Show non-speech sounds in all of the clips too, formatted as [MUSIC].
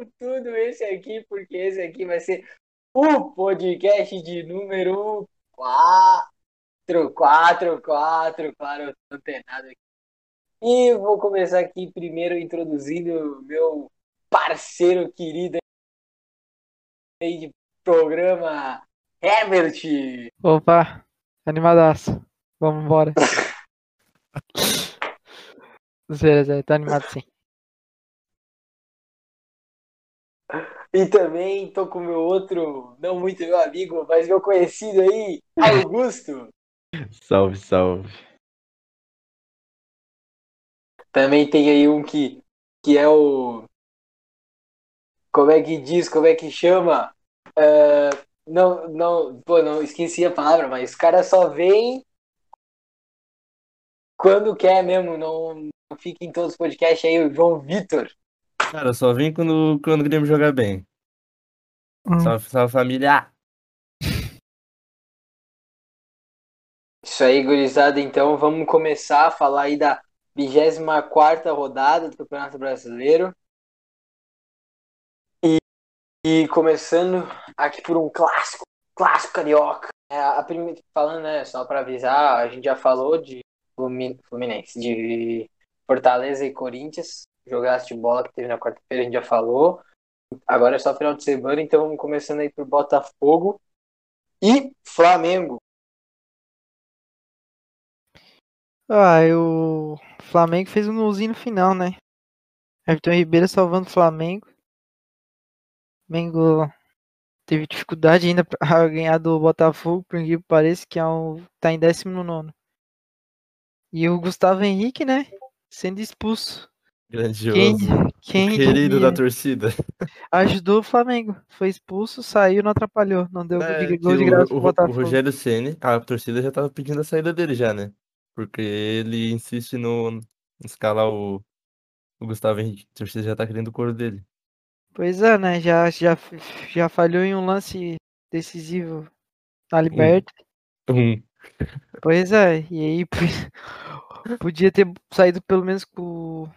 com tudo esse aqui, porque esse aqui vai ser o podcast de número 4, 4, 4, claro, eu tô antenado aqui. E vou começar aqui primeiro introduzindo meu parceiro querido aí de programa, Herbert. Opa, animadaço. Vamos embora. [LAUGHS] Zé, Zé, tá animado sim. E também tô com meu outro, não muito meu amigo, mas meu conhecido aí, Augusto. [LAUGHS] Salve, salve. Também tem aí um que, que é o. Como é que diz, como é que chama? Uh, não, não, pô, não esqueci a palavra, mas o cara só vem quando quer mesmo, não, não fica em todos os podcasts aí, o João Vitor. Cara, eu só vim quando, quando queremos jogar bem. Hum. Salve, salve família. Isso aí, gurizada. Então vamos começar a falar aí da 24 rodada do Campeonato Brasileiro. E, e começando aqui por um clássico, clássico carioca. É, a primeira, falando, né, só para avisar, a gente já falou de Fluminense, de Fortaleza e Corinthians jogasse de bola que teve na quarta-feira, a gente já falou. Agora é só final de semana, então vamos começando aí por Botafogo e Flamengo. Ah, o Flamengo fez um golzinho no final, né? Everton Ribeiro salvando o Flamengo. O Flamengo teve dificuldade ainda para [LAUGHS] ganhar do Botafogo, por que pareça, que é um, tá em 19. E o Gustavo Henrique, né? Sendo expulso. Grandioso. Quem, quem Querido diria? da torcida. Ajudou o Flamengo. Foi expulso, saiu, não atrapalhou. Não deu É, de gol de o, graça o, pro o Botafogo. Rogério Ceni, a torcida já tava pedindo a saída dele já, né? Porque ele insiste no escalar o, o Gustavo Henrique. A torcida já tá querendo o couro dele. Pois é, né? Já, já, já falhou em um lance decisivo na Liberta. Um. Pois é, e aí [LAUGHS] podia ter saído pelo menos com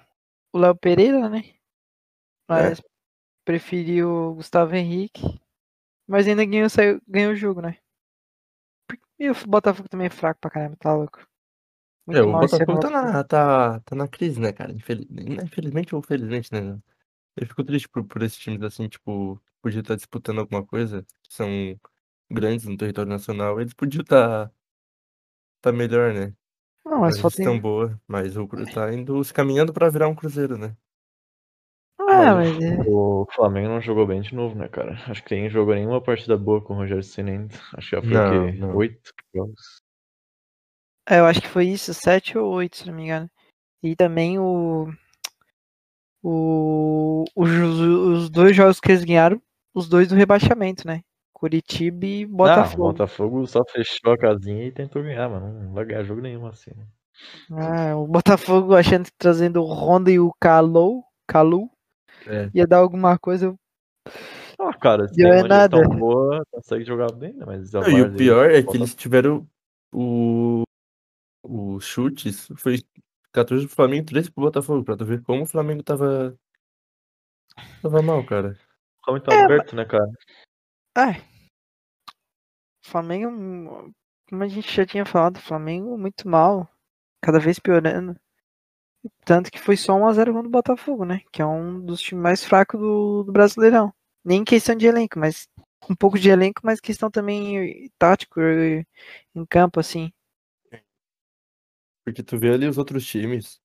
o Léo Pereira, né? Mas preferiu o Gustavo Henrique. Mas ainda ganhou, saiu, ganhou o jogo, né? E o Botafogo também é fraco pra caramba, tá louco? Muito É, o Botafogo tá na, tá, tá na crise, né, cara? Infeliz- Infelizmente ou felizmente, né? Eu fico triste por, por esses times assim, tipo, podia estar disputando alguma coisa, que são grandes no território nacional, eles podiam estar tá melhor, né? Não, mas só tem. boa, mas o Cru tá indo se caminhando pra virar um Cruzeiro, né? Ah, Mas mas é. o Flamengo não jogou bem de novo, né, cara? Acho que nem jogou nenhuma partida boa com o Rogério ainda. Acho que já foi Não, o quê? não. Oito jogos. É, eu acho que foi isso, 7 ou 8, se não me engano. E também o. O, os, os dois jogos que eles ganharam, os dois do rebaixamento, né? Curitiba e Ah, o Botafogo. Botafogo só fechou a casinha e tentou ganhar, mas não vai ganhar jogo nenhum assim. Ah, o Botafogo achando que trazendo o Honda e o Calu, Calu É. ia dar alguma coisa. eu- Ah, cara, se é nada. boa, consegue jogar bem, né? Mas Não, e o pior é que Botafogo- eles tiveram o, o chutes, foi 14 pro Flamengo, 13 pro Botafogo, pra tu ver como o Flamengo tava, tava mal, cara. Como tá É, aberto, né, cara? Ah, Flamengo, como a gente já tinha falado, Flamengo muito mal, cada vez piorando. Tanto que foi só 1x0 contra o Botafogo, né? Que é um dos times mais fracos do, do Brasileirão. Nem em questão de elenco, mas um pouco de elenco, mas questão também tático eh, em campo, assim. Porque tu vê ali os outros times,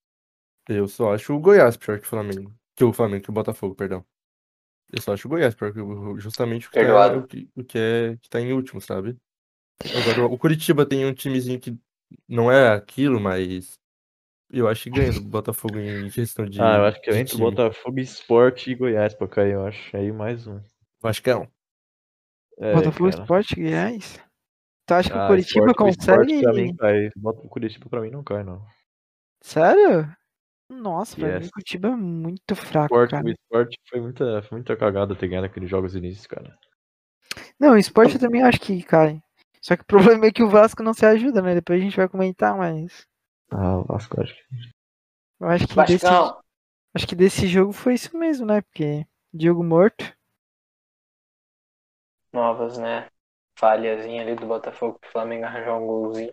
eu só acho o Goiás pior que o Flamengo. Que o Flamengo, que o Botafogo, perdão. Eu só acho o Goiás pior que o, justamente o que, tá, Perdoado. o, que, o que é que tá em último, sabe? Agora, o Curitiba tem um timezinho que não é aquilo, mas eu acho que ganha do [LAUGHS] Botafogo em questão de. ah, eu acho que entre time. Botafogo, Sport e Goiás pra cair, eu acho. Aí mais um. Eu acho que é um. É, Botafogo cara. Sport, Goiás. Tu acha que o Ah, Curitiba o Sport consegue? pra mim cai. Bota o Curitiba pra mim não cai, não. Sério? Nossa, pra mim Yes. o Curitiba é muito fraco, Sport, cara. o Sport foi muita, foi muita cagada ter ganhado aqueles jogos inícios, cara. Não, o esporte eu também acho que cai. Só que o [LAUGHS] problema é que o Vasco não se ajuda, né? Depois a gente vai comentar, mas. Ah, o Vasco acho que. Eu acho que desse, acho que desse jogo foi isso mesmo, né? Porque Diogo morto. Novas, né? Falhazinha ali do Botafogo pro Flamengo arranjar um golzinho.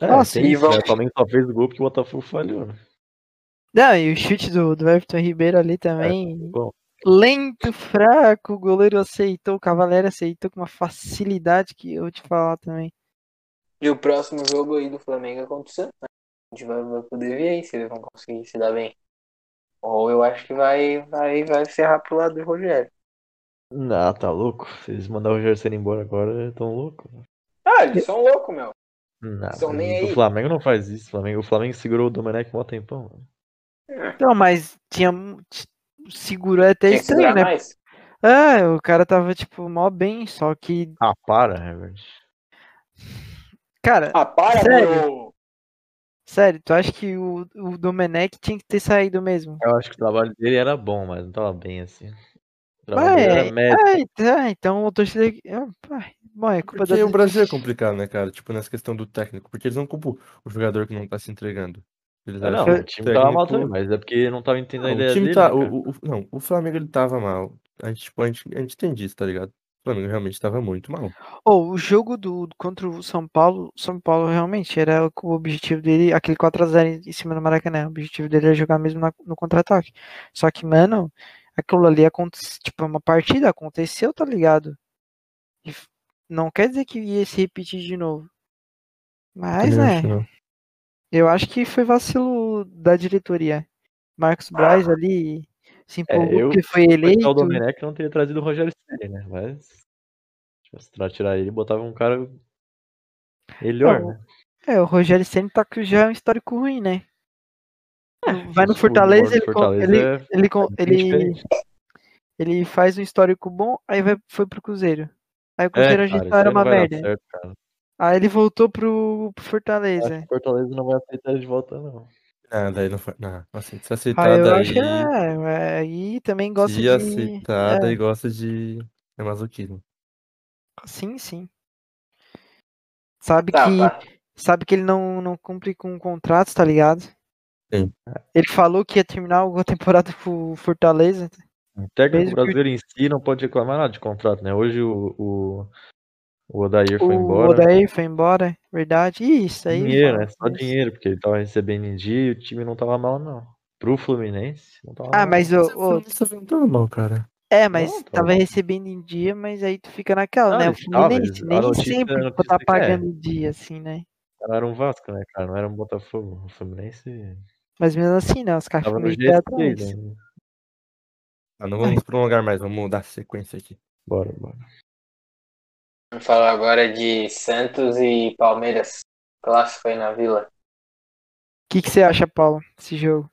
É, Nossa, e vão- né? O Flamengo só fez o gol porque o Botafogo falhou. né? Não, e o chute do, do Everton Ribeiro ali também. bom. Lento, fraco, o goleiro aceitou, o Cavaleiro aceitou com uma facilidade que eu vou te falar também. E o próximo jogo aí do Flamengo é contra o Santos. né? A gente vai, vai poder ver aí se eles vão conseguir se dar bem. Ou eu acho que vai, vai, vai ferrar pro lado do Rogério. Não, tá louco. Se eles mandar o Rogério Ceni embora agora, tão louco. Ah, eles são loucos, meu. Não, São nem o aí. Flamengo não faz isso. O Flamengo, o Flamengo segurou o Domenech um tempão. mano. Não, mas tinha. Segurou até Tinha estranho, né? mais. É, o cara tava, tipo, mó bem, só que. Ah, para, Herbert. Cara, Ah, para, Sério? meu. sério, tu acha que o, o Domenech tinha que ter saído mesmo? Eu acho que o trabalho dele era bom, mas não tava bem assim. O trabalho Mas, dele é, é, então- então o torcida. ah, Bom, é culpa Porque da. o Brasil é complicado, né, cara? Tipo, nessa questão do técnico. Porque eles não culpam o jogador que não tá se entregando. Eles Ah, não, o time tava mal também, mas é porque não tava entendendo a ideia o time dele. tá. né, o, cara? o- não, o Flamengo ele tava mal. A gente, tipo, a gente, a gente entende isso, tá ligado? O Flamengo realmente tava muito mal. Oh, o jogo do contra o São Paulo, São Paulo realmente era o objetivo dele, aquele 4x0 em cima do Maracanã. O objetivo dele era jogar mesmo na- no contra-ataque. Só que, mano, aquilo ali aconteceu, tipo, uma partida aconteceu, tá ligado? E não quer dizer que ia se repetir de novo. Mas, né. Eu acho que foi vacilo da diretoria. Marcos Braz ali se empolgou eu- porque foi eleito. o Domenech não teria trazido o Rogério Ceni, né? Mas se tivesse tirar ele, botava um cara melhor, Não, né? É, o Rogério Ceni tá com já um histórico ruim, né? Vai no Fortaleza, ele, Fortaleza ele, é- ele, é ele, ele faz um histórico bom, aí vai, foi pro Cruzeiro. Aí o É, Cruzeiro a cara, aí era uma merda. certo. Aí ele voltou pro, pro Acho Fortaleza. que o Fortaleza não vai aceitar ele de volta, não. Ah, daí não foi. Não, assim, se Aí aceitar eu daí. acho que é, aí também gosta Se de. aceitar, é, daí gosta de. É masoquismo. sim, sim. Sabe Tá, que tá. sabe que ele não, não cumpre com contratos, tá ligado? Sim. Ele falou que ia terminar a [LAUGHS] temporada com o Fortaleza. O técnico que- brasileiro em si não pode reclamar nada de contrato, né? Hoje o, o, o Odair foi O embora. Odair foi embora, verdade. Isso aí. dinheiro, né? Só dinheiro, porque ele tava recebendo em dia e o time não tava mal, não. Pro Fluminense, não tava Ah, mal. mas Mas o, o o- Fluminense não tava mal, cara. É, mas Não, tá tava bom. recebendo em dia, mas aí tu fica naquela, Não, né? O Fluminense a nem sempre a tá é. pagando em dia, assim, né? Era um Vasco, né, cara? Não era um Botafogo. O Fluminense Mas mesmo assim, né? Os caras ficam meio pé G6 atrás. Ah, não vamos prolongar mais, vamos dar sequência aqui. Bora, bora. Vamos falar agora de Santos e Palmeiras. Clássico aí na Vila. O que, que você acha, Paulo, desse jogo?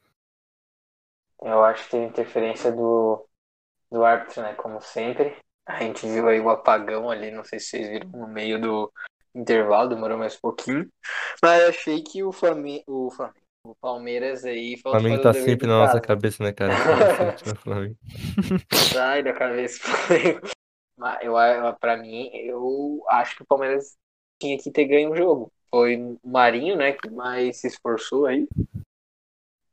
Eu acho que teve interferência do, do árbitro, né? Como sempre. A gente viu aí o apagão ali, não sei se vocês viram no meio do intervalo, demorou mais um pouquinho. Mas achei que o Flamengo, o, Flamengo, o Palmeiras aí O faltou Flamengo tá sempre na nossa cabeça, né, cara? Flamengo. [LAUGHS] Sai da cabeça, Flamengo. Eu, eu, pra mim, eu acho que o Palmeiras tinha que ter ganho o jogo. Foi o Marinho, né, que mais se esforçou aí.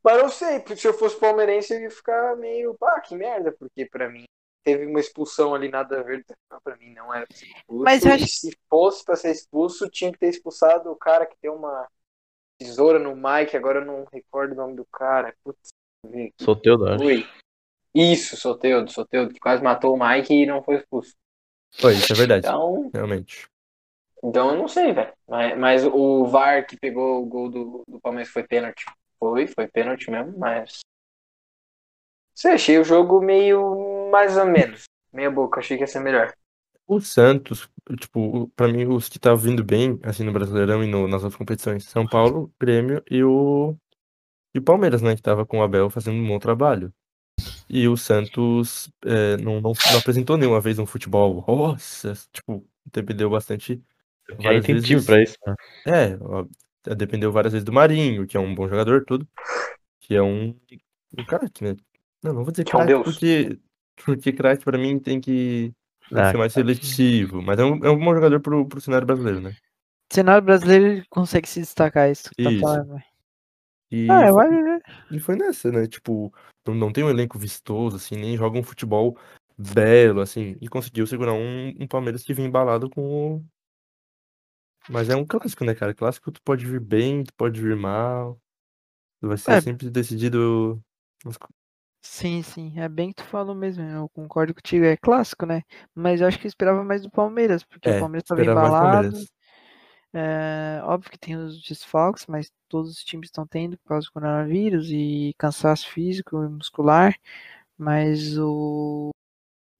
Mas não sei, porque se eu fosse palmeirense eu ia ficar meio, pá, que merda, porque pra mim teve uma expulsão ali nada a ver, pra mim não era pra ser expulso. Mas eu E acho- se fosse pra ser expulso, tinha que ter expulsado o cara que tem uma tesoura no Mike, agora eu não recordo o nome do cara. Putz, eu. Soteudo, acho. Ui. Isso, Soteudo, Soteudo, que quase matou o Mike e não foi expulso. Foi, isso é verdade. Então, Realmente. então eu não sei, velho. Mas, mas o VAR que pegou o gol do, do Palmeiras foi pênalti. Foi, foi pênalti mesmo, mas. Sei, achei o jogo meio mais ou menos. Meia boca, achei que ia ser melhor. O Santos, tipo, pra mim, os que estavam vindo bem, assim, no Brasileirão e no- nas outras competições, São Paulo, Grêmio e o, e o Palmeiras, né, que tava com o Abel fazendo um bom trabalho. E o Santos é, não, não, não apresentou nenhuma vez um futebol, nossa, tipo, dependeu bastante, Aí várias time vezes- pra isso, né? é, ó, dependeu várias vezes do Marinho, que é um bom jogador, tudo, que é um, um craque, né, não, não vou dizer é um craque porque, porque craque pra mim tem que Ah, ser mais seletivo, mas é um, é um bom jogador pro, pro cenário brasileiro, né? cenário brasileiro consegue se destacar, isso que tá Isso. falando. velho. E, Ah, eu foi, acho. e foi nessa, né? Tipo, não- tem um elenco vistoso, assim, nem joga um futebol belo, assim, e conseguiu segurar um, um Palmeiras que vinha embalado com o. Mas é um clássico, né, cara? Clássico tu pode vir bem, tu pode vir mal. Vai ser É. sempre decidido. Sim, sim, é bem que tu falou mesmo, eu concordo contigo, é clássico, né? Mas eu acho que eu esperava mais do Palmeiras, porque É, o Palmeiras do embalado. É, óbvio que tem os desfalques, mas todos os times estão tendo por causa do coronavírus e cansaço físico e muscular. Mas o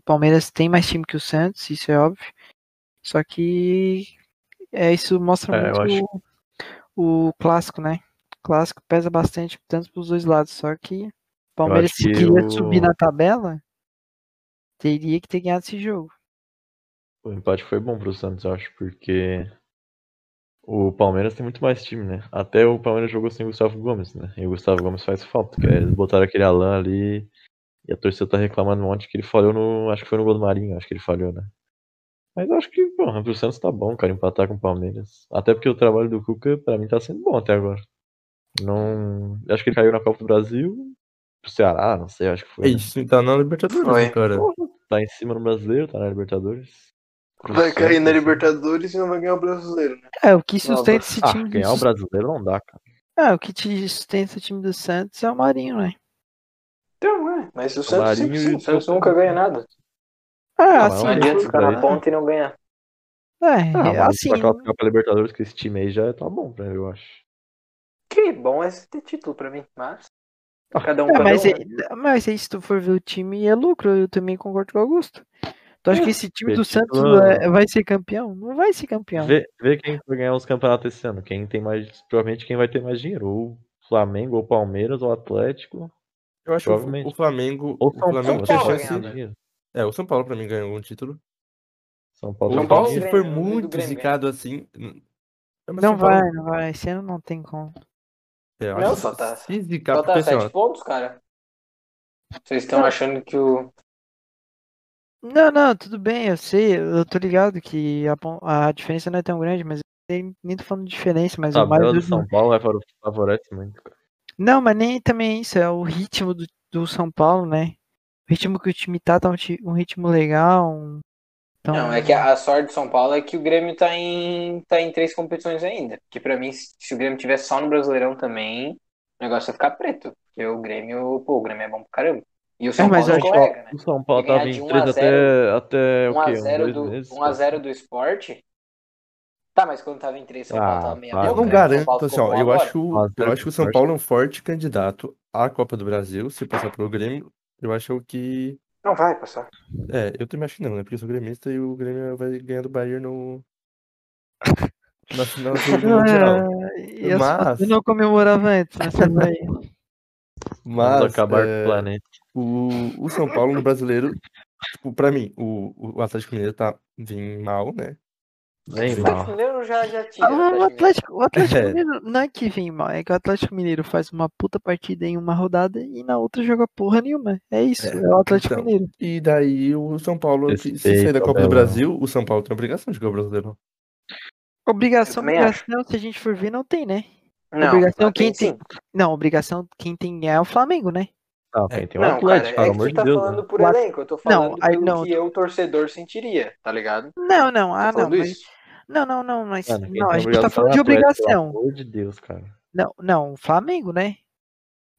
Palmeiras tem mais time que o Santos, isso é óbvio. Só que é, isso mostra É, muito o, o clássico, né? O clássico pesa bastante, tanto para os dois lados. Só que o Palmeiras, se que queria o- subir na tabela, teria que ter ganhado esse jogo. O empate foi bom pro Santos, eu acho, porque o Palmeiras tem muito mais time, né? Até o Palmeiras jogou sem o Gustavo Gomes, né? E o Gustavo Gomes faz falta, que eles botaram aquele Alan ali e a torcida tá reclamando um monte que ele falhou no. Acho que foi no gol do Marinho, acho que ele falhou, né? Mas eu acho que, porra, pro Santos tá bom, cara, empatar com o Palmeiras. Até porque o trabalho do Cuca, pra mim, tá sendo bom até agora. Não. Acho que ele caiu na Copa do Brasil, pro Ceará, não sei, acho que foi. É né? isso, tá na Libertadores, Foi. né, cara. Tá em cima no brasileiro, tá na Libertadores. Vai cair na Santos, Libertadores e não vai ganhar o brasileiro, né? É, o que sustenta esse Ah, time do ganhar o brasileiro não dá, cara. Ah, o que te sustenta o time do Santos é o Marinho, né? Então, é. Mas o Santos Marinho sempre e sim, o o Santos Santos- nunca ganha nada. Ah, Ah, assim, Não adianta ficar na daí. ponta e não ganhar. é, Ah, mas assim, pra classificar pra Libertadores com esse time aí já tá bom, pra eu acho. Que bom é ter título pra mim, mas. Ah, Cada um, é, cada mas, um. é, né? mas aí se tu for ver o time, é lucro, eu também concordo com o Augusto. Tu acha que esse time do Santos é- vai ser campeão? Não vai ser campeão. Vê, vê quem vai ganhar os campeonatos esse ano. Quem tem mais. Provavelmente quem vai ter mais dinheiro. Ou Flamengo, ou Palmeiras, ou Atlético. Eu acho que o- Provavelmente. o Flamengo. Ou O São Flamengo Paulo. tinha Paulo ganhava. dinheiro. É, o São Paulo pra mim ganhou um título. São Paulo. O São São Paulo se o muito zicado assim. É, mas Não São Paulo- vai, não vai. Esse ano não tem como. É, Não, só tá- Se zicar, Só tá assim, sete pontos, cara. Vocês estão achando que o. Não, não, tudo bem, eu sei, eu tô ligado que a, a diferença não é tão grande, mas nem, nem tô falando de diferença, mas A o tabela do São Paulo vai favor- favorece muito, cara. Não, mas nem também isso, é o ritmo do, do São Paulo, né? O ritmo que o time tá, tá um, um ritmo legal. um- Então, Não, é que a a sorte do São Paulo é que o Grêmio tá em, tá em três competições ainda. Que pra mim, se se o Grêmio tivesse só no Brasileirão também, o negócio ia ficar preto. Porque o Grêmio, pô, o Grêmio é bom pra caramba. E o São É, mas Paulo eu acho- escorrega, né? O São Paulo ganhar tava de em 1 a 3 0, até, até o quê? Uns 1x0 dois do, meses? 1x0 do esporte. Tá, mas quando tava em 3, São Ah, Paulo tava meia para, Eu boca, não né? Garanto, Paulo assim, ó, eu acho, Mas eu é acho que o São. Paulo é um forte candidato à Copa do Brasil, se passar pelo Grêmio. Eu acho que. Não vai passar. É, eu também acho que não, né? Porque eu sou gremista e o Grêmio vai ganhar do Bayern no. [LAUGHS] Na final do, do [LAUGHS] Mundial. Eu, Mas- eu não comemorava antes nessa daí. Mas. Vamos acabar é, com o planeta. O, o São Paulo no brasileiro, tipo, pra mim, o, o Atlético Mineiro tá vindo mal, né? Nem O mal. Atlético Mineiro já, já tira. Ah, o. Atlético, o Atlético É. Mineiro não é que vem mal, é que o Atlético Mineiro faz uma puta partida em uma rodada e na outra joga porra nenhuma. É isso, É, é, o Atlético então. Mineiro. E daí o São Paulo, se sair da Copa do. Brasil, o São Paulo tem obrigação de ganhar o brasileiro. Obrigação, obrigação, se a gente for ver, não tem, né? Não, obrigação quem tem. Não, obrigação quem tem é o Flamengo, né? Ah, quem tem um Não, Atlético, cara, é que amor tu de tá Deus. falando né? por O elenco. Eu tô falando aí pelo não, que eu, torcedor, sentiria, tá ligado? Não, não, Tô ah, não. falando Mas, isso. não, não, não, mas quem não, a gente tá falando é de o Atlético, obrigação. Pelo amor de Deus, cara. Não, não, o Flamengo, né?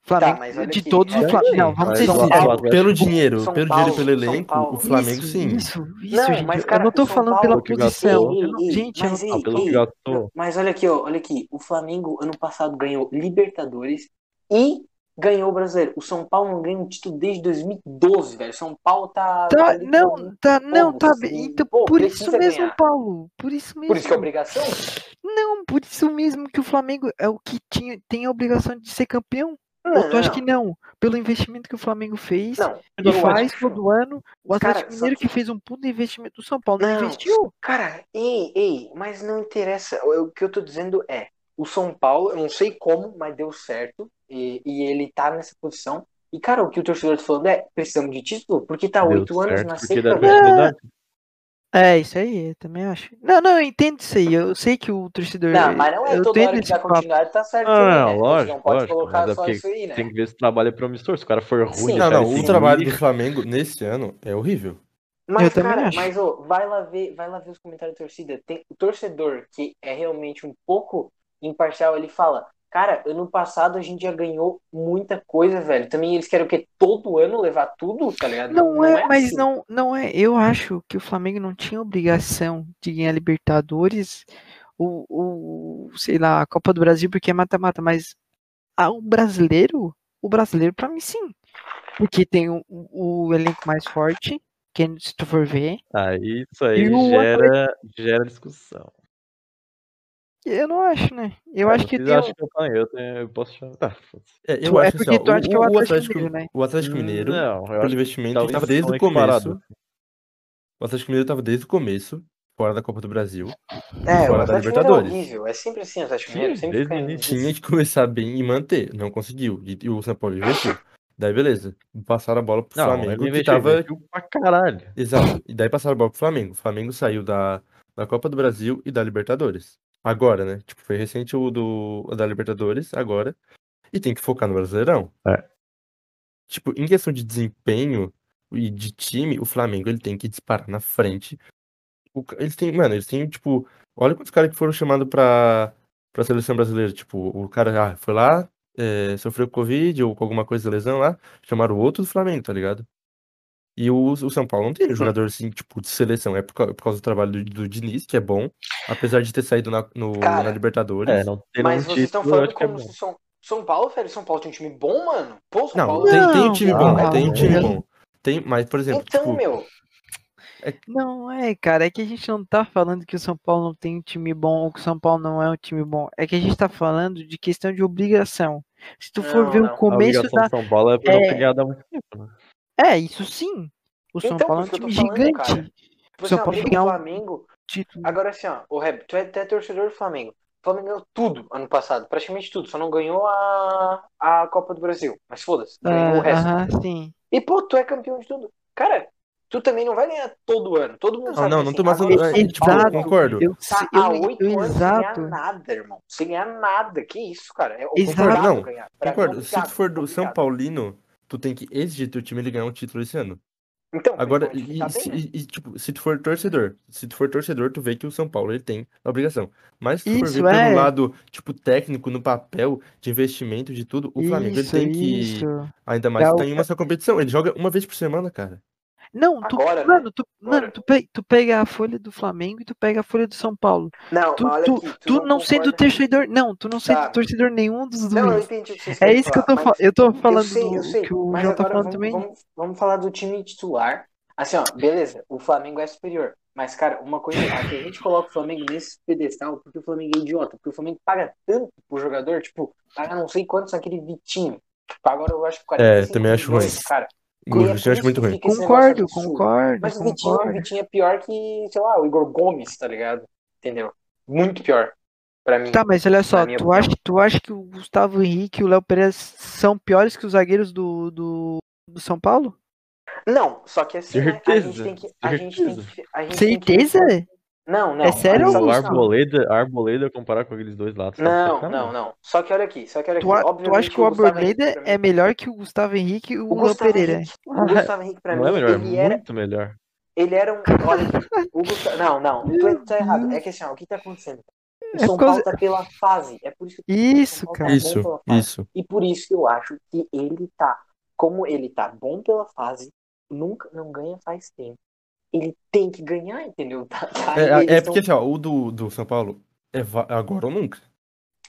Flamengo, mas olha de aqui, todos é os Flamengo. assim, Não, vamos ser o sinceros. Pelo dinheiro, São pelo Paulo- dinheiro pelo elenco, Paulo. o Flamengo isso, sim. Isso, isso, Não, gente. mas, eu cara, não tô o São falando Paulo- pela o posição. eu Ei, ei, gente, eu mas não- ei, Ah, pelo que ei. Mas olha aqui, ó, olha aqui. O Flamengo, ano passado, ganhou Libertadores e ganhou o Brasileiro. O São Paulo não ganha um título desde 2012, velho. São Paulo tá. Tá, ali não, com- tá, não, tá você- bem. Então, pô, por isso mesmo, ganhar. Paulo. Por isso mesmo. Por isso que é obrigação? Não, por isso mesmo que o Flamengo é o que tinha, tem a obrigação de ser campeão. Não, Ou tu acha que não? Pelo investimento que o Flamengo fez, Não, eu faz todo ano. O Cara, Atlético só Mineiro que- que fez um puto investimento. O São Paulo não Não, investiu. Cara, ei, ei, mas não interessa. O que eu tô dizendo é: o São Paulo, eu não sei como, mas deu certo. E, e ele tá nessa posição. E, cara, o que o torcedor tá falando é: precisamos de título, porque tá oito anos na porque seca, dá velho. continuidade. É, isso aí, eu também acho. Não, não, eu entendo isso aí. Eu sei que o torcedor. Não, mas não é eu toda hora que esse dá continuidade, tá certo Não, também, não, né? Gente lógico, não pode lógico, colocar é só isso aí, né? Tem que ver se o trabalho é promissor. Se o cara for ruim, Sim. o Não, não, o seguir- trabalho do Flamengo nesse ano é horrível. Mas, Eu cara, acho. mas ô, vai lá ver, vai lá ver os comentários da torcida. Tem o torcedor que é realmente um pouco imparcial, ele fala, cara, ano passado a gente já ganhou muita coisa, velho. Também eles querem o quê? Todo ano levar tudo, tá ligado? Não, é, mas assim. não, não é. Eu acho que o Flamengo não tinha obrigação de ganhar Libertadores ou, ou sei lá, a Copa do Brasil porque é mata-mata, mas ah, o brasileiro, o brasileiro pra mim sim. Porque tem o, o elenco mais forte, que se tu for ver, Aí isso aí o gera, gera discussão. Eu não acho, né? Eu Ah, acho que vocês tem um- que eu eu, tenho, eu posso chamar. Tá. É, eu Tu- é acho assim, porque ó, tu acha que é o o, Atlético Atlético, Mineiro, né? o Atlético Mineiro, Não, eu acho investimento, ele talvez tava desde o começo. O Atlético Mineiro tava desde o começo, fora da Copa do Brasil. É, o fora da Atlético Mineiro é Libertadores. horrível. É sempre assim, o Atlético Mineiro. Sim, Sempre desde fica o. Tinha que começar bem e manter, não conseguiu. E, e o São Paulo investiu. Daí beleza, passaram a bola pro Não, Flamengo, ele que tava pra caralho. Exato. E daí passaram a bola pro Flamengo. O Flamengo saiu da, da Copa do Brasil e da Libertadores. Agora, né? Tipo, foi recente o do, da Libertadores, agora. E tem que focar no Brasileirão. É. Tipo, em questão de desempenho e de time, o Flamengo ele tem que disparar na frente. O eles têm, mano, eles têm, tipo, olha quantos caras que foram chamados pra, pra seleção brasileira. Tipo, o cara ah, foi lá, é, sofreu Covid ou com alguma coisa de lesão lá, chamaram o outro do Flamengo, tá ligado? E o, o São Paulo não tem jogador assim, tipo, de seleção. É por, por causa do trabalho do, do Diniz, que é bom, apesar de ter saído na, no, Cara, na Libertadores. É, não ter Mas um vocês estão título, eu falando acho que é como bom. se São, São Paulo, velho. São Paulo tem um time bom, mano. Pô, São Não, Paulo. tem, tem um time não, bom, não, tem um time não. bom. Tem, mas, por exemplo, Então, tipo, meu. Não, é, cara, é que a gente não tá falando que o São Paulo não tem um time bom ou que o São Paulo não é um time bom. É que a gente tá falando de questão de obrigação. Se tu for Não, ver não. o começo obrigação da. do São Paulo é pra não é- muito tempo, né? É, isso sim. O São Então, Paulo é um time falando, gigante. cara. O Você São é Paulo ganhar do um Flamengo. título. Agora assim, ó, o Reb, tu é até torcedor do Flamengo. O Flamengo ganhou tudo ano passado, praticamente tudo, só não ganhou a, a Copa do Brasil. Mas foda-se, ganhou o Ah, resto. Aham, sim. E pô, tu é campeão de tudo. Cara, tu também não vai ganhar todo ano. Todo mundo Não, sabe não, disso. não tô mais falando- o é, São tipo, concordo. Eu, Tá eu, há eu, oito anos sem ganhar exato. nada, irmão. Sem ganhar nada. Que isso, cara? É Exato. obrigado Não, ganhar. Pra mim, Concordo. Se tu for do São obrigado. Paulino, tu tem que exigir teu time ele ganhar um título esse ano. Então, Agora, e, tá bem, se- né? e- e, tipo, se tu for torcedor, se tu for torcedor, tu vê que o São Paulo ele tem a obrigação. Mas se tu for Isso, ver é. pelo lado, tipo, técnico, no papel, de investimento, de tudo, o Flamengo ele Isso, tem que. isso. Ainda mais É que o- tá em uma só competição. Ele joga uma vez por semana, cara. Não, tu, Agora, né? mano, tu, Agora. mano tu, pe- tu pega a folha do Flamengo e tu pega a folha do São Paulo. Não, Tu, olha tu, aqui. tu não sendo concorda- torcedor, não, tu não sendo Tá. torcedor nenhum dos Não, eu dois. entendi o que vocês É isso que eu tô falando. mas Eu tô falando eu sei, eu do sei, que o mas João tá agora falando vamos, também. Vamos, vamos falar do time titular. Assim, ó, beleza, o Flamengo é superior. Mas, cara, uma coisa, aqui a gente coloca o Flamengo nesse pedestal porque o Flamengo é idiota. Porque o Flamengo paga tanto pro jogador, tipo, paga não sei quantos naquele Vitinho. Agora eu acho que 45 também acho ruim. Cara. E é muito ruim. Concordo, absurdo. concordo, Mas o Vitinho, o concordo. Vitinho é pior que, sei lá, o Igor Gomes, tá ligado? Entendeu? Muito pior. Pra mim. Tá, mas olha só, tu acha, tu acha que o Gustavo Henrique e o Léo Pereira são piores que os zagueiros do, do, do São Paulo? Não, só que assim, né, a gente Certeza, tem que. A gente tem que. A gente Certeza? Tem que... Não, não. É sério, só, O? Arboleda, Arboleda comparar com aqueles dois lá. tu tá Não, não, não. Só que olha aqui, só que olha aqui. Tu, acha que o Arboleda Henrique, é melhor que o Gustavo Henrique e o, O Léo Pereira? Henrique, o Gustavo Henrique, pra Não mim, é melhor, ele era. muito melhor. Ele era um. Olha aqui. O Gustavo... Não, não. Tu tá errado. É que assim, ó, o que tá acontecendo? O É São Paulo tá pela fase. É por isso que Isso, Paulo cara. tá Isso, isso. E por isso que eu acho que ele tá. Como ele tá bom pela fase, nunca não ganha faz tempo. Ele tem que ganhar, entendeu? [LAUGHS] Tá, É, é- porque assim, ó, o do, do São Paulo é agora ou nunca.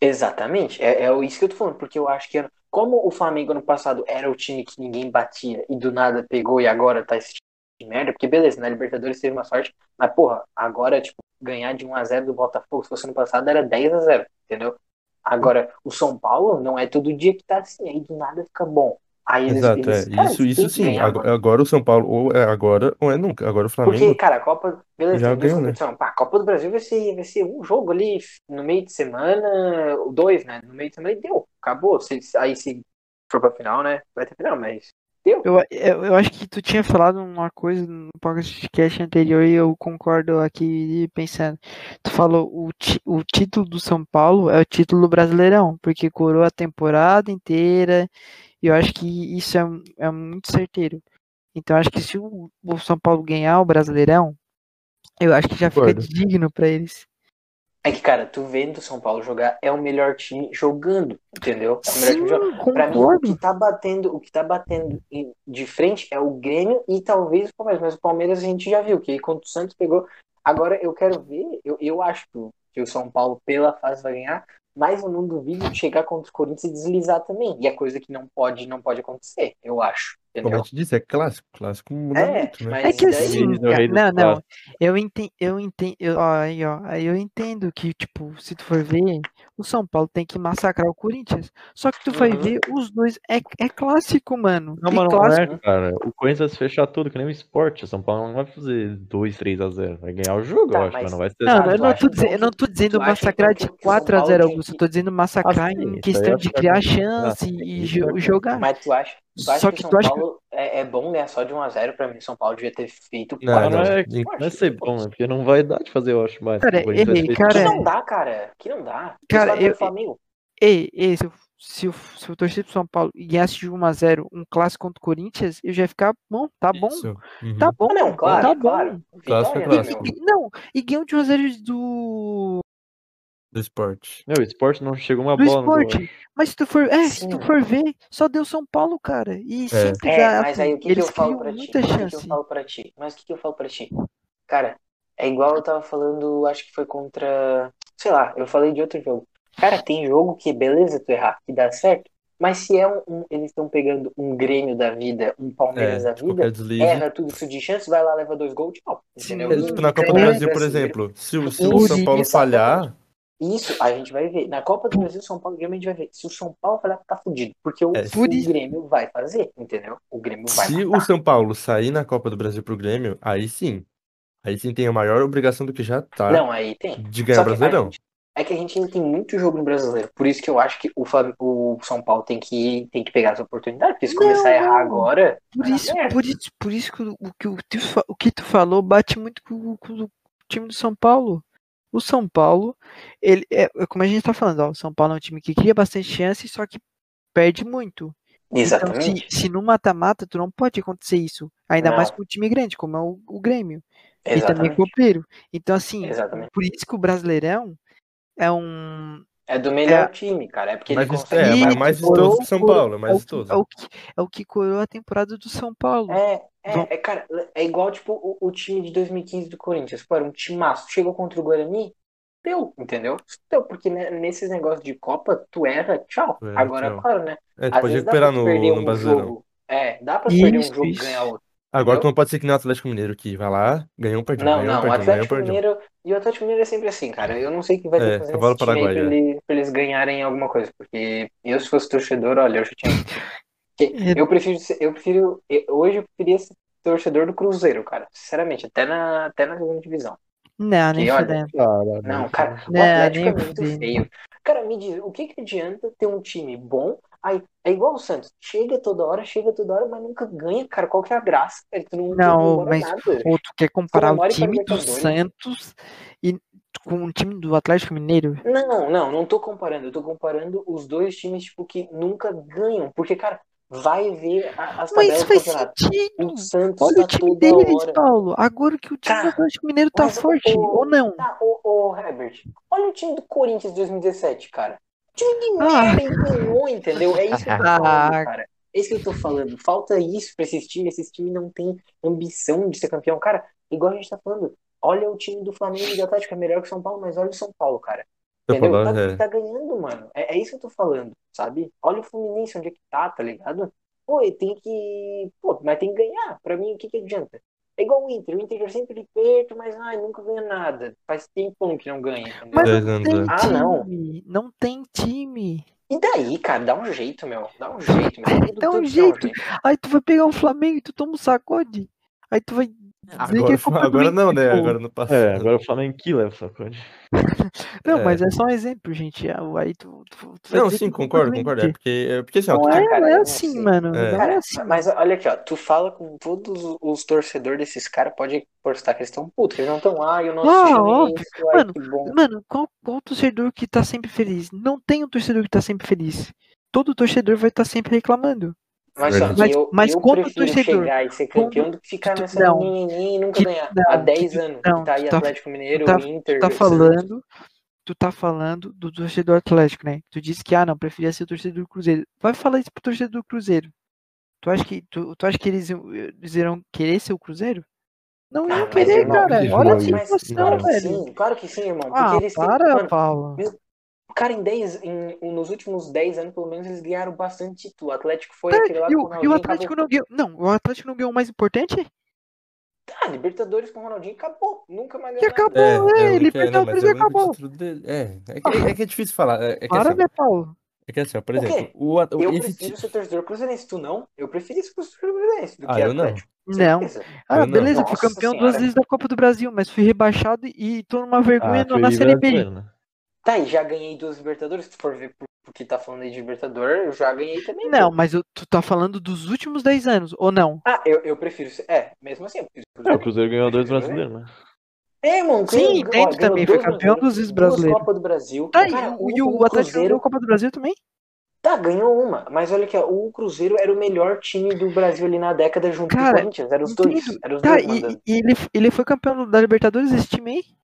Exatamente, é, é isso que eu tô falando, porque eu acho que era- como o Flamengo ano passado era o time que ninguém batia e do nada pegou e agora tá esse time de merda, porque beleza, na Libertadores teve uma sorte, mas porra, agora, tipo, ganhar de 1x0 do Botafogo, se fosse ano passado era 10x0, entendeu? Agora, o São Paulo não é todo dia que tá assim, aí do nada fica bom. Aí eles, Exato, eles- é. cara, Isso, eles isso sim. ganhar, Agora, o São Paulo ou é agora ou é nunca. Agora o Porque, Flamengo. cara, a Copa. Beleza, Já ganhou, né? Pá, a Copa do Brasil vai ser, vai ser um jogo ali no meio de semana, ou dois, né? No meio de semana e deu. Acabou. Se, aí se for pra final, né? Vai ter final, mas Deu. Eu, eu, eu acho que tu tinha falado uma coisa no podcast anterior e eu concordo aqui pensando. Tu falou o, ti- o título do São Paulo é o título do Brasileirão, porque coroa a temporada inteira e eu acho que isso é, é muito certeiro. Então eu acho que se o, o São Paulo ganhar o Brasileirão, eu acho que já fica Concordo. digno pra eles. É que, cara, tu vendo o São Paulo jogar é o melhor time jogando, entendeu? É o melhor Sim, time jogando. Pra mim, o que tá batendo, o que tá batendo de frente é o Grêmio e talvez o Palmeiras, mas o Palmeiras a gente já viu, que quando o Santos pegou. Agora eu quero ver, eu, eu acho que o- que o São Paulo, pela fase, vai ganhar, mas eu não duvido de chegar contra os Corinthians e deslizar também. E é coisa que não pode, não pode acontecer, eu acho. Como a gente disse, é clássico. Clássico muda É, muito, né? mas É que assim, cara, não, não, eu entendo, eu entendo, eu, ó, aí, ó, aí eu entendo que, tipo, se tu for ver, o São Paulo tem que massacrar o Corinthians. Só que tu vai Uhum. ver, os dois é, é clássico, mano. Não, e mas não clássico, é, cara. O Corinthians vai fechar tudo, que nem o esporte. O São Paulo não vai fazer 2, 3 a 0 Vai ganhar o jogo, Tá, eu acho, mas- não vai ser Não, não, eu não tô dizendo, eu não tô dizendo massacrar de que- que o São 4 a Paulo 0 tinha Augusto. Eu tô dizendo massacrar Ah, sim, em questão de criar chance Ah, e, jogar. Mas tu acha, tu acha Só que que tu acha que- Paulo é, é bom ganhar só de 1x0 pra mim? São Paulo devia ter feito Não, 4 Mas não, não. é, não é ser bom, é porque não vai dar de fazer, eu acho, mais. Cara, O Corinthians vai errei, ser- cara. Que é- não dá, cara. Que não dá. Cara, eu- pro Flamengo. Ei, ei, se, eu- se, o- se o torcedor do São Paulo ganhasse de 1 a 0 um clássico contra o Corinthians, eu já ia ficar bom, tá bom, Isso. Uhum. tá bom, Ah, não, claro, tá bom. claro. É Vitória, clássico. meu? E- não, e ganhou de 1 a 0 do Do esporte. Meu, o esporte não chegou uma do bola no esporte. Mas se tu for, é, se tu Sim. for ver, só deu São Paulo, cara. E sempre É, mas assim, aí o que, que eles eu falo pra ti? O que, que eu falo pra ti? Mas o que, que eu falo pra ti? Cara, é igual eu tava falando, acho que foi contra. Sei lá, eu falei de outro jogo. Cara, tem jogo que, beleza, tu errar, que dá certo. Mas se é um. um- eles estão pegando um Grêmio da vida, um Palmeiras É, da de vida, deslize. erra tudo isso de chance, vai lá, leva dois gols, tchau. Entendeu? É, tipo, na Copa do Campeonato Brasil, por Brasileiro, exemplo, se o, se Isso, o São Paulo exatamente. falhar, Isso, a gente vai ver. Na Copa do Brasil, São Paulo e Grêmio, a gente vai ver. Se o São Paulo falhar, tá fudido. Porque o, É, o Grêmio vai fazer, entendeu? O Grêmio vai se o matar. São Paulo sair na Copa do Brasil pro Grêmio, aí sim. Aí sim tem a maior obrigação do que já tá Não, aí tem. de ganhar Só o que Brasileirão. gente- é que a gente ainda tem muito jogo no brasileiro. Por isso que eu acho que o, Flam- o São Paulo tem que, tem que pegar essa oportunidade. Porque se Não, começar a errar agora. Por isso, por isso, por isso que o, o que o, o que tu falou bate muito com, com o time do São Paulo. O São Paulo, ele é é como a gente tá falando, ó, o São Paulo é um time que cria bastante chance, só que perde muito. Então, Exatamente. se, se no mata-mata, tu não pode acontecer isso. Ainda mais Não. com um time grande, como é o, o Grêmio. E também Exatamente. copeiro. Então, assim, Exatamente. por isso que o Brasileirão é um. É do melhor time, cara. É porque Mais ele consegue. é, mas mais vistoso que São Paulo, é mais é o que- vistoso. É o, que, é o que coroa a temporada do São Paulo. É, é, é, cara, é igual, tipo, o, o time de 2015 do Corinthians. Pô, era um timaço. Chegou contra o Guarani, deu, entendeu? Deu, porque né, nesses negócios de Copa, tu erra, tchau. Erra, Agora, tchau. claro, né? É, tu Às pode recuperar no, no um Brasileirão. jogo. É, dá pra perder um Isso, jogo e isso. ganhar outro. Agora entendeu? tu não pode ser que nem o Atlético Mineiro, que vai lá, ganhou um perdão, Não, ganhou não, ganhou um Atlético perdão. Mineiro. E o Atlético Mineiro é sempre assim, cara. Eu não sei o que vai ter É, que fazer pra, paraguaio, ele- pra eles ganharem alguma coisa. Porque eu, se fosse torcedor, olha, eu já tinha. [LAUGHS] É. Eu prefiro, ser- eu prefiro. Hoje eu preferia ser torcedor do Cruzeiro, cara. Sinceramente, até na, até na segunda divisão. Não, nem olha. Caralho, Não, cara, o Não, Atlético é muito fudendo. feio. Cara, me diz, o que que adianta ter um time bom? Aí, é igual o Santos, chega toda hora, chega toda hora, mas nunca ganha, cara. Qual que é a graça? velho? Tu não, tu Não, comemora mas nada. Pô, tu quer comparar o com a time do. Santos e com o time do Atlético Mineiro? Não, não, não tô comparando. Eu tô comparando os dois times, tipo, que nunca ganham. Porque, cara, vai ver as tabelas Mas do faz sentido. O Santos Olha tá o time deles, hora. Paulo. Agora que o time do Atlético Mineiro tá mas o- forte, o- ou não? Tá, ô, ô, Herbert, olha o time do Corinthians 2017, cara. Time de Ah. merda e ganhou, entendeu? É isso que eu tô falando, Ah. cara. É isso que eu tô falando. Falta isso pra esses times. Esses times não têm ambição de ser campeão. Cara, igual a gente tá falando, olha o time do Flamengo e do Atlético, é melhor que o São Paulo, mas olha o São Paulo, cara. Eu Entendeu? falar, Tá, é. tá ganhando, mano. É, é isso que eu tô falando, sabe? Olha o Fluminense, onde é que tá, tá ligado? Pô, tem que. Pô, mas tem que ganhar. Pra mim, o que que adianta? É igual o Inter. O Inter é sempre perto, mas ai, nunca ganha nada. Faz tempo que não ganha, entendeu? Mas não tem. Ah, não. time. Não tem time. E daí, cara, dá um jeito, meu. Dá um jeito, meu. [LAUGHS] Dá um jeito. Aí tu vai pegar o Flamengo e tu toma um sacode. Aí tu vai é Agora, [LAUGHS] agora não, né? Pô. Agora no passado. É, agora o Flamengo que leva o sacode. [LAUGHS] Não, É. mas é só um exemplo, gente. Ah, Aí tu, tu, tu vai Não, sim, é concordo, do concordo. É porque, é porque assim, ó, Não tu- é, cara, não eu é não assim, mano. É. Não é assim. mas olha aqui, ó, tu fala com todos os torcedores desses caras, pode postar que eles estão putos, que eles não estão, ah, eu não Ah, assisti óbvio. isso, ai, Mano, que bom. Mano, qual, qual torcedor que tá sempre feliz? Não tem um torcedor que tá sempre feliz. Todo torcedor vai estar sempre reclamando. Mas só que eu, Mas- mas eu quando o prefiro torcedor- chegar e ser campeão do que ficar nessa não. menininha e nunca Que- ganhar. não, Há que 10 tu- anos não, que tá aí tá- Atlético Mineiro, tá- Inter, Tu tá falando, tu tá falando do torcedor Atlético, né? Tu disse que, ah, não, preferia ser o torcedor do Cruzeiro. Vai falar isso pro torcedor do Cruzeiro. Tu acha que, tu, tu acha que eles, eles irão querer ser o Cruzeiro? Não Ah, iam mas, querer, cara. Olha a não situação, claro que velho. sim, claro que sim, irmão. Porque Ah, eles têm. para, Mano, Paulo. o cara em 10, em, nos últimos 10 anos, pelo menos, eles ganharam bastante título. O Atlético foi Tá, aquele lá e, com o e o Ronaldinho Atlético acabou. não ganhou. Não, o Atlético não ganhou o mais importante? Ah, Libertadores com o Ronaldinho acabou. Nunca mais ganhou nada. acabou, É, é, é, é, não, Libertadores mas é o único acabou. dele. É, é que, é que é difícil falar. É, é que Para, assim, né, Paulo? é que assim, ó, por exemplo, o, o- Eu esse prefiro ser torcedor cruzeirense, tu não? Eu prefiro ser torcedor cruzeirense do Ah, que eu não. Atlético. Não. Certeza. Ah, Eu não. beleza, fui Nossa campeão duas senhora. vezes da Copa do Brasil, mas fui rebaixado e tô numa vergonha Ah, na Série B. né? Tá, e já ganhei duas Libertadores. Se tu for ver por, por que tá falando aí de Libertador, eu já ganhei também. Não, mas eu- tu tá falando dos últimos 10 anos, ou não? Ah, eu, eu prefiro ser. É, mesmo assim, eu prefiro É, o Cruzeiro ganhou dois brasileiros, né? É, mano. Sim, entendo também, foi campeão brasileiros, duas vezes duas brasileiro. Copa do Brasil. Tá, e Cara, o, e o Atlético não ganhou a Copa do Brasil também? Tá, ganhou uma. Mas olha aqui, ó, o Cruzeiro era o melhor time do Brasil ali na década junto com Cara, o Corinthians. Eram os dois. Eram os Tá, dois e, e ele, ele foi campeão da Libertadores, esse time aí?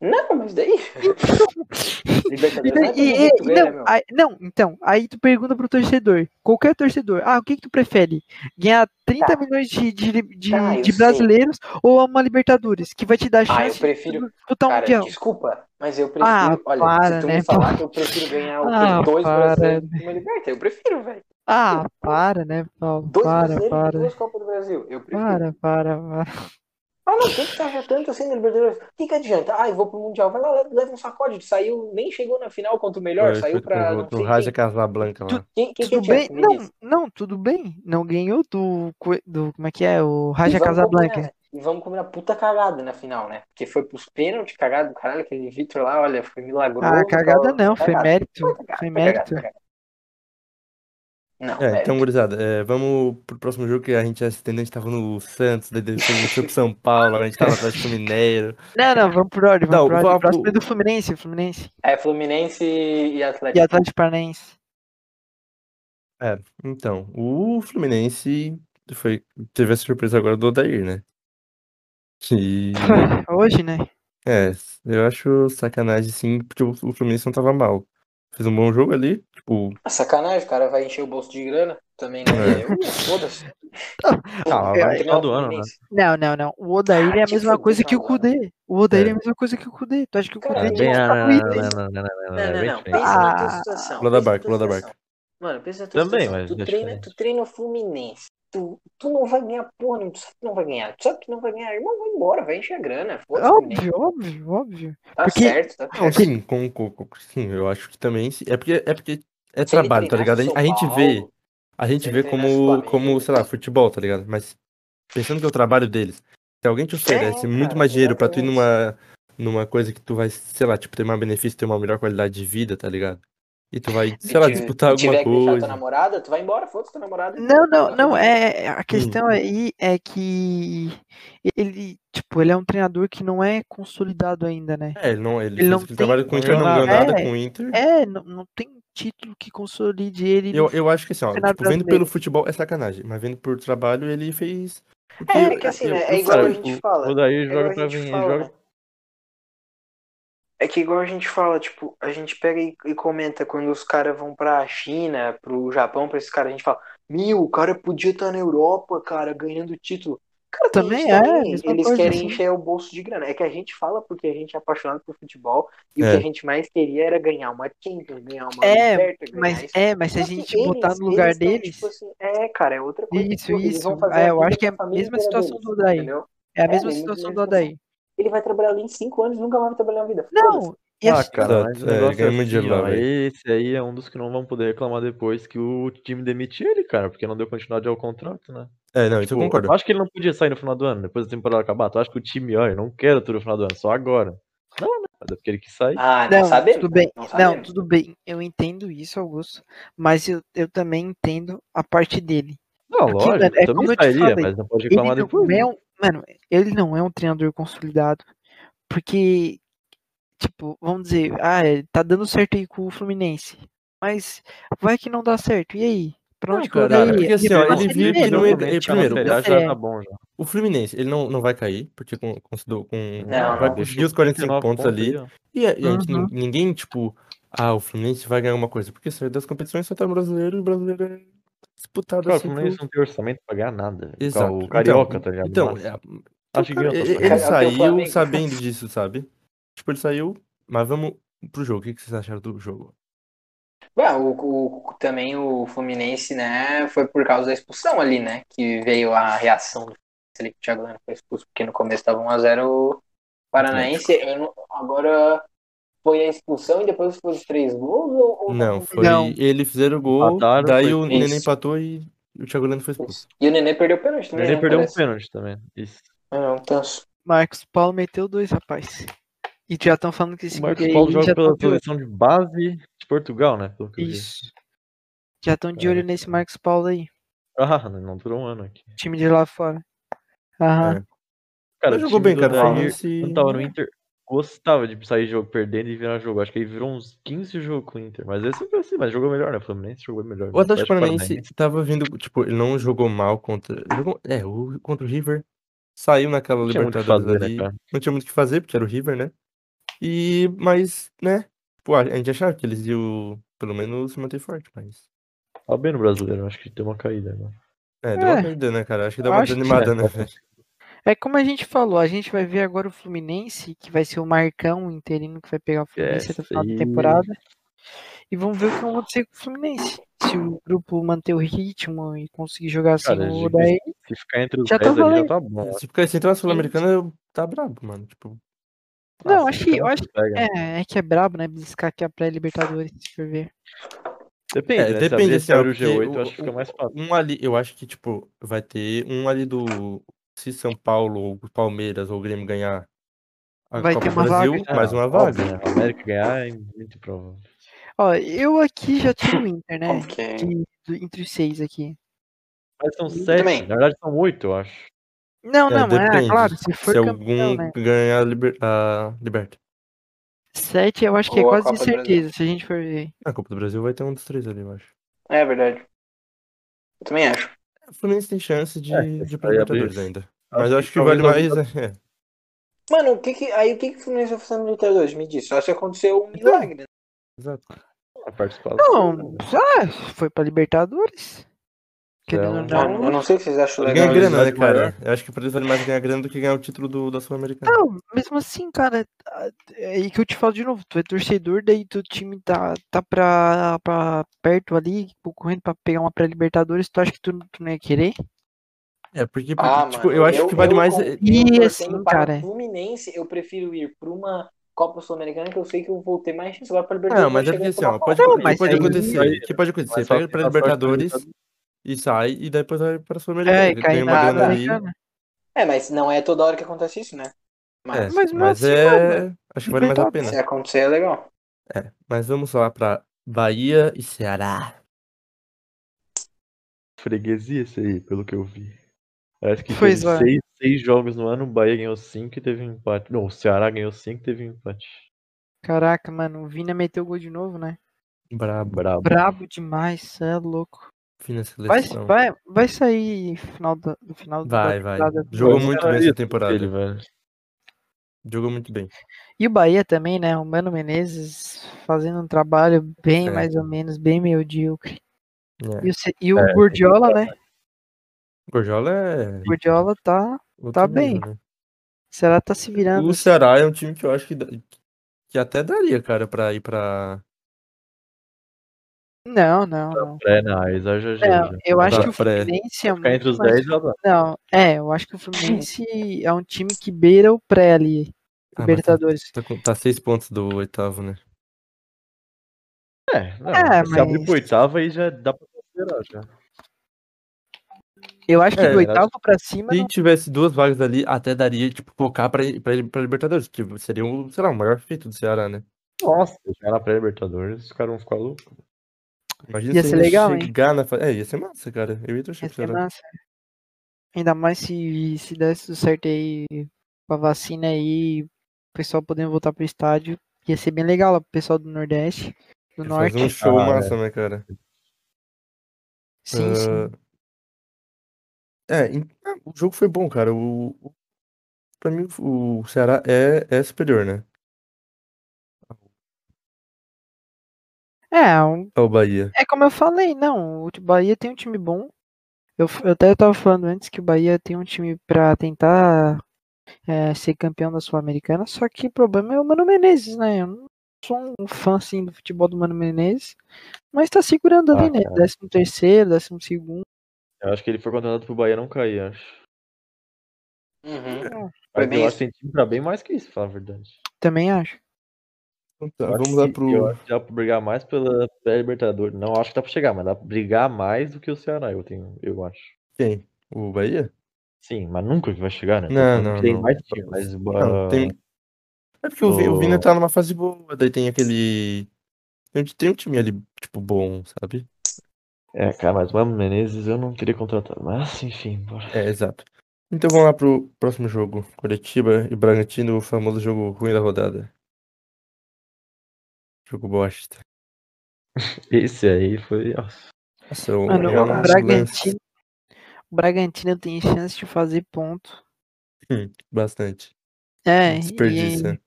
Não, mas daí. E, [LAUGHS] Libertadores não é daí- e- e- ganha, né, não, aí, não, então, aí tu pergunta pro torcedor, qualquer torcedor, ah, o que que tu prefere? Ganhar 30 Tá. milhões de, de, de, Tá, de sei. brasileiros ou uma Libertadores, que vai te dar Ah, eu chance prefiro- de disputar um desculpa, mas eu prefiro. Ah, olha, para, se tu né, me falar que eu prefiro ganhar o [LAUGHS] Ah, dois para, brasileiros né. uma liberta, eu prefiro, velho. Ah, para, né, Paulo? Dois Para, brasileiros e para, duas Copas do Brasil. Eu prefiro. para, para, para. Ah, não, quem que tava tanto assim na Libertadores? O que, que adianta? Ah, eu vou pro Mundial. Vai lá, leva um sacode. Saiu, nem chegou na final contra o melhor, foi, saiu foi pra. do Raja quem. Casablanca lá. Quem, quem que Tudo bem? adianta? Me Não, não, tudo bem. Não ganhou do, do como é que é? O Raja Casablanca. combinar, E vamos combinar puta cagada na final, né? Porque foi pros pênaltis, cagada do caralho, aquele Vitor lá, olha, foi milagroso. Ah, cagada tal. não, foi Cagada. mérito. Foi cagada, Foi foi mérito. cagada, foi cagada. Não, É, é, então, gurizada, é, vamos pro próximo jogo que a gente já se entendeu, a gente tava no Santos, daí depois a gente foi pro São Paulo, agora a gente tava no Atlético Mineiro. Não, não, vamos por ordem, Não, vamos por ordem. vamos O próximo pro- é do Fluminense, Fluminense. é Fluminense e E Atlético. Atlético Paranaense. Então, o Fluminense foi, teve a surpresa agora do Odair, né? Que, [LAUGHS] Hoje, né? é, eu acho sacanagem, sim, porque o, o Fluminense não tava mal. Fez um bom jogo ali, tipo, Ah, Sacanagem, o cara vai encher o bolso de grana. Também, né? É. Eu, Foda-se. Ah, Quer vai, final do ano, Fluminense? Não, não, não. O Odair é a Ah, te mesma fuder, coisa que o. Kudê. O Odair é. É. a mesma coisa que o Kudê. Tu acha que o Kudê bem- tinha Não, não, não, não, não, não, não, não, Não, é não, bem não. diferente. Pensa na tua Ah. situação. Pula da pensa na barca, tua pula da situação. Mano, pensa na tua Também, situação. mas Tu é treina, tu treina o Fluminense. Tu, tu não vai ganhar porra, não, tu sabe que não vai ganhar. Tu sabe que não vai ganhar. Irmão, vai embora, vai encher a grana. Óbvio, óbvio, óbvio. Tá porque- certo, tá certo. sim, com, com, com- sim, eu acho que também. sim. É porque é, porque é Se trabalho, tá ligado? A gente, vê, a gente se vê como, como, sei lá, futebol, tá ligado? Mas pensando que é o trabalho deles, se alguém te oferece É, muito cara, mais dinheiro pra tu ir numa, numa coisa que tu vai, sei lá, tipo, ter mais benefício, ter uma melhor qualidade de vida, tá ligado? E tu vai, sei lá, se disputar tiver alguma que deixar tua coisa. namorada, tu vai embora, foda-se tua namorada. Não, não, não. É, a questão aí é que ele, tipo, ele é um treinador que não é consolidado ainda, né? É, ele não, ele, Ele não tem- trabalho com o Inter, não ganhou nada. nada É, com o Inter. É, não, não tem título que consolide ele. Eu, eu acho que assim, ó, tipo, vendo Brasileiro. pelo futebol é sacanagem, mas vendo por trabalho ele fez. porque É, eu- que assim, né? É igual a gente fala. o Daí É joga pra vir, fala, joga? É que igual a gente fala, tipo, a gente pega e, e comenta quando os caras vão pra China, pro Japão, pra esses caras, a gente fala, meu, o cara podia estar na Europa, cara, ganhando título. Cara, Também é, eles querem assim. encher o bolso de grana. É que a gente fala porque a gente é apaixonado por futebol e o É. que a gente mais queria era ganhar uma Champions, ganhar uma É, Liberta, ganhar Mas isso. é, mas se a gente botar eles- no lugar deles, tipo assim, é, cara, é outra coisa. isso, vão isso. fazer É, eu acho que é a mesma situação deles, do Odair. entendeu? É a É, mesma situação do Odair. Ele vai trabalhar ali em 5 anos e nunca mais vai trabalhar na vida. Não, Ah, cara, Exato, mas o é, negócio ganha é muito assim, ó, esse aí é um dos que não vão poder reclamar depois que o time demitiu ele, cara, porque não deu continuidade ao contrato, né? É, não, isso eu Tipo, concordo. eu acho que ele não podia sair no final do ano, depois da temporada acabar. Tu acha que o time, olha, não quero tudo no final do ano, só agora. Não, né? Mas é porque ele quis sair. Ah, não, Não, sabemos. tudo bem. Não, Não, tudo bem. Eu entendo isso, Augusto. Mas eu, eu também entendo a parte dele. Não, porque, lógico, mano, é eu também como eu te sairia, falei, mas não pode Ele reclamar não depois. é né? um, mano, ele não é um treinador consolidado. Porque, tipo, vamos dizer, ah, é, tá dando certo aí com o Fluminense. Mas vai que não dá certo. E aí? Pra Não, onde que eu cara, porque assim, ó, ele viu que não ia- ele- primeiro, A é. já tá bom já. O Fluminense, ele não, não vai cair, porque com, com, com, Não, vai não. conseguir os 45 39 pontos ali. E, a- e a gente, Uhum. nin- ninguém, tipo, ah, o Fluminense vai ganhar alguma coisa. Porque saiu das competições só tá brasileiro e o brasileiro é disputado Cara, o assim. Fluminense por- não tem orçamento pra ganhar nada. Exato. O Carioca, então, tá ligado? Então, é, acho que então, ganhou cara, a ele, ele é saiu sabendo disso, sabe? Tipo, ele saiu, mas vamos pro jogo. O que vocês acharam do jogo? Ué, o, o- também o Fluminense, né, foi por causa da expulsão ali, né? Que veio a reação do Fluminense que o Thiago Lano foi expulso, porque no começo tava 1x0 o Paranaense. Eu não- agora foi a expulsão e depois foi os três gols? Ou, ou Não, foi. Não. Eles fizeram o gol, Empataram, daí foi o expulso. Nenê empatou e o Thiago Leno foi expulso. E o Nenê perdeu o pênalti O também, Nenê né, perdeu um pênalti também. Isso. Não, então, Marcos Paulo meteu dois, rapaz. E já estão falando que esse Marcos Paulo aí joga pela tão seleção de base de Portugal, né? Pelo que eu vi. Isso. Já estão de olho nesse Marcos Paulo aí. Ah, não durou um ano aqui. Time de lá fora. Aham. É. Cara, Mas jogou bem, cara, Fluminense- Quando tava no Inter, gostava de sair jogo perdendo e virar jogo. Acho que ele virou uns 15 jogos com o Inter. Mas esse foi assim, mas jogou melhor, né? O Fluminense jogou melhor. O Atlético Paranaense. Tava vindo, tipo, ele não jogou mal contra. Jogou, é, o, contra o River. Saiu naquela Não Libertadores fazer, ali. né, não tinha muito o que fazer, porque era o River, né? E, mas, né? Pô, a gente achava que eles iam, pelo menos, se manter forte, mas. Tá bem no brasileiro, acho que deu uma caída agora. É, deu uma É. caída, né, cara? Acho que deu uma Acho que desanimada, é. né, velho? É como a gente falou, a gente vai ver agora o Fluminense, que vai ser o Marcão o interino que vai pegar o Fluminense até o final da sim. temporada. E vamos ver o que vai acontecer com o Fluminense. Se o grupo manter o ritmo e conseguir jogar assim Cara, o daí. Se ficar entre os Já 10 tá ali, já valendo. tá bom. Se ficar sem entrar na Sul-Americana, tá brabo, mano. Tipo, Não, Ah, acho se que, eu acho que pega. É, é que é brabo, né? Beliscar aqui a pré-Libertadores, se for ver. Depende, é, né? Se depende, abrir, assim, se ó, abrir o porque G8, eu o- acho que fica mais fácil. um ali, eu acho que, tipo, vai ter um ali do. Se São Paulo, ou Palmeiras ou Grêmio ganhar a Vai Copa ter do uma Brasil, vaga. mais Ah, uma óbvio, vaga. né? A América ganhar é muito provável. Ó, eu aqui já tiro o Inter, né? Óbvio é. De, do- entre os seis aqui. Mas são Eu sete, também. na verdade são oito, eu acho. Não, É, não, é, depende. claro, se for Se campeão, algum né? ganhar a, liber... a Liberta. Sete eu acho que é Ou a quase Copa do Brasil. certeza, se a gente for ver. A Copa do Brasil vai ter um dos três ali, eu acho. É verdade. Eu também acho. O Fluminense tem chance de, É, de pra aí abre- Libertadores ainda. acho Mas eu acho que vale talvez mais. É, Mano, o que que, aí o que, que o Fluminense vai fazer no Libertadores? Me diz. Só se aconteceu um milagre. né? exato. A participação. Não, ah, foi pra Libertadores. Então, Ah, não. eu não sei o que vocês acham legal. ganha grana, né, cara? Eu acho que pra eles vale mais ganhar grana do que ganhar o título do, da Sul-Americana. Não, mesmo assim, cara, ah, é aí que eu te falo de novo, tu é torcedor, daí teu time tá, tá pra, pra perto ali, concorrendo pra pegar uma pré-Libertadores, tu acha que tu, tu não ia querer? É, porque, Ah, tipo, mano, eu acho que vale mais. eu E torcendo assim, para cara. Fluminense, eu prefiro ir pra uma Copa Sul-Americana que eu sei que eu vou ter mais chance agora pra Libertadores. Não, mas é porque assim, ó, pode. Não, o que mas pode acontecer. O que pode acontecer? mais Pega pra Libertadores. E sai, e depois vai pra Sul-Americana. É, que cair ganha uma na grana ali. Sul-Americana. É, mas não é toda hora que acontece isso, né? É, Mas Mas mas, mesmo assim, é. mano, Acho que vale mais a Libertadores. se pena. acontecer é legal. É, mas vamos lá pra Bahia e Ceará. Freguesia esse aí, pelo que eu vi. Parece que Pois teve é. seis, seis jogos no ano, o Bahia ganhou cinco e teve um empate. Não, o Ceará ganhou cinco e teve um empate. Caraca, mano, o Vina meteu gol de novo, né? Brabo. Brabo. Brabo demais, cê é louco. Fina Vai, seleção. vai, vai sair final do, do final Vai, da vai. temporada. Jogou muito bem essa temporada. Ele, velho. Jogou muito bem. E o Bahia também, né? O Mano Menezes fazendo um trabalho bem É. mais ou menos, bem medíocre. É. E o, e o É, Gordiola, né? O Gorjola é. O Gordiola tá. outro tá bem. né? Será que tá se virando? O Ceará é um time que eu acho que, que até daria, cara, pra ir pra. Não, não, não. É, não, exagerou. Não, já. eu acho Dá que o pré. Fluminense é Ficar entre os mais 10 já dá. Não, é, eu acho que o Fluminense é um time que beira o pré ali. Ah, tá, Libertadores. tá, com- tá seis pontos do oitavo, né? É, não, É, se abrir pro oitavo aí já dá pra considerar já. Eu acho que É, do oitavo pra cima. Se não- tivesse duas vagas ali, até daria, tipo, focar pra, pra, pra Libertadores, que seria, o, sei lá, o maior feito do Ceará, né? Nossa, chegar na pré-Libertadores, os caras vão ficar loucos. Imagina Ia se ser ele legal, hein? chegar na fase. É, ia ser massa, cara. Eu ia torcer Ia ser massa. Ainda mais se, se desse tudo certo aí com a vacina aí, o pessoal podendo voltar pro estádio. Ia ser bem legal lá pro pessoal do Nordeste, do Ia Norte. Fazer um show Ah, massa, né, cara? Sim, sim. Ah, É, ah, o jogo foi bom, cara. O, o- pra mim, o Ceará é, é superior, né? É, um- Ao Bahia. é como eu falei, não, o Bahia tem um time bom. Eu, eu até tava falando antes que o Bahia tem um time pra tentar é, ser campeão da Sul-Americana, só que o problema é o Mano Menezes, né? Eu não sou um fã assim do futebol do Mano Menezes, mas tá segurando ali, Ah, né? cara. Décimo terceiro, décimo segundo. Eu acho que ele foi contratado pro Bahia não cair, acho. Uhum. Mas bem eu acho que tem time pra bem mais que isso, pra falar a verdade. Também acho. Então vamos lá pro. Eu acho que dá pra brigar mais pela pré-Libertadores. Não acho que dá pra chegar, mas dá pra brigar mais do que o Ceará, eu, tenho, eu acho. Quem? O Bahia? Sim, mas nunca que vai chegar, né? Não, não, Tem não. mais time, mas... Não, tem. É porque o, o Vina tá numa fase boa, daí tem aquele. Tem, um time ali, tipo, bom, sabe? É, cara, mas o Mano Menezes eu não teria contratado. Mas, enfim, bora. É, exato. Então vamos lá pro próximo jogo. Curitiba e Bragantino, o famoso jogo ruim da rodada. Jogo bosta. Esse aí foi... Nossa. Nossa, o Mano, é um o Bragantino, o Bragantino tem chance de fazer ponto. Hum, bastante. É, e Desperdiça.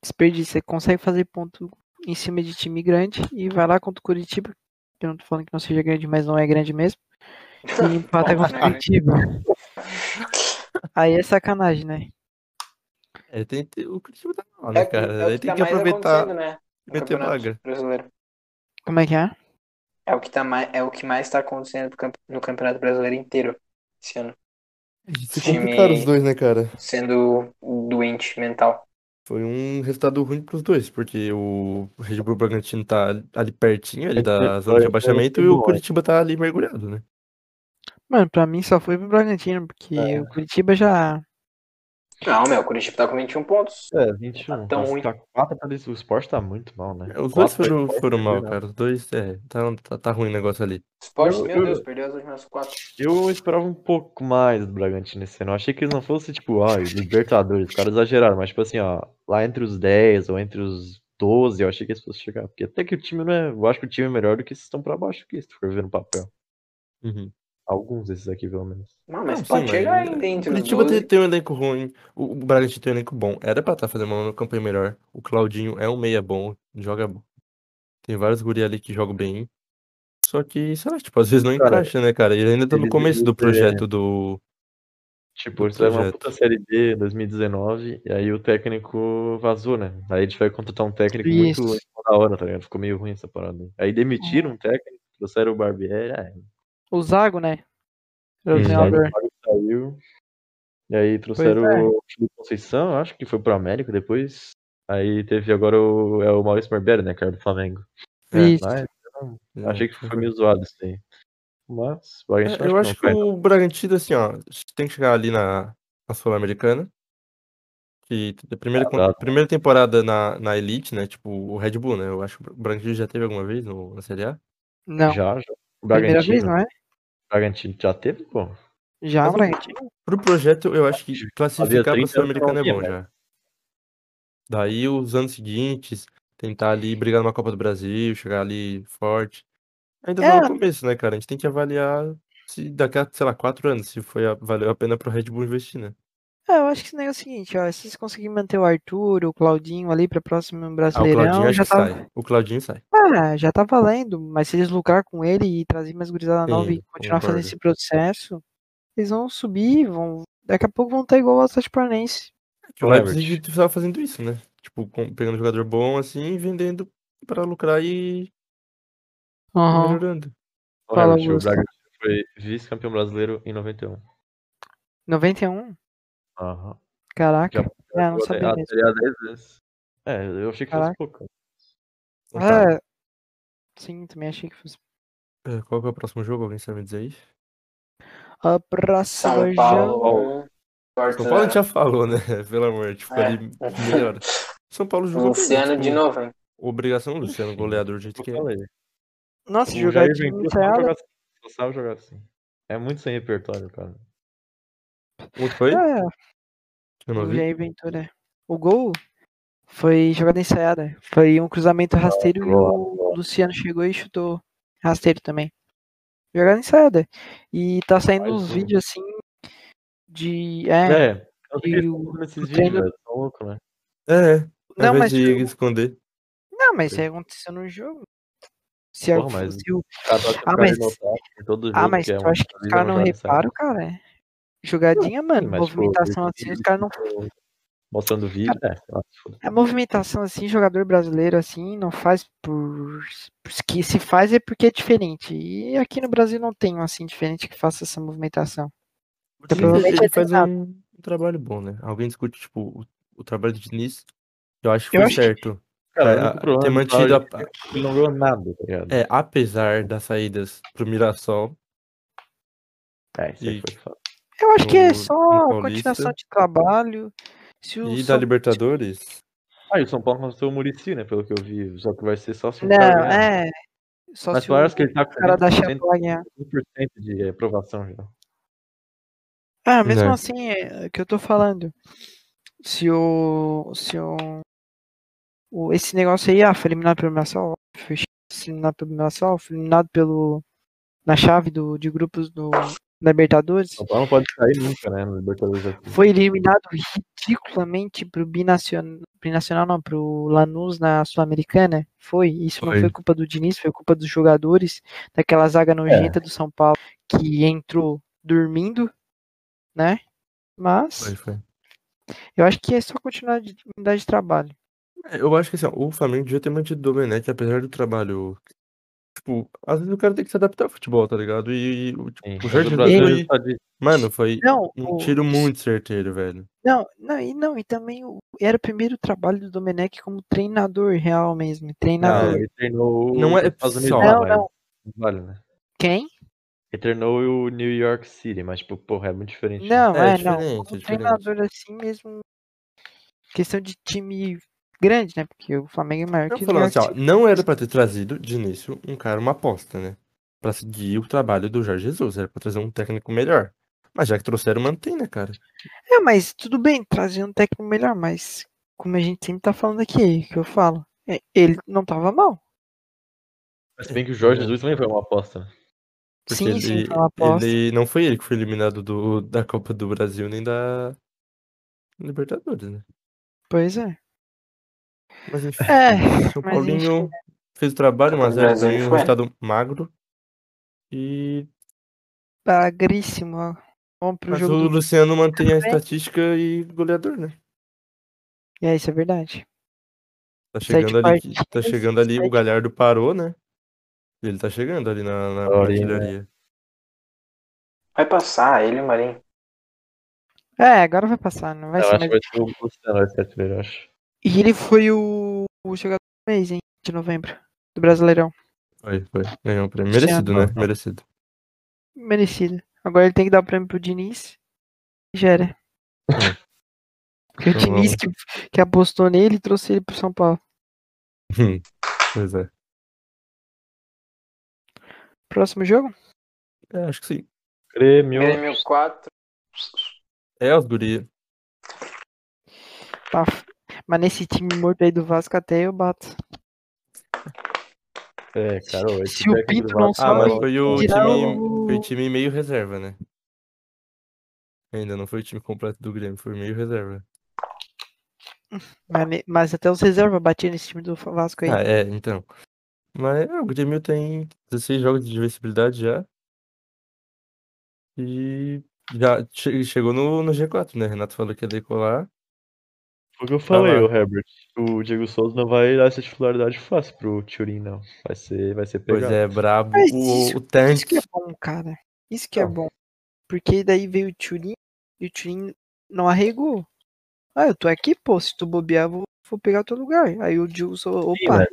desperdiça. Consegue fazer ponto em cima de time grande e vai lá contra o Curitiba. que Eu não tô falando que não seja grande, mas não é grande mesmo. E [LAUGHS] empata contra o Curitiba. Aí é sacanagem, né? É, tem, tem- o Curitiba tá mal, né, É, cara? é o Aí tem tá que mais aproveitar né, meter Campeonato vaga. Brasileiro. Como é que é? É o que tá mais, é o que mais tá acontecendo no campe- no Campeonato Brasileiro inteiro esse ano, Se complicaram os dois, né, cara? sendo doente mental. Foi um resultado ruim pros dois, porque o Red Bull Bragantino tá ali pertinho, ali da é, zona de abaixamento, e o. Curitiba tá ali mergulhado, né? Mano, pra mim só foi pro Bragantino, porque É. o Curitiba já. Não, meu, o Curitiba tá com 21 pontos. É, 21. Tá tão mas ruim. Tá 4 pra desse- O Sport tá muito mal, né? É, Os dois foram, foram mal, né? cara. Os dois, é, tá, tá, tá ruim o negócio ali. Sport, Eu- meu eu- Deus, perdeu as últimas quatro. Eu esperava um pouco mais do Bragantino esse ano. Eu achei que eles não fossem, tipo, ai, Libertadores. Os caras exageraram, mas, tipo assim, ó, lá entre os 10 ou entre os 12, eu achei que eles fossem chegar. Porque até que o time não é. Eu acho que o time é melhor do que esses estão pra baixo aqui, se tu for ver no papel. Uhum. Alguns desses aqui, pelo menos. Não, mas Não, sim, pode chegar mas, ainda é, entre O os Curitiba 12. tem, tem um elenco ruim, o, Bragantino tem um elenco bom. Era pra estar fazendo uma campanha melhor. O Claudinho é um meia bom, joga bom. Tem vários guri ali que jogam bem. Só que, sei lá, tipo, às vezes não Cara, encaixa, né, cara? Ele ainda tá no começo do projeto do. Tipo, eles fizeram uma puta série em 2019, e aí o técnico vazou, né? Aí a gente vai contratar um técnico muito Isso. cima da hora, tá ligado? Ficou meio ruim essa parada. aí. Aí demitiram um técnico, trouxeram o Barbieri, é, O Zago, né? Era o treinador. saiu. E aí trouxeram é. o Felipe Conceição, acho que foi pro América depois. Aí teve agora o, é o Maurício Barbieri, né, cara, do Flamengo. É, Isso. Mas É, achei que foi meio zoado isso aí. Mas, o É, Bragantino eu acho acho que que não o Bragantino, assim, ó, tem que chegar ali na, na Sul-Americana. Que a primeira, Ah, tá. primeira temporada na, na Elite, né? Tipo, o Red Bull, né? Eu acho que o Bragantino já teve alguma vez no, na Série A. Não. Já, já. O Primeira vez, Bragantino, não é? Bragantino já teve, pô. Já, Bragantino. Pro projeto, eu acho que classificar pra 30 Sul-Americana é bom já. Daí, os anos seguintes, tentar ali brigar numa Copa do Brasil, chegar ali forte. Ainda tá É. no começo, né, cara? A gente tem que avaliar se daqui a, sei lá, quatro anos, se foi a, valeu a pena pro Red Bull investir, né? É, eu acho que esse negócio é o seguinte, ó. Se vocês conseguirem manter o Arthur, o Claudinho ali pra próximo Ah, o Brasileirão, Claudinho já tá. sai. O Claudinho sai. Ah, já tá valendo. Mas se eles lucrar com ele e trazer mais gurizada nova e continuar fazendo concordo. esse processo, eles vão subir, vão. Daqui a pouco vão estar igual ao Atlético Paranaense. Que o Leipzig Herbert. tava fazendo isso, né? Tipo, com- pegando jogador bom assim e vendendo pra lucrar e Aham. melhorando. O Fala, o. Bragantino foi vice-campeão brasileiro em 91. 91? Aham. Caraca. Já- É, não sabia a mesmo. Série A 10 vezes. É, eu achei que fosse Caraca. pouco. Então tá. É. Sim, também achei que fosse. É, Qual que é o próximo jogo? Alguém sabe me dizer aí? A próxima São jogo. Paulo. São Paulo a gente já falou, né? [LAUGHS] Pelo amor, tipo, É. ali meia hora. São Paulo jogou bem, Luciano tipo, de novo, hein? Obrigação do Luciano, goleador do jeito que Eu é. falei. Nossa, O jogar Jair de Ventura só ensaiada. joga assim. Só sabe jogar assim. É muito sem repertório, cara. O que foi? É, Eu não o vi. Jair Ventura. O gol foi jogada ensaiada. Foi um cruzamento rasteiro e o Luciano chegou e chutou rasteiro também. Jogada ensaiada. E tá saindo Mais uns um. vídeos assim de. É. É, eu e fiquei o- o vídeos, treino- velho. Tão louco, né? É, ao Não, mas. de o- esconder. Não, mas isso aí aconteceu no jogo. Se, a- Porra, mas- se o O cara Ah, cara mas- de Ah, mas que é tu acha que os caras não reparam, cara? Jogadinha, mano, mas, tipo, movimentação esse assim, os caras não. que tô Mostrando vídeo, é, foda. A movimentação assim, jogador brasileiro assim, não faz por. Que se faz é porque é diferente. E aqui no Brasil não tem um assim diferente que faça essa movimentação. O Então, provavelmente ele é faz um, um trabalho bom, né? Alguém discute, tipo, o, o trabalho do Diniz. Eu acho que Eu foi acho que- certo. Cara, É, o único a- problema ter do mantido a- é que não ganhou nada, tá ligado? É, apesar das saídas pro Mirassol, É, isso aí E- foi foda. Eu acho que é só continuação de trabalho. Se o e da São- Libertadores, Ah, e o São Paulo contratou o Murici, né? Pelo que eu vi. Só que vai ser só se o Não, cara é. Só Mas se o que ele tá com cara da 100% Chapa ganhar. 100% de aprovação já. Ah, mesmo Né. assim, é o que eu tô falando. Se o. Se o. o- esse negócio aí, ah, foi eliminado pelo Mirassol, foi eliminado pelo Mirassol, foi eliminado pelo. Na chave do, de grupos do da Libertadores. São Paulo não pode cair nunca, né? No Libertadores aqui. Foi eliminado ridiculamente pro binacional, binacional não, pro Lanús na Sul-Americana. Foi. Isso não Foi. foi culpa do Diniz, foi culpa dos jogadores, daquela zaga nojenta do São Paulo que entrou dormindo, né? Mas foi, foi. eu acho que é só continuar de unidade de trabalho. É, Eu acho que assim, o Flamengo devia ter mantido o Domenech, apesar do trabalho. Tipo, às vezes o cara tem que se adaptar ao futebol, tá ligado? E, o, tipo, Sim, o Jorge o Brasil foi. tá Mano, foi Não, um o- tiro muito certeiro, velho. Não, não, e não, e também o- era o primeiro trabalho do Domenech como treinador real mesmo, Não, treinador. ele treinou Não é só. Não, não. não vale, né? Quem? Ele treinou o New York City, mas, tipo, porra, é muito diferente. né? Não, É, é, não. Como é treinador assim mesmo. Questão de time grande, né? Porque o Flamengo é maior Eu que o assim, ó, não era pra ter trazido de início um cara, uma aposta, né? Pra seguir o trabalho do Jorge Jesus. Era pra trazer um técnico melhor. Mas já que trouxeram, mantém, né, cara? É, mas tudo bem, trazer um técnico melhor, mas como a gente sempre tá falando aqui, que eu falo, é, ele não tava mal. Mas se bem que o Jorge É. Jesus também foi uma aposta, né? Porque sim, ele, sim, foi uma aposta. ele não foi ele que foi eliminado do, da Copa do Brasil nem da Libertadores, né? Pois é. Mas enfim, É, São mas Paulinho fez o trabalho, mas do é um resultado magro. E bagríssimo. pro mas jogo o do... Luciano mantém a estatística e goleador, né? É, isso é verdade. Tá Sete chegando ali, tá partidas, chegando ali, o Galhardo parou, né? Ele tá chegando ali na, na né? artilharia. Vai passar ele Marinho. É, agora vai passar, não vai Eu ser acho que mais. vai ser o Luciano, vai ser artilheiro, eu acho. E ele foi o, o jogador do mês, hein, de novembro, do Brasileirão. Foi, foi. Ganhou o prêmio. Merecido, né? Merecido. Merecido. Agora ele tem que dar o prêmio pro Diniz. E já era. [LAUGHS] Porque o Então Diniz que, que apostou nele e trouxe ele pro São Paulo. pois é. Próximo jogo? É, acho que sim. Grêmio. Grêmio 4. É os guri. Tá. Mas nesse time morto aí do Vasco até eu bato. É, cara, esse Se o do Pinto não Vasco- Ah, mas foi o time, o- foi o time meio reserva, né? Ainda não foi o time completo do Grêmio, foi meio reserva. Mas, mas até os reservas batiam nesse time do Vasco aí. Ah, é, então. Mas é, o Grêmio tem 16 jogos de invencibilidade já. E já che- chegou no, no G4, né? Renato falou que ia decolar. Foi o que eu falei, o Herbert. O Diego Souza não vai dar essa titularidade fácil pro Turin, não. Vai ser, vai ser Pois pegado. é, brabo. Mas O, isso- o Tank. Isso que é bom, cara. Isso que é Não. bom. Porque daí veio o Turin e o Turin não arregou. Ah, eu tô aqui, pô. Se tu bobear, eu vou, vou pegar teu lugar. Aí o falou, Sim, opa, mas-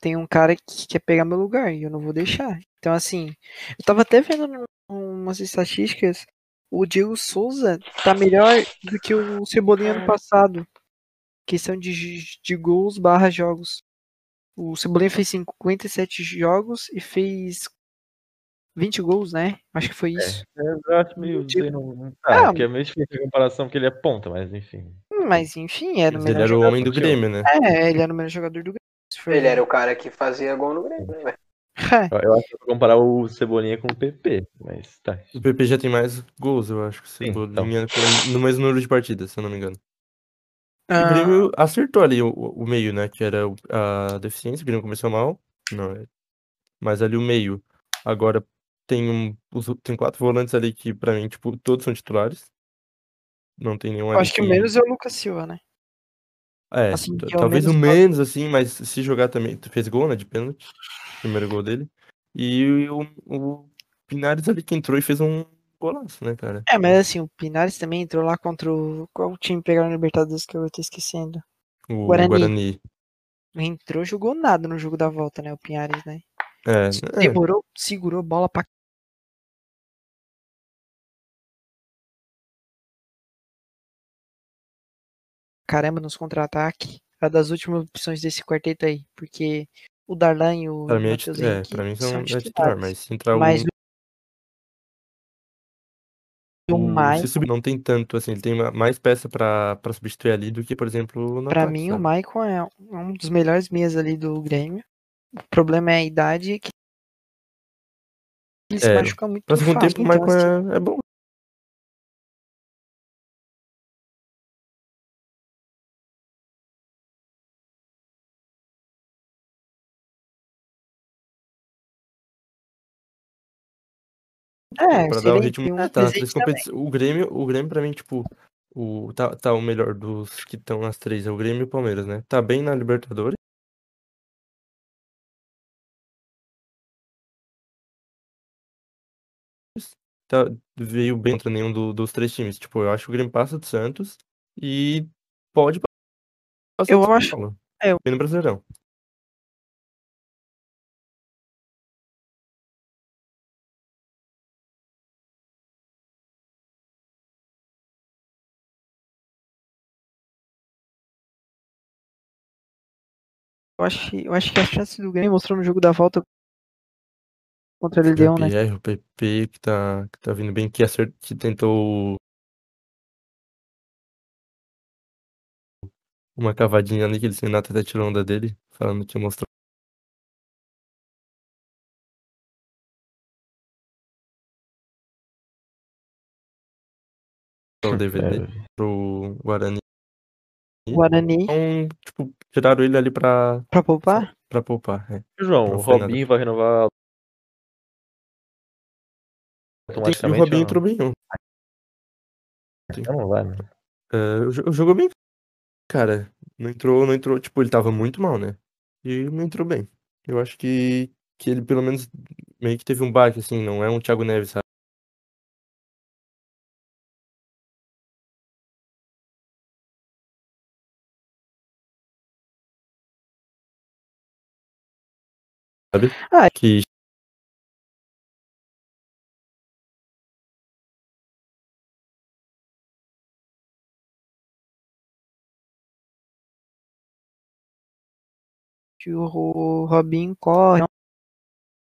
tem um cara que quer pegar meu lugar e eu não vou deixar. Então, assim, eu tava até vendo umas estatísticas, o Diego Souza tá melhor do que o Cebolinha ano passado. Questão de, de gols barra jogos. O Cebolinha fez 57 jogos e fez 20 gols, né? Acho que foi isso. Eu acho meio. Tipo- sei, não, não tá, Ah, porque é meio difícil a comparação, porque ele é ponta, mas enfim. Mas enfim, era o Mas ele melhor era o homem do Grêmio, né? É, ele era o melhor jogador do Grêmio. Ele era o cara que fazia gol no Grêmio, né? É, Eu, eu acho que eu vou comparar o Cebolinha com o PP, mas tá. O PP já tem mais gols, eu acho. que Sim, então. Cebolinha com- no mesmo número de partidas, se eu não me engano. O ah, Grêmio acertou ali o, o meio, né? Que era o- a deficiência, o Grêmio começou mal. Não, é. Mas ali o meio. Agora tem um. Tem quatro volantes ali que, pra mim, tipo, todos são titulares. Não tem nenhum acho que o que- menos é o Lucas Silva, né? É, assim, é talvez o menos assim, mas se jogar também. Fez gol, né? De pênalti. Primeiro gol dele. E o, o Pinares ali que entrou e fez um golaço, né, cara? É, mas assim, o Pinares também entrou lá contra o. Qual time pegaram na Libertadores que eu tô esquecendo? O Guarani. Guarani. Entrou, jogou nada no jogo da volta, né? O Pinares, né? É, é, Segurou, segurou bola pra. Caramba, nos contra-ataques. É das últimas opções desse quarteto aí. Porque o Darlan e o pra mim é, Matheus é, Henrique pra mim são, são é titular, mas se entrar Mas o. o o- Maicon, se subir, não tem tanto, assim, ele tem ma- mais peça pra, pra substituir ali do que, por exemplo, no pra ataque, mim, o sabe? Maicon é um dos melhores meias ali do Grêmio. O problema é a idade que ele se É, machuca muito Pra segundo fácil. tempo, o Então, Michael assim, é, é bom. É, pra se dar o ritmo. um tá. O Grêmio, o Grêmio, pra mim, tipo, o, tá, tá o melhor dos que estão nas três, é o Grêmio e o Palmeiras, né? Tá bem na Libertadores. Tá, veio bem contra nenhum do- dos três times. Tipo, eu acho que o Grêmio passa do Santos e pode passar Eu acho- é, eu- Bem no Brasileirão. Eu acho, que- eu acho que a chance do Grêmio mostrou no jogo da volta contra o Leão, né? PPR, o PP que tá, que tá vindo bem, que, acert... que tentou uma cavadinha ali que ele Renato até tirou onda dele, falando que ia mostrar o DVD É, pro Guarani. Guarani Então, tipo, tiraram ele ali pra, pra poupar? pra poupar. É. João, o. Robinho vai renovar E o. Robinho ou entrou bem. não? Não vai, né? É, o jo- jogou bem, cara. Não entrou, não entrou, tipo, ele tava muito mal, né? E não entrou bem. Eu acho que, que ele pelo menos meio que teve um baque, assim, não é um Thiago Neves, sabe? Sabe? Ah, Que que o Robinho corre.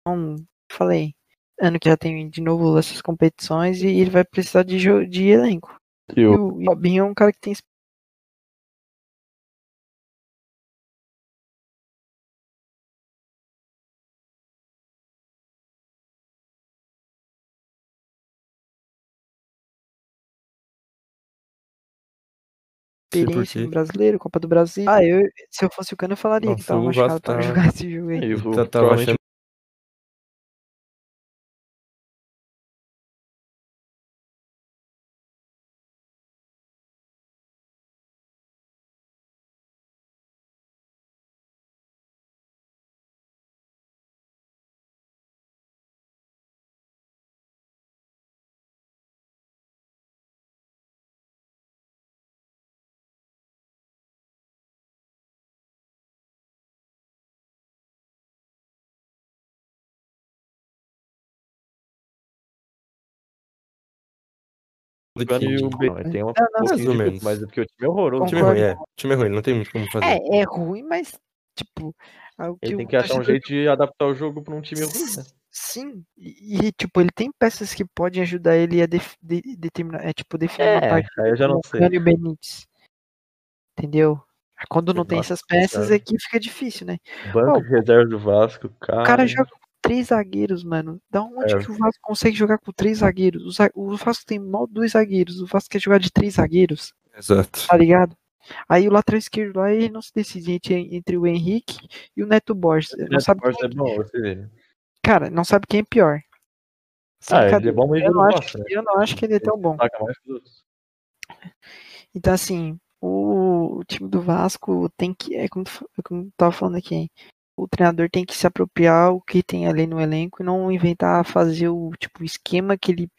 Então, falei, ano que já tem de novo essas competições e ele vai precisar de, jo- de elenco. E E o e Robinho é um cara que tem experiência no brasileiro, Copa do Brasil. Ah, eu, se eu fosse o Cano, eu falaria que tava o machucado pra jogar esse jogo aí. e o- Tá- tava provavelmente achando do que. e o Ben tem uma Não, não, pouquinho mais ou menos. mas é porque o time é horroroso. O time é ruim, é. O time é ruim, não tem muito como fazer. É, é ruim, mas, tipo. é o Ele o tem que achar um jeito de adaptar o jogo pra um time ruim, né? Sim, e, e, tipo, ele tem peças que podem ajudar ele a def- de- determinar, é tipo, definir uma É, partida. aí eu já não o sei. Cânio Benítez. Entendeu? Quando não tem Nossa essas peças Senhora. é que fica difícil, né? Banco Ó, de reserva do Vasco, cara. O cara joga três zagueiros, mano. Da onde É. que o Vasco consegue jogar com três zagueiros? O, Vasco tem mal dois zagueiros. O Vasco quer jogar de três zagueiros, Exato. tá ligado? Aí o lateral esquerdo lá, ele não se decide entre, entre o Henrique e o Neto Borges. Não Neto sabe Borges é bom, você cara, não sabe quem é pior. Sem Ah, ele é bom, mas eu, não não acho, gosta, né? eu não acho que ele é tão bom. Então, assim, o, o time do Vasco tem que. É como, é como eu tava falando aqui. O treinador tem que se apropriar o que tem ali no elenco e não inventar fazer o tipo esquema que ele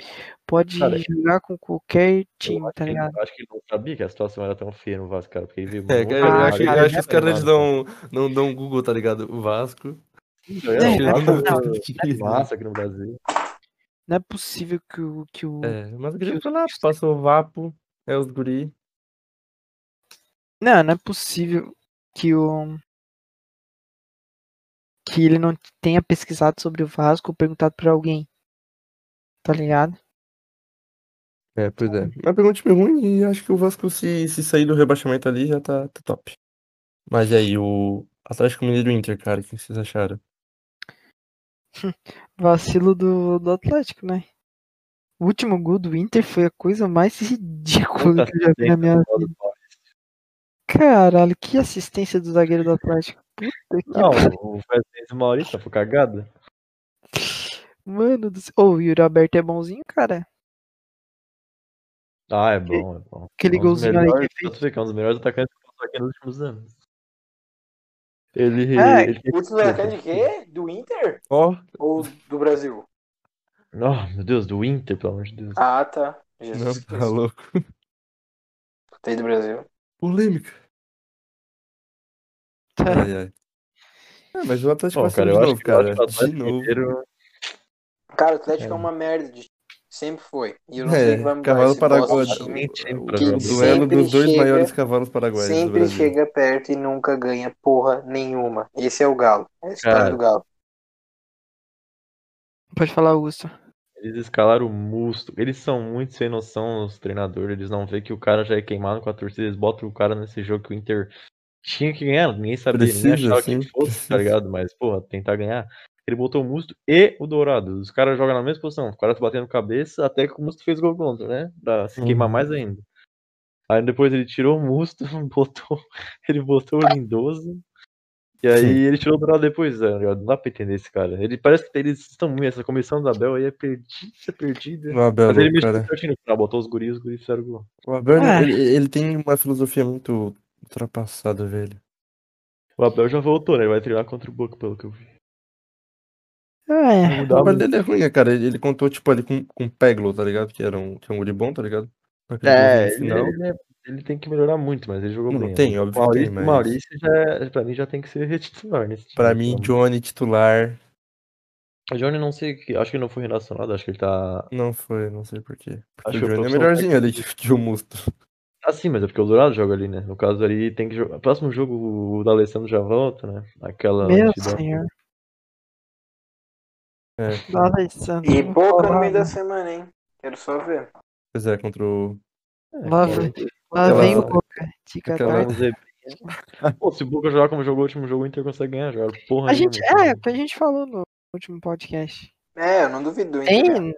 pode Cara, jogar com qualquer time, acho tá que ele- ligado? eu acho que ele não sabia que a situação era tão feia no Vasco, cara, porque ele viu. É, eu Ah, acho, que- eu cara, acho que os caras não, não dão Google, tá ligado? O Vasco. É, o não, é massa aqui no Brasil. Não é possível que o. Que o É, mas os- falar, passou o Vapo, é os guri. Não, não é possível que o. Que ele não tenha pesquisado sobre o Vasco ou perguntado pra alguém. Tá ligado? É, pois é. Mas pegou um time ruim e acho que o Vasco, se, se sair do rebaixamento ali, já tá, tá top. Mas e aí, o Atlético Mineiro Inter, cara, o que vocês acharam? [LAUGHS] Vacilo do, do Atlético, né? O último gol do Inter foi a coisa mais [LAUGHS] ridícula Puta que eu já vi na minha vida. Caralho, que assistência do zagueiro do Atlético. Não, o Fluminense e o Maurício foi cagada. Mano do céu. Ô, o Yuri Alberto é bonzinho, cara. Ah, é bom, é bom. Aquele É um golzinho aí que melhores- fez. Que é um dos melhores atacantes que passou aqui nos últimos anos. Ele. É, ele Último atacante de quê? Do Inter? Ó, Ou do Brasil? Oh, meu Deus, do Inter, pelo amor de Deus. Ah, tá. não, Jesus tá Cristo. louco. Tem do Brasil. Polêmica. Ai, ai. É, mas o Atlético Bom, vai ser cara, eu novo, acho cara. que o De Atlético novo. Cara, o Atlético é, É. uma merda. De... Sempre foi. E eu não sei o que vai É, mudar cavalo esse bosta paraguai. de time. Tem time pra Que jogar O duelo dos dois chega- maiores cavalos paraguaios Sempre chega perto e nunca ganha porra nenhuma. Esse é o Galo. É a história do Galo. Pode falar, Augusto. Eles escalaram o Musto. Eles são muito sem noção, os treinadores. Eles não vê que o cara já é queimado com a torcida. Eles botam o cara nesse jogo que o Inter tinha que ganhar. Ninguém sabia, ninguém Precisa, achava sim, que fosse, tá ligado? Mas, porra, tentar ganhar. Ele botou o Musto e o Dourado. Os caras jogam na mesma posição. Os caras batendo cabeça até que o Musto fez gol contra, né? Pra se queimar Uhum. mais ainda. Aí depois ele tirou o Musto, [LAUGHS] botou, ele botou o Lindoso. E aí Sim. ele tirou o Dourado depois, tá ligado? Não dá pra entender esse cara. Ele parece que eles estão muito. Essa comissão da Bel aí é perdida, perdida. O Abel, Mas ele mexeu no final, botou os guris, os guris fizeram gol. O Abel, Ah. ele, ele tem uma filosofia muito ultrapassada, velho. O Abel já voltou, né? Ele vai treinar contra o Boca, pelo que eu vi. Ah, é. Vai O trabalho dele é ruim, né, cara. Ele, ele contou, tipo, ali com, com o Peglo, tá ligado? Que era um, que é um guri bom, tá ligado? É, ele, ele, é- ele tem que melhorar muito, mas ele jogou Não, bem. tem, né? óbvio Maurício, tem, mas- o Maurício já, é- pra mim já tem que ser retitular nesse time. Pra mim, pelo Johnny titular O Johnny não sei, que- acho que ele não foi relacionado, acho que ele tá. não foi, não sei porquê. Porque Acho o Johnny é melhorzinho ali que, que o Musto. Ah, sim, mas é porque o Dourado joga ali, né? No caso ali tem que jogar. Próximo jogo o D'Alessandro já volta, né? Aquela. Meu senhor. É, Da Alessandro. E fala no meio da semana, hein? Quero só ver. pois é, contra o. É, Lá vem, lá aquela- vem o Boca. Tica aquela-. [LAUGHS] Pô, se o Boca jogar como jogou o último jogo, o Inter consegue ganhar. Jogaram porra A gente, nenhuma. é, o que a gente falou no último podcast. É, eu não duvido do Inter. Tem.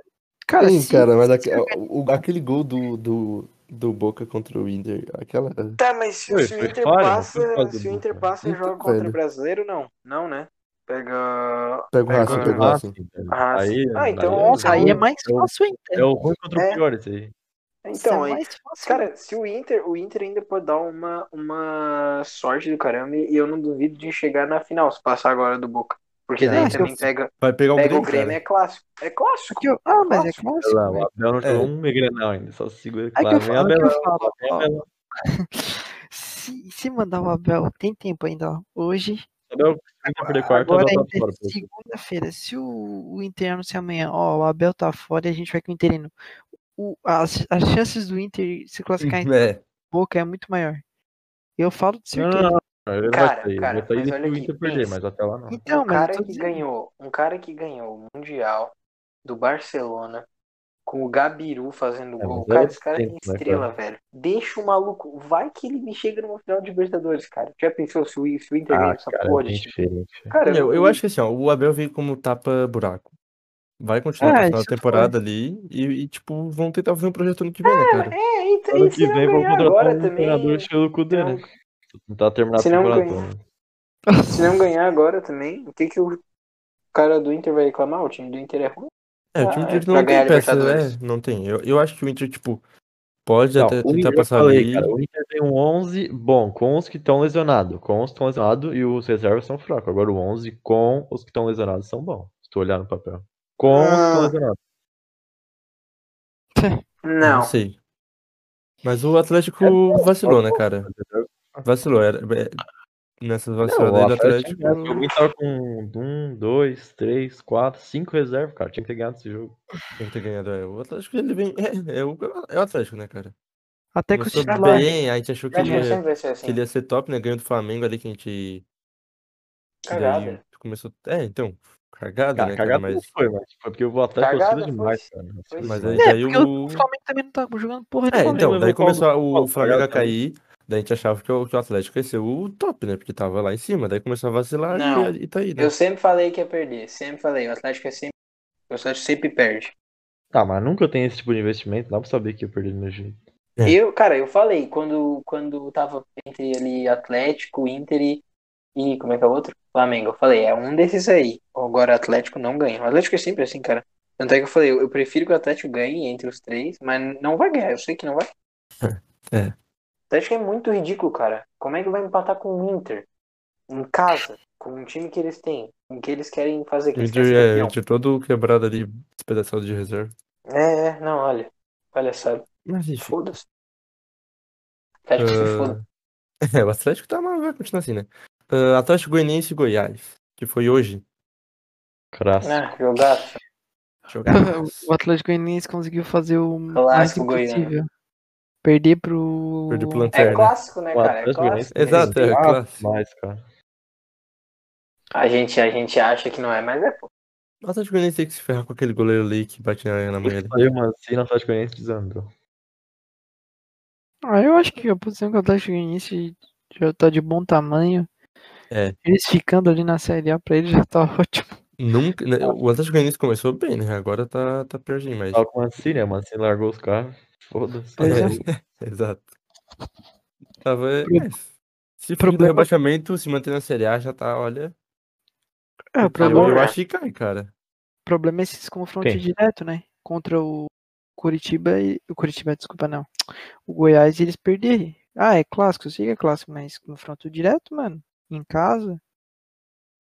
Cara, Sim, se- cara, mas aque- o- o- aquele gol do, do, do Boca contra o Inter, aquela. Tá, mas se, Foi, se o Inter não passa, se o Inter passa e Então, joga contra velho. o brasileiro, não. Não, né? Pega. Pega o Racing, Pega- o Ah, Racing. Aí, Ah, então, aí é- Nossa, aí é mais é o- fácil ainda. É o ruim contra o É. pior esse aí. Isso é Então, aí, mais fácil. cara, se o Inter, o Inter ainda pode dar uma, uma sorte do caramba e eu não duvido de chegar na final, se passar agora do Boca. Porque daí se também pega, Vai pegar o pega Grêmio, o Grêmio, é clássico. É clássico. Eu- ah, mas é Clássico. lá, o velho. Abel não É. jogou um Megrenal ainda, só segura É que lá. eu falo, é que eu Bela, falo, vem a ó. Bela. [LAUGHS] Se, se mandar o Abel, tem tempo ainda, ó. Hoje, Abel, se quarto, agora Abel é segunda-feira. Se o, o Inter anunciar amanhã, ó, o Abel tá fora e a gente vai com o Interino. o- as, as chances do Inter se classificar em [LAUGHS] É, Boca é muito maior. Eu falo de Não, certeza. não, não. Ele Cara, vai sair. cara, vai sair mas olha aqui, perder, mas até lá não. Então, um cara que dizendo. ganhou, um cara que ganhou o Mundial do Barcelona com o Gabiru fazendo É, gol. mas Cara, é esse cara tem né, estrela, velho. Deixa o maluco. Vai que ele me chega numa final de Libertadores, cara. Já pensou se o, se o Inter ganha Ah, essa cara, porra é de. Cara, eu, eu acho que assim, ó, o Abel veio como tapa-buraco. Vai continuar É, até o final isso da foi. temporada ali e, e, tipo, vão tentar fazer um projeto ano que vem, né, cara? É, então, Ano que vem vão contratar agora um também. treinador estilo Kudê, não- né? Não tá terminado Se a não ganhar- toda. Se não ganhar agora também, o que, que o cara do Inter vai reclamar? O time do Inter é ruim? É, o time Ah, do Inter não tem peça, Libertadores. é, não tem. Eu, eu acho que o Inter, tipo, pode Não, até tentar passar falei, ali. cara, o Inter tem um 11 bom, com os que estão lesionados. Com os que estão lesionados e os reservas são fracos. Agora o 11 com os que estão lesionados são bons. Se tu olhar no papel. Com os que Ah. estão lesionados. Não. Não sei. Mas o Atlético vacilou, né, cara? Vacilou. Era, é, nessas vaciladas o aí do Atlético, Atlético. alguém tava com um, dois, três, quatro, cinco reservas, cara. Tinha que ter ganhado esse jogo. Tem que ter ganhado. É, o Atlético, ele vem. É, é, o, é o Atlético, né, cara? Até que o Começou titular. bem, a gente achou que ele, ia, ser assim. que ele ia ser top, né? Ganhou do Flamengo ali que a gente. Cagada. começou. É, então. Cagada, Cara, né, cara? cagada não Mas, foi, mas foi porque o Atlético Cagada oscila demais, cara. Foi mas aí, É, daí o. o Flamengo também não tá jogando porra É, nenhuma. então, levou daí o começou o Flamengo a cair, daí a gente achava que o, que o Atlético ia ser o top, né? Porque tava lá em cima, daí começou a vacilar Não, e, e tá aí, né? Eu sempre falei que ia perder. Sempre falei. O Atlético é sempre. O Atlético sempre perde. Tá, mas nunca tem esse tipo de investimento, dá pra saber que ia perder do meu jeito. É. Eu, cara, eu falei, quando, quando tava entre ali Atlético, Inter e, e como é que é o outro? Flamengo. Eu falei, é um desses aí. Agora Atlético não ganha. O Atlético é sempre assim, cara. Tanto é que eu falei, eu, eu prefiro que o Atlético ganhe entre os três, mas não vai ganhar, eu sei que não vai. [LAUGHS] É. O Atlético é muito ridículo, cara. Como é que vai empatar com o Inter? Em casa, com o time que eles têm, com o que eles querem fazer, que O eles Inter, é. Inter todo quebrado ali, despedaçado de reserva. É, é, não, olha. Olha só, Mas enfim. foda-se. Atlético se foda. ah, [LAUGHS] É, o Atlético tá, mas vai continuar assim, né? Ah, Atlético Goianiense e Goiás, que foi hoje. Crasso. Ah, jogaço. Jogar. [LAUGHS] O Atlético Goianiense conseguiu fazer o mais Clássico goiano. impossível. Perder pro. Perder pro É Lanterna. clássico, né, cara? É clássico. Goianiense Exato, é clássico. Mas, cara. A gente, a gente acha que não é, mas é, pô. O Atlético Goianiense tem que se ferrar com aquele goleiro ali que bate na, ali. Aí o Mancini no Atlético Goianiense desandou. Ah, eu acho que a posição que o Atlético Goianiense já tá de bom tamanho. É. Eles ficando ali na Série A pra eles já tá [LAUGHS] ótimo. Nunca, né, o Atlético Goianiense começou bem, né? Agora tá, tá piorzinho, mas... Tava com o Mancini, o Mancini largou os caras. Foda-se. Pois é. [LAUGHS] Exato. Tava, é, se fugir do problema- rebaixamento, se manter na Série A, já tá, olha... É, o eu, problema, eu é. acho que cai, cara. o problema é esses confrontos Quem? direto, né? Contra o Curitiba e. O Curitiba, desculpa, não. O Goiás eles perderem. Ah, é clássico, eu sei que é clássico, mas confronto direto, mano. Em casa.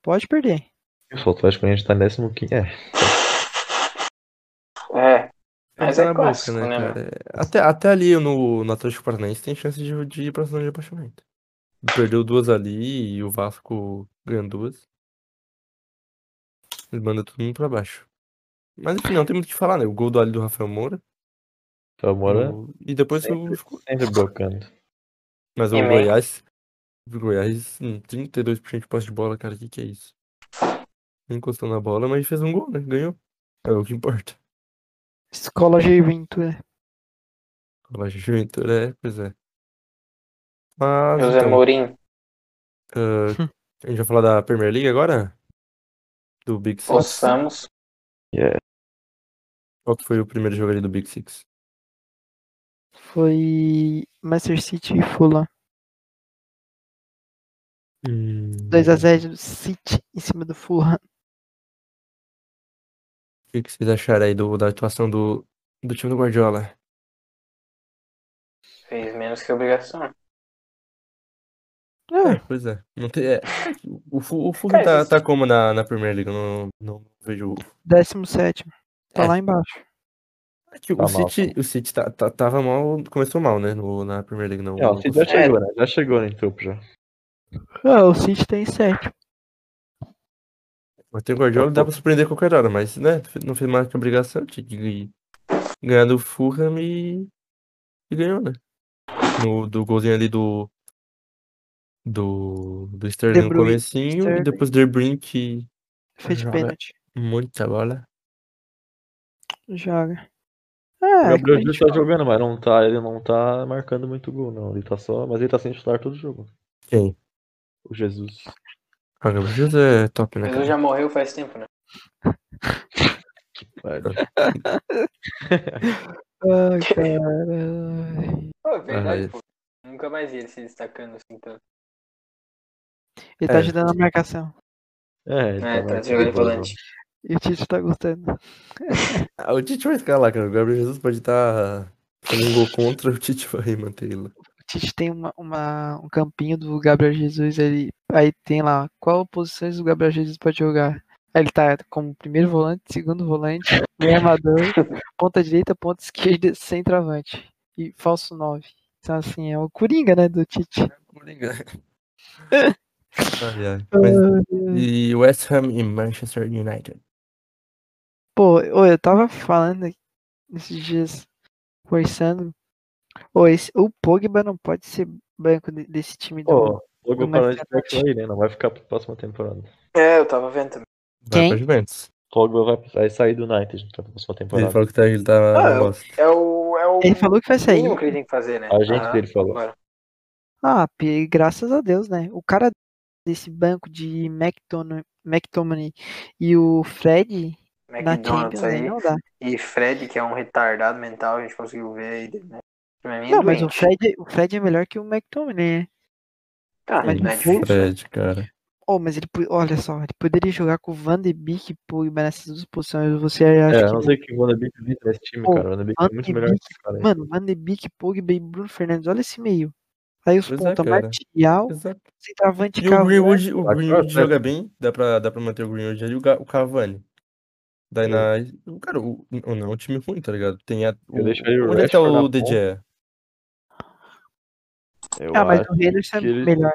Pode perder. O Atlético Goianiense tá em 15. É. É. Mas Tá é na boca, clássico, né, cara? É, Até, até ali no, no Atlético Paranaense tem chance de, de ir pra zona de rebaixamento. Perdeu duas ali e o Vasco ganhou duas. Ele manda todo mundo pra baixo. Mas enfim, não tem muito o que falar, né? O gol do ali do Rafael Moura. Então, Moura o- E depois sempre, o. sempre blocando. Mas o E mesmo. Goiás. O Goiás, hum, 32% de posse de bola, cara. O que, que é isso? Encostou na bola, mas fez um gol, né? Ganhou. É o que importa. Escola Juventude. A Juventude é, pois é. Mas. José então, Mourinho. ah, a gente vai falar da Premier League agora? Do Big Six. Possamos. Qual que foi o primeiro jogo ali do Big Six? Foi Manchester City e Fulham. Hum, 2x0 do City em cima do Fulham. O que, que vocês acharam aí do, da atuação do, do time do Guardiola? Fez menos que obrigação. É, Pois é. Não tem, é, o, o Fulham [LAUGHS] Cara, tá, tá como na, na Premier League? Eu não, não vejo. 17. Tá É. lá embaixo. É Tá o mal, City, o City tá, tá- tava mal, começou mal, né? No, na Premier League, não. Não, o City já chegou, né? Já chegou no topo já. Ah, o City tem 7. Mas tem o Guardiola, dá pra surpreender qualquer hora, mas, né? Não fez mais que obrigação, tinha que ganhar do Fulham e, e ganhou, né? No, do golzinho ali do. Do, do Sterling no comecinho e Sterling. depois De Bruyne que Fez de Joga. pênalti. muita bola. Joga. O É, Gabriel como a Jesus tá falou. jogando, mas não tá, ele não tá marcando muito gol, não. Ele tá só. Mas ele tá sem titular todo jogo. Quem? O Jesus. O Gabriel Jesus é top, né, Jesus cara? já morreu faz tempo, né? Ai, [LAUGHS] caralho. Pô, é verdade, Ah, pô. Nunca mais vi ele se destacando assim tanto. Ele tá É. ajudando a marcação. É, ele É, tá marcando jogando gol. volante. E o Tite tá gostando. Ah, o Tite vai ficar lá, cara. O Gabriel Jesus pode estar fazendo um gol contra, o Tite vai manter ele lá. O Tite tem uma, uma- um campinho do Gabriel Jesus, ele, aí tem lá, qual posições o Gabriel Jesus pode jogar? Aí ele tá como primeiro volante, segundo volante, meio [LAUGHS] armador, ponta direita, ponta esquerda, centroavante. E falso 9. Então assim, é o Coringa, né, do Tite. Ai, ai. Mas, [LAUGHS] e West Ham e Manchester United. Pô, eu tava falando nesses dias, conversando. Ô, esse, o Pogba não pode ser banco de- desse time do. Pô, o Pogba parou de aí, né? Não vai ficar pra próxima temporada. É, eu tava vendo também. Vai Quem? pra Juventus. Pogba vai, vai sair do United pra próxima Ele temporada. falou que tá, ele tá Ah, bosta. É o, é o Ele falou que vai sair. mínimo que ele tem que fazer, né? A gente Aham, dele falou. agora. Ah, pi- graças a Deus, né? O cara desse banco de McTominay, McTominay e o Fred na McDonald's Champions aí aí. não dá. E Fred, que é um retardado mental, a gente conseguiu ver aí dele, né? Pra mim é Não, mas o. Fred, o Fred é melhor que o McTominay, né? Ah, mas não é difícil. Fred, cara. Oh, mas ele, olha só, ele poderia jogar com o Van de Beek e Pogba nessas duas posições. Você acha É, que eu não sei que o Van de Beek vive nesse time, Pô, cara. O Van de Beek Van é muito de melhor que Beek, esse cara. aí. Mano, Van de Beek, Pogba e Bruno Fernandes, olha esse meio. Aí os é, ponta, cara. Martial, Exato. centroavante E o Cavani. Greenwood, o Greenwood joga bem, dá pra, dá pra manter o Greenwood ali o, o Cavani. Daí na. Cara, o, o- não é um time ruim, tá ligado? Tem a. O, o onde é que tá o Gea? Eu Ah, mas o Henderson é que ele- melhor.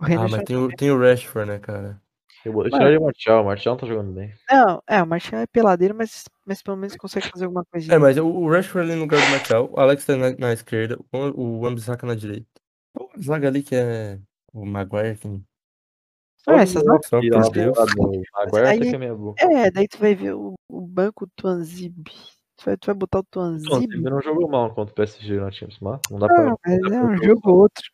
O Ah, mas tem o, tem o Rashford, né, cara? Eu vou- deixaria o Martial. O Martial não tá jogando bem. Não, é, o Martial é peladeiro, mas, mas pelo menos consegue fazer alguma coisinha. É, mas o, Rashford ali no lugar do Martial, o Alex tá na, na esquerda, o, o Wan-Bissaka na direita. O zaga ali que é o Maguire, quem Ah, essas E lado do Agora aí- até que é meia boca. É, daí tu vai ver o, o banco Tuanzib. Tu vai, tu vai botar o Tuanzib? ele não jogou mal contra o PSG na Champions, mas não dá Ah, pra. mas dá é um jogo ou outro.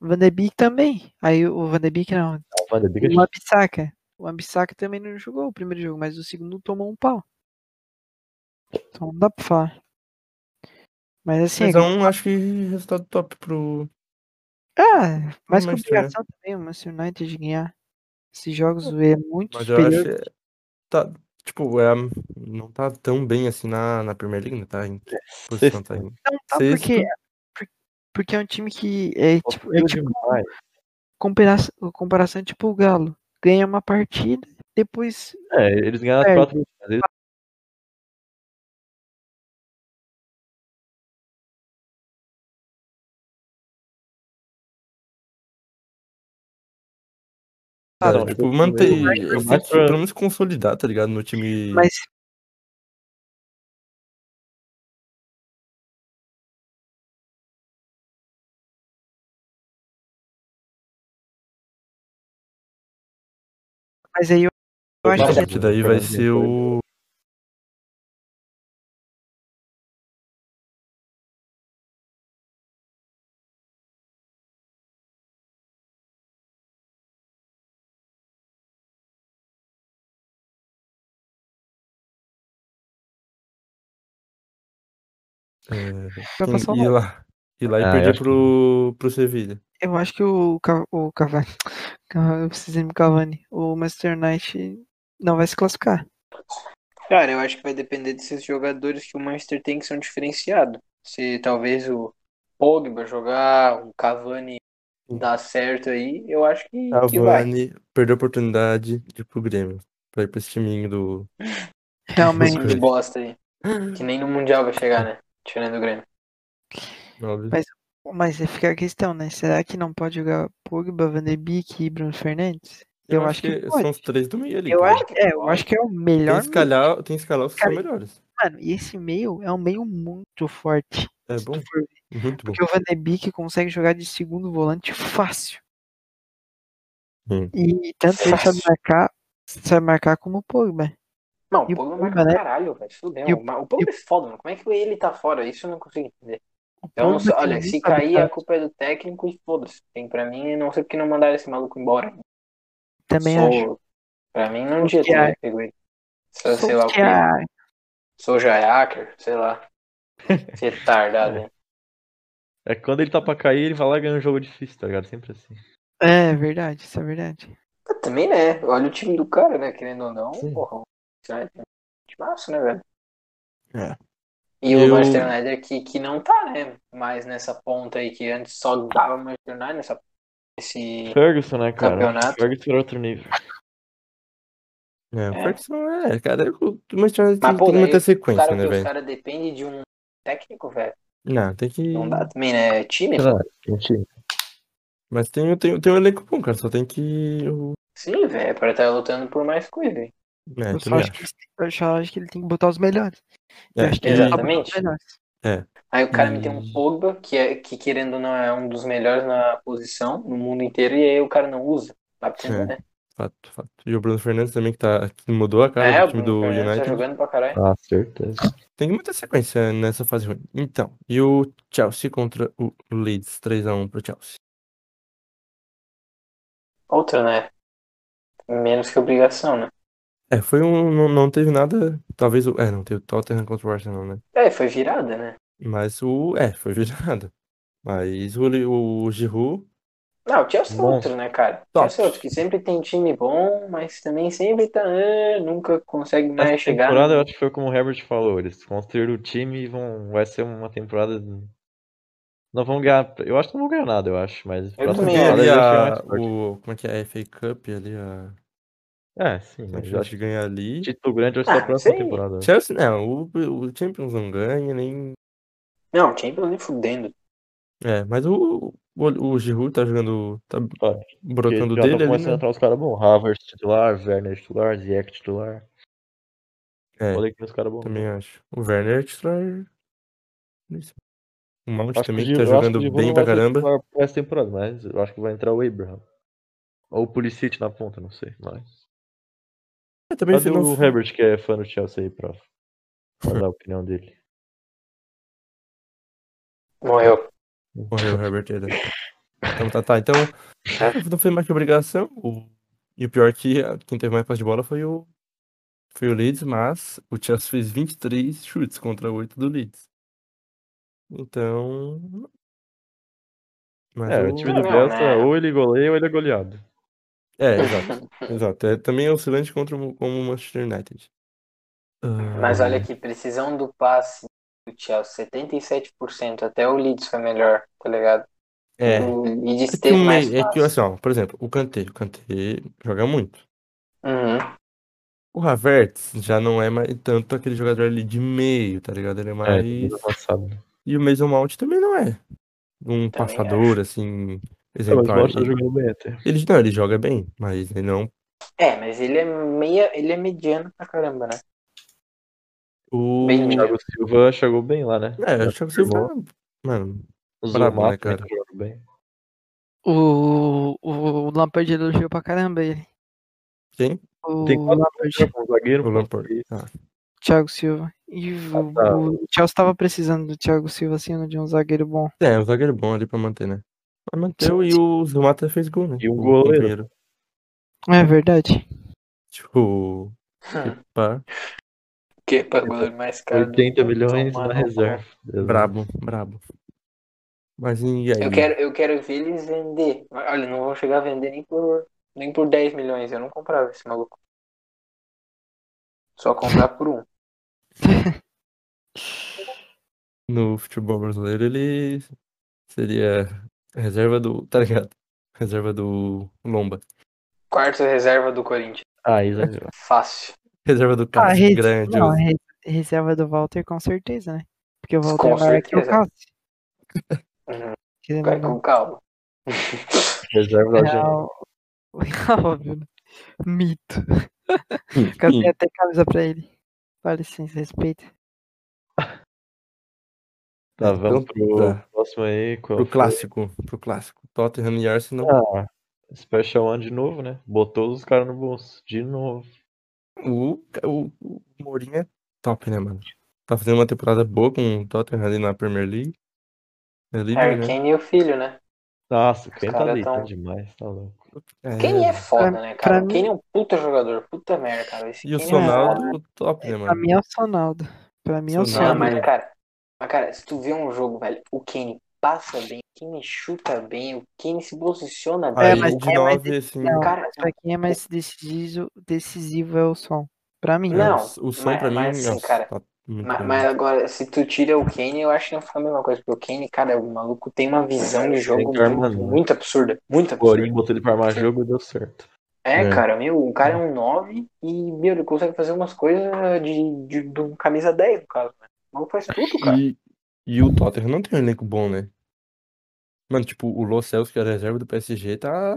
Van de Beek também. Aí o Van de Beek não. O Van de Beek é O Ambissaca. O Ambissaca também não jogou o primeiro jogo, mas o segundo tomou um pau. Então não dá pra falar. Mas assim, Mas é um, acho que resultado top pro. Ah, Manchester, né? obrigação também o Manchester United de ganhar. Esses jogos é muito Mas eu acho superior. que. Tá, tipo, é, não tá tão bem assim na, na Premier League, né? Tá em que posição tá em. [LAUGHS] Não tá Sexto. porque, por- porque é um time que é tipo, é tipo comparação, comparação tipo o Galo. Ganha uma partida, depois. É, eles ganharam as É. Eles Cara, tipo, eu- manter. eu- pra- pelo menos consolidar, tá ligado? No time. Mas. Mas aí eu, eu acho que daí vai ser o. É, passar ir lá, ir lá e Ah, eu perder acho que- pro, pro Sevilha. Eu acho que o, o Cavani. [LAUGHS] Eu precisei do Cavani. O Manchester United não vai se classificar. Cara, eu acho que vai depender desses jogadores que o Manchester tem que são diferenciados. Se talvez o Pogba jogar, o Cavani dar certo aí, eu acho que, que. Cavani perdeu a oportunidade de ir pro Grêmio. Pra ir pra esse timinho do. [LAUGHS] Realmente. Time de bosta aí. Que nem no Mundial vai chegar, né? Diferente do Grêmio. Óbvio. Mas- Mas aí fica a questão, né? Será que não pode jogar Pogba, Van de Beek e Bruno Fernandes? Eu, eu acho acho que que pode. são os três do meio ali. Eu cara. acho, é, eu acho que é o Tem melhor. que escalar, tem que escalar os que são melhores. Mano, e esse meio é um meio muito forte. É bom, muito bom. Porque o Van de Beek consegue jogar de segundo volante fácil. Hum. E tanto ele sabe Fácil. marcar, sabe marcar como o Pogba. Não, o Pogba marca né? caralho, velho. Tudo bem. O- O, Pogba é foda, mano. Como é que ele tá fora? Isso eu não consigo entender. O Eu não tem olha, se cair, a culpa é do técnico e foda-se. Tem pra mim, não sei porque não mandaram esse maluco embora. Também Sou, acho. Pra mim não devia ter pego ele. Só, sei lá o que. Solskjaer. Sou Jacker, sei lá. Retardado, hein? [LAUGHS] É quando ele tá pra cair, ele vai lá e ganha um jogo difícil, tá ligado? Sempre assim. É verdade, isso é verdade. Também, né? Olha o time do cara, né? Querendo ou não, Sim. porra. O é time massa, né, velho? É. E o Eu- Manchester United que, que não tá, né? Mais nessa ponta aí que antes só dava Manchester United nessa. Esse. Ferguson, né, cara? Campeonato. Ferguson era outro nível. É, o É. Ferguson é, cara, o Manchester United Mas, tem, pô, tem o sequência, cara né, que os velho? caras dependem de um técnico, velho. Não, tem que. Não dá também, né? Time, Sei lá, gente. Mas tem, tem, tem um elenco bom, cara. Só tem que. o- Sim, velho, para estar lutando por mais coisa. hein? É, Eu só acho que, ele- eu só acho que ele tem que botar os melhores. É, eu acho que ele tá botando Exatamente. os melhores. Aí o cara me tem Hum. um Pogba, que, é, que querendo ou não é um dos melhores na posição no mundo inteiro, e aí o cara não usa. Você É. entender. Fato, fato. E o Bruno Fernandes também, que, tá, que mudou a cara É, do time do Fernandes tá United. jogando pra caralho. Ah, certeza. Tem manter sequência nessa fase ruim. Então, e o Chelsea contra o Leeds, 3x1 pro Chelsea. Outra, né? Menos que obrigação, né? É, foi um. Não, não teve nada. Talvez o. É, não teve o Tottenham contra o Arsenal, né? É, foi virada, né? Mas o. É, foi virada. Mas o, o Giroud. Não, o Chelsea é outro, né, cara? Top. Chelsea é outro, que sempre tem time bom, mas também sempre tá. ah, nunca consegue mais Essa chegar. temporada eu no- acho que foi como o Herbert falou, eles construíram o time e vão, vai ser uma temporada. Não vão ganhar. Eu acho que não vão ganhar nada, eu acho, mas Eu também ali a, o. Como é que é? A FA Cup ali, a. É, sim, mas de que ganhar ali. título grande vai ser Ah, a próxima sim. temporada. Chelsea, não, o, o Champions não ganha, nem. Não, Champions nem fudendo. É, mas o, o, o Giroud tá jogando. Tá Porque brocando já dele estão ali, começando a né? entrar os caras bons. Havertz titular, Werner titular, Ziyech titular. É, Olha aqui os caras bons. também acho. O Werner titular. O Mount Acho que também o que tá que jogando o Giroud bem não pra caramba. essa temporada, mas eu acho que vai entrar o Abraham. Ou o Pulisic na ponta, não sei. Mas... É, também Cadê não- o Herbert, que é fã do Chelsea aí, pra, pra dar a opinião dele? Morreu. Morreu o Herbert ainda. Então tá, tá. Então, é, não foi mais que obrigação. O... E o pior é que a- quem teve mais posse de bola foi o. Foi o Leeds, mas o Chelsea fez 23 chutes contra 8 do Leeds. Então. Mas É, o... o time do Bielsa, né? ou ele goleia ou ele é goleado. É, exato. exato. É também é oscilante contra o, como o Manchester United. Mas Ah, olha aqui, precisão do passe do Chelsea, 77%. Até o Leeds foi melhor, tá ligado? É. O Leeds É que, teve o mais meio, é que, passe. assim, ó, por exemplo, o Kanté. O Kanté joga muito. Uhum. O Havertz já não é mais tanto aquele jogador ali de meio, tá ligado? Ele é É, mais. avançado. E o Mason Mount também não é. Um Também passador, assim, É, mas o exemplar. Tá Ele, jogando bem até. ele, não, ele joga bem, mas ele não. É, mas ele é meia, ele é mediano pra caramba, né? O. Bem O. Thiago Silva chegou bem lá, né? É, o Silva. Confirmou. Mano, O brabo, né, cara? bem. O, o Lampard elogiou pra caramba ele. quem? O Tem quatro Lampard, Um zagueiro, O Lampard. Ah, Thiago Silva. E o, tá. o Chelsea tava precisando do Thiago Silva assim, de um zagueiro bom. É, um zagueiro bom ali pra manter, né? Manteu e o Zuma até fez gol, né? E um O goleiro. companheiro. É verdade. Tipo. Pá, Que pra goleiro mais caro. do 80 mundo, milhões na reserva. Brabo, brabo. Mas e aí? Eu quero, eu quero ver eles vender. Olha, não vão chegar a vender nem por, nem por 10 milhões. Eu não comprava esse maluco. Só comprar por um. [LAUGHS] no futebol brasileiro ele seria reserva do. Tá ligado? Reserva do Lomba. Quarto reserva do Corinthians. Ah, exagerou. Fácil. Reserva do Ah, Cássio, res- grande. não, re- reserva do Walter com certeza, né? Porque o Walter Com é maior que o. Cássio. Uhum. [LAUGHS] Vai com calma. Reserva da gente. Real... Óbvio, né? Mito. [LAUGHS] Tem Sim. até camisa pra ele. Dá licença, respeita. Tá, vamos Então, pro tá. próximo aí. Qual Pro foi? clássico, pro clássico. Tottenham e Arsenal. Ah, Special One de novo, né? Botou os caras no bolso. De novo. O, o, o Mourinho é top, né, mano? Tá fazendo uma temporada boa com o Tottenham ali na Premier League. É líder, Harry né? Kane e o filho, né? Nossa, quem tá caras deitando tão- demais, tá louco. Kane é foda, Pra- né, pra cara? O mim- Kane é um puta jogador. Puta merda, cara. Esse E o Kane é foda. Sonaldo, top, né, Pra mano? mim é o Sonaldo. Pra mim é o Sonaldo. Não, Sonaldo. mas, cara, mas, cara, se tu vê um jogo, velho, o Kane passa bem, o Kane chuta bem, o Kane se posiciona bem. É, mas de quem é mais assim. Não, Cara, pra quem é mais decisivo, decisivo é o som. Pra mim. Não, o, o som mas- pra mim, mas assim, nossa, cara, Mas, mas agora, se tu tira o Kane, eu acho que não fica a mesma coisa. Porque o Kane, cara, o maluco tem uma visão de jogo muito, muito absurda. Muito absurda. botou ele pra armar jogo e deu certo. É, É. cara, meu, o cara é um 9 e, meu, ele consegue fazer umas coisas de, de, de um camisa 10, no caso, né? O maluco faz tudo, cara. E, e o Tottenham não tem um elenco bom, né? Mano, tipo, o Lo Celso, que era reserva do PSG, tá.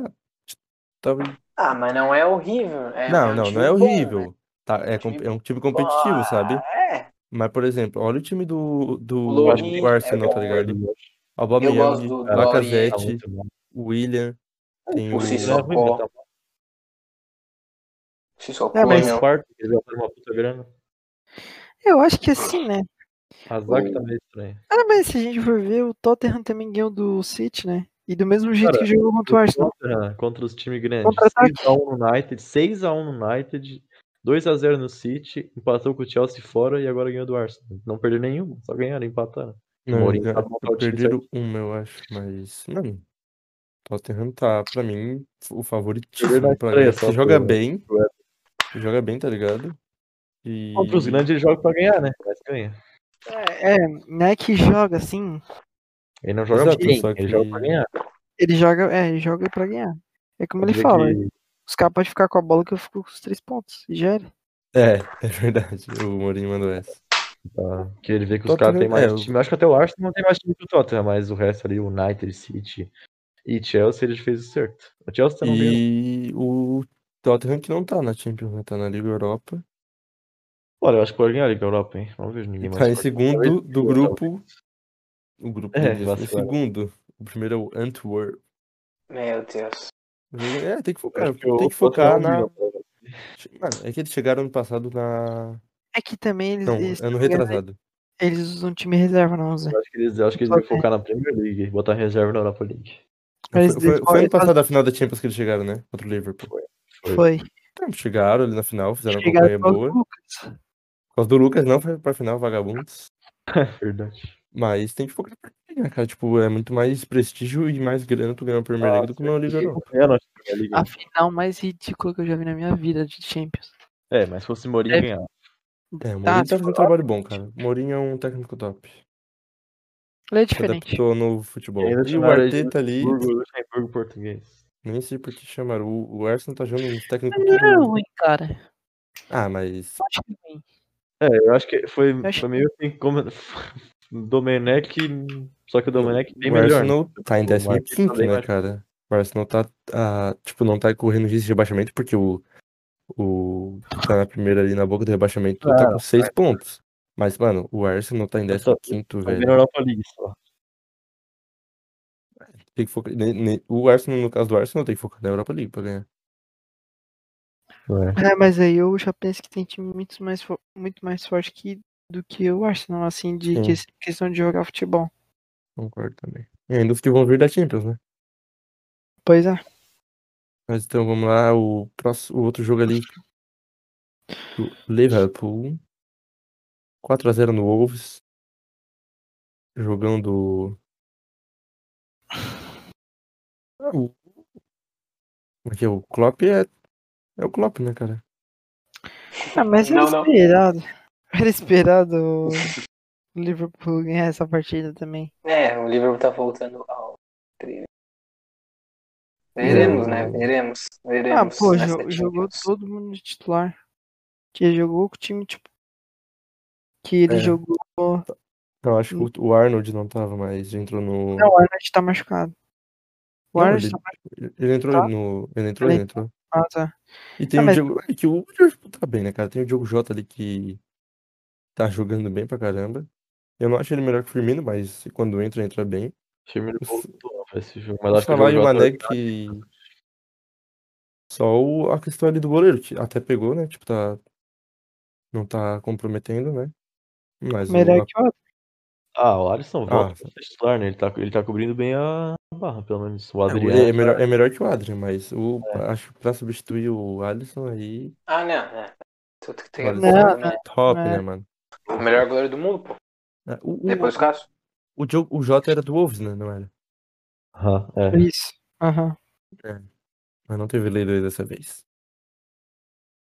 tá... Ah, mas não é horrível. É, não, é um não, não é bom, horrível. né? Tá, é, Um time é um time competitivo, Ah, sabe? É. Mas, por exemplo, olha o time do, do, O Lodi do Arsenal, é tá bom. ligado? Aubameyang, do- do Tá Lacazette, bom. o William, tem O o... Sissoko. É tá bom. Sissoko, É, mas- meu. quarto, ele tá numa puta grana. Eu acho que assim, né? A zaga tá meio estranha. Ah, mas se a gente for ver, o Tottenham também ganhou do City, né? E do mesmo jeito Cara, que jogou contra o Arsenal. Tottenham Contra os times grandes. Contra-ataque. 6x1 no United, 6x1 no United, 2x0 no City, empatou com o Chelsea fora e agora ganhou do Arsenal. Não perdeu nenhum, só ganharam, empataram. Não, Mourinho já- sabe montar o time perderam uma, eu acho, mas... Mano, Tottenham tá, pra mim, o favoritíssimo Perder pra Se só joga bem, joga bem, tá ligado? E... Contra os grandes ele joga pra ganhar, né? Mas ganha. É, não é que joga assim. Ele não joga bem, só ele que- joga pra ganhar. Ele joga, é, ele joga pra ganhar. É como ele fala, que- os caras podem ficar com a bola que eu fico com os três pontos. E era. É, é verdade, o Mourinho mandou essa. Tá, que ele vê que os caras têm mais é, time. Eu acho que até o Arsenal não tem mais time que o Tottenham, mas o resto ali, o United, City e Chelsea, ele fez o certo. O Chelsea tá no meio. E o Tottenham que não tá na Champions, né? Tá na Liga Europa. Olha, eu acho que pode ganhar a Liga Europa, hein? Vamos ver ninguém mais. Tá em segundo do grupo. O grupo É, em segundo. O primeiro é o Antwerp. Meu Deus. É, tem que focar. Tem que focar na. não. Mano, é que eles chegaram ano passado na. É que também eles, Não, eles, ano retrasado. eles usam time reserva, não usam. Eu acho que eles, eu acho que eles vão focar na Premier League, botar reserva na Europa League. Foi, foi, foi ano passado a final da Champions que eles chegaram, né? Contra o Liverpool. Foi. Então, chegaram ali na final, fizeram uma Chegaram campanha com o boa. Lucas. Por causa do Lucas, não foi pra final, vagabundos. [LAUGHS] Verdade. Mas tem que focar pra ganhar, cara. Tipo, é muito mais prestígio e mais grana tu ganhar uma Premier League do que uma Liga Europa. É, League. A final mais ridícula que eu já vi na minha vida de Champions. É, mas se fosse Mourinho É. ganhar. É, o Tá, Mourinho tá fazendo um trabalho bom, cara. Mourinho é um técnico top. Ele é Se diferente. adaptou no futebol. ainda E o Arteta ali, Luxemburgo, Luxemburgo português. nem sei por que chamaram. O, Arsenal tá jogando uns técnicos Ele não é ruim, cara. Ah, mas... Acho que é ruim. É, eu acho que foi, acho foi meio assim como [LAUGHS] Domenech, só que o Domenech bem o melhor. Arsenal tá em O Arteta 15 bem né, mais- cara? O Arsenal tá, ah, tipo, não tá correndo risco de rebaixamento porque o, o tá na primeira ali na boca do rebaixamento tá Ah, com 6 pontos. Mas, mano, o Arsenal tá em Mas só- 15 Tá velho. vendo a Europa League só. Tem que focar... ne- ne- O Arsenal, no caso do Arsenal, tem que focar na Europa League pra ganhar. É, mas aí eu já penso que tem time muito mais, muito mais forte que, do que o Arsenal, assim, de que- questão de jogar futebol. Concordo também. E ainda os que vão vir da Champions, né? Pois é. Mas então vamos lá, o próximo, o outro jogo ali. O Liverpool. 4x0 no Wolves. Jogando. Ah, o... Como é que é? O Klopp é. É o Klopp, né, cara? Ah, mas era Não, não. esperado. [LAUGHS] Era esperado o Liverpool ganhar essa partida também. É, o Liverpool tá voltando ao trilho. Veremos, É, né? o- Veremos. Ah, Veremos. pô, jogou Champions. todo mundo de titular. Que jogou com o time, tipo. Que ele É. jogou. Eu acho que o- o Arnold não tava, mas entrou no. Não, o Arnold tá machucado. O Não, Arnold ele- tá machucado. Ele entrou Tá. no. Ele entrou, ele Ele- entrou. Ah, tá. E tem Ah, o mas- Diogo. É que o Liverpool tá bem, né, cara? Tem o Diogo Jota ali que tá jogando bem pra caramba. Eu não acho ele melhor que o Firmino, mas quando entra, entra bem. O Firmino voltou pra esse jogo, mas acho que o o Mané que. Só o- a questão ali do goleiro, que até pegou, né? Tipo, tá. Não tá comprometendo, né? Mas o Melhor Ra- que o outro. Ah, o Alisson volta Ah. pra ser titular, né? Ele tá, ele tá cobrindo bem a barra, pelo menos. O É, o- Adriano. é, melhor, é melhor que o Adrian, mas o, É. acho que pra substituir o Alisson aí. Ah, não, né? Tu tu tem Olha, Não, né? Top, É. né, mano? O melhor goleiro do mundo, pô. É, O, o, Depois do Cássio. o, Diogo- o Jota era do Wolves, né? Não era? Aham, é. Isso. Aham. Mas não teve lei dessa vez.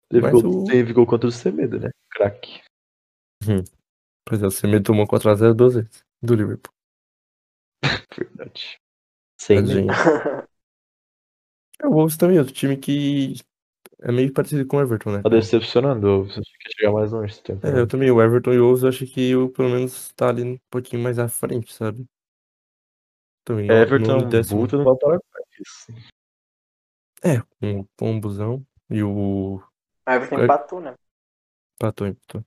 Teve Mas gol, o- teve gol contra o Semedo, né? Craque. Pois é, o Semedo tomou 4x0 duas vezes. Do Liverpool. Verdade. Sem Tadinho. [LAUGHS] É, o Wolves também, outro time que é meio parecido com o Everton, né? Tá decepcionando. Você quer chegar mais longe esse tempo. É, eu também, o Everton e o Wolves, eu acho que eu, pelo menos, tá ali um pouquinho mais à frente, sabe? Também, É, Everton, no décimo. Não vai parar com isso. É, com o Pombuzão e o O Everton É. empatou, né? Patou, empatou.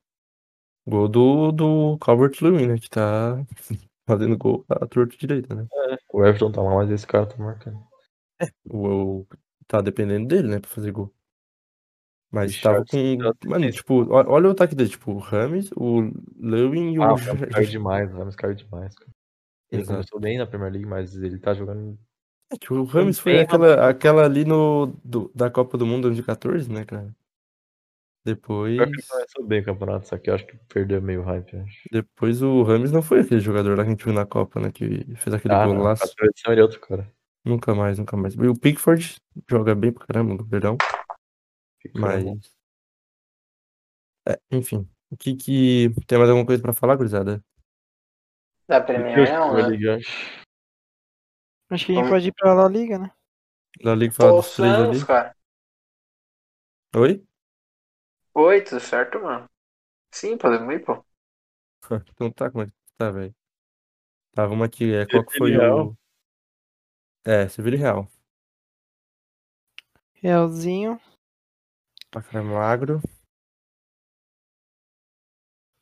Gol do, do Calvert Lewin, né? Que tá [LAUGHS] fazendo gol à torta direita, né? O Everton tá mal, mas esse cara tá marcando. O, o- tá dependendo dele, né? Pra fazer gol. Mas Richarlison tava com. Mano, tipo, olha o ataque dele, tipo, o Rames, o Lewin e o. Ah, o Ramos caiu demais, o Ramos caiu demais, cara. Ele Exato. começou bem na Premier League, mas ele tá jogando. É que o Rames foi aquela, aquela ali no, do- da Copa do Mundo 2014, né, cara? Depois. Pior que ele começou bem o campeonato, só que eu acho que perdeu meio hype, eu acho. Depois o Rames não foi aquele jogador lá que a gente viu na Copa, né? Que fez aquele Ah, não. golaço. A tradição ele é outro cara. Nunca mais, nunca mais. E o Pickford joga bem pra caramba, no Verdão. Fica Mas. bom. É, enfim. O que que. Tem mais alguma coisa pra falar, gurizada? Da Premier que não, Premier né? Eu acho. Acho que a gente Vamos- pode ir pra La Liga, né? La Liga fala dos três ali. Cara. Oi? Oi, tudo certo, mano? Sim, podemos ir, pô. [LAUGHS] Então tá, como é que tá, velho? Tá, vamos aqui. É, qual que foi e o. É, Sevilha e Real. Realzinho. Pra caramba, magro.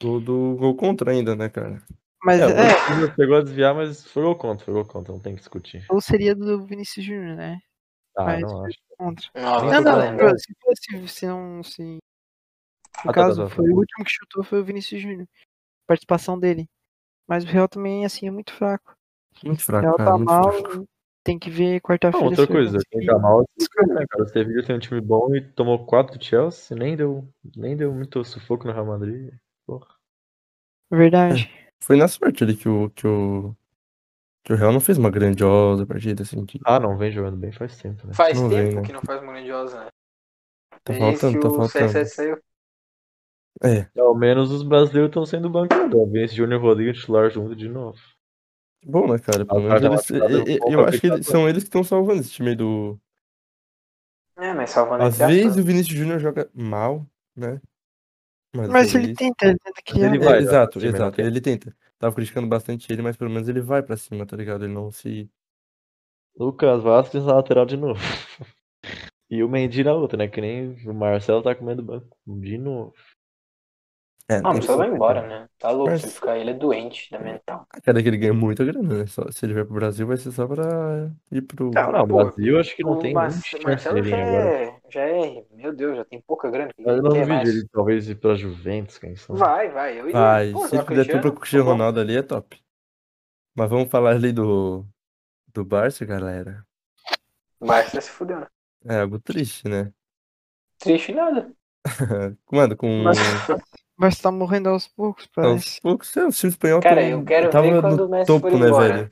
Gol do gol contra ainda, né, cara? Mas É, é, pegou a desviar, mas foi gol contra, foi gol contra, não tem que discutir. ou seria do Vinícius Júnior, né? Ah, Mas não acho. Contra. Não, Não, não, não, não, se fosse, se não, se... No Ah, tá, caso, tá, tá. foi o último que chutou foi o Vinícius Júnior. Participação dele. Mas o Real também, assim, é muito fraco. Muito O fraco, Real cara. tá Muito mal, fraco. tem que ver quarta-feira. outra se vai coisa, conseguir. tem que amar o né, cara? O Sevilla tem um time bom e tomou 4 do Chelsea, nem deu, nem deu muito sufoco no Real Madrid. Porra. Verdade. Foi na sorte ali que o, que o. Que o Real não fez uma grandiosa partida, assim. Que Ah, não, vem jogando bem faz tempo, né? Faz Não tempo vem, né? que não faz uma grandiosa, né? tá Desde faltando, tá o faltando. CSS saiu. É, Ao menos os brasileiros estão sendo bancados. Vem esse Júnior Rodrigo titular junto de novo. bom, né, cara? Pelo menos eles. Eu, eu- acho que eles- são eles que estão salvando esse time do. É, mas salvando Às vezes né? o Vinícius Júnior joga mal, né? Mas, Mas ele eles- tenta, ele tenta criar. ele né? vai, É, né? exato, exato. tem. Ele tenta. Tava criticando bastante ele, mas pelo menos ele vai pra cima, tá ligado? Ele não se. Lucas Vasquez na lateral de novo. [LAUGHS] E o Mendy na outra, né? Que nem o Marcelo tá comendo banco. De novo. É, Não, tem o que pessoal vai embora, né? Tá louco, Mas- se ele ficar, ele é doente da mental. A cara que ele ganha muita grana, né? Só, se ele vier pro Brasil, vai ser só pra ir pro. Tá, Não, o pô, Brasil acho que não o tem Mar- nem chance Marcelo dele já agora. é, já é, meu Deus, já tem pouca grana. que Eu ele não quer duvido mais. ele talvez ir pra Juventus, quem sabe. Vai, vai. Eu iria. Vai, Pô, se ele puder tudo pro Cristiano, Cristiano tá bom. Ronaldo ali, é top. Mas vamos falar ali do. Do Barça, galera. Barça se fudeu, né? É algo triste, né? Triste nada. [LAUGHS] Mano, com. Mas, [LAUGHS] Mas tá morrendo aos poucos, Aos parece. poucos, é, o time espanhol cara, eu quero tava ver quando no o Messi topo, for né, embora. velho?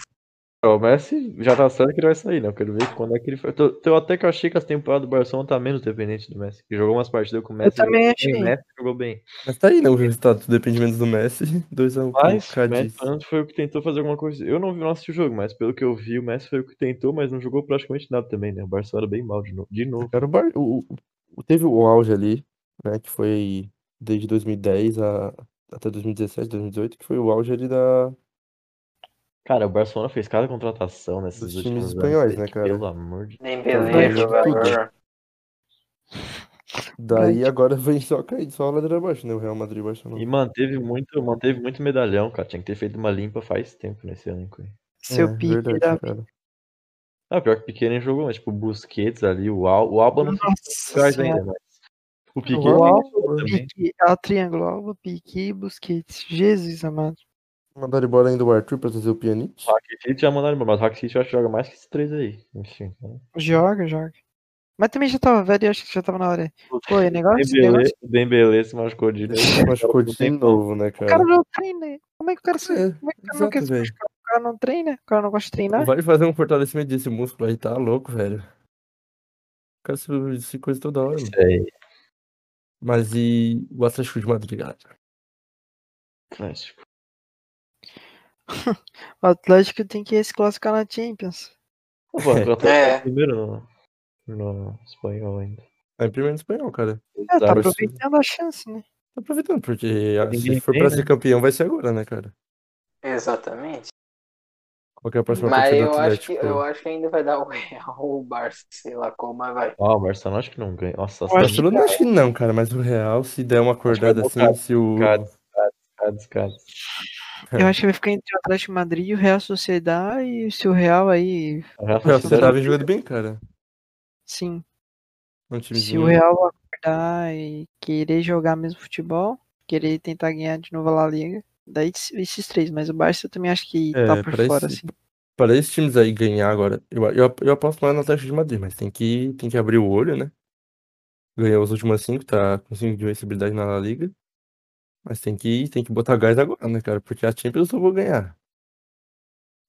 O Messi já tá certo que ele vai sair, né? Eu quero ver quando é que ele foi. Eu, eu até que eu achei que as temporadas do Barcelona tá menos dependente do Messi. Que jogou umas partidas com o Messi. também jogou achei. bem, O Messi jogou bem. Mas tá aí, né? O resultado, tudo depende menos do Messi. [LAUGHS] 2x1 Mas com o o Messi menos, foi o que tentou fazer alguma coisa. Eu não vi não assisti o jogo, mas pelo que eu vi, o Messi foi o que tentou, mas não jogou praticamente nada também, né? O Barcelona bem mal de novo. De novo. Cara, o Bar... o, o- teve o auge ali, né? Que foi desde 2010 a... até 2017, 2018, que foi o auge ali da. Cara, o Barcelona fez cada contratação nesses Dos últimos times anos espanhóis, aí, né, cara? Pelo amor de Nem beleza, jogador. Daí agora vem só cair, só a ladeira abaixo, né? O Real Madrid e Barcelona. E manteve muito, manteve muito medalhão, cara. Tinha que ter feito uma limpa faz tempo nesse elenco aí. Seu é, pique verdade, da cara. Ah, pior que o Piquet nem jogou, mas tipo, o Busquets ali, o, Al, o Alba não Nossa fez ainda, mas. O Piquet O Alba. Pique, é o triângulo, Alba, Pique e Busquets. Jesus amado. Mandaram embora ainda o Arthur pra trazer o Pjanic. O Rakitic já mandaram embora, mas o Rakitic eu acho que joga mais que esses três aí. Enfim. Então. Joga, joga. Mas também já tava velho e acho que já tava na hora. Pô, e O negócio, o Dembélé se machucou de novo. Machucou de novo, né, O cara cara? não treina. Como é que o cara se. É, Como é que o cara não quer se machucar? O cara não treina? O cara não gosta de treinar? Vai fazer um fortalecimento desse músculo aí, tá louco, velho. O cara se, se coisa toda hora. Isso aí. Mas e o Atlético de Madrid, galera? Clássico. [LAUGHS] O Atlético tem que se classificar na Champions. O Atlético [LAUGHS] É. tá primeiro no, no espanhol ainda. Tá em primeiro espanhol, cara. É, tá aproveitando a chance, né? Tá aproveitando, porque se for pra né? ser campeão, vai ser agora, né, cara? Exatamente. Qual que é a próxima Mas partida do eu acho, que, Atlético? eu acho que ainda vai dar [LAUGHS] o Real ou o Barça, sei lá como, mas vai. Ah, o Barcelona acho que não ganha. Nossa, O Barcelona acho que não, cara, mas o Real, se der uma acordada assim, se o. Cara, cara, cara. Eu acho que vai ficar entre o Atlético de Madrid e o Real Sociedade e se o Real aí, O Real Sociedade- vem jogando bem, cara. sim. Um Se o Real acordar e querer jogar mesmo futebol, querer tentar ganhar de novo a La Liga, daí esses três, mas o Barça eu também acho que É, tá por fora, assim. Para esses times aí ganhar agora, eu, eu, eu aposto mais no Atlético de Madrid, mas tem que, tem que abrir o olho, né? Ganhou os últimos cinco, tá com cinco de vencibilidade na La Liga. Mas tem que, tem que botar gás agora, né, cara? Porque a Champions eu vou ganhar.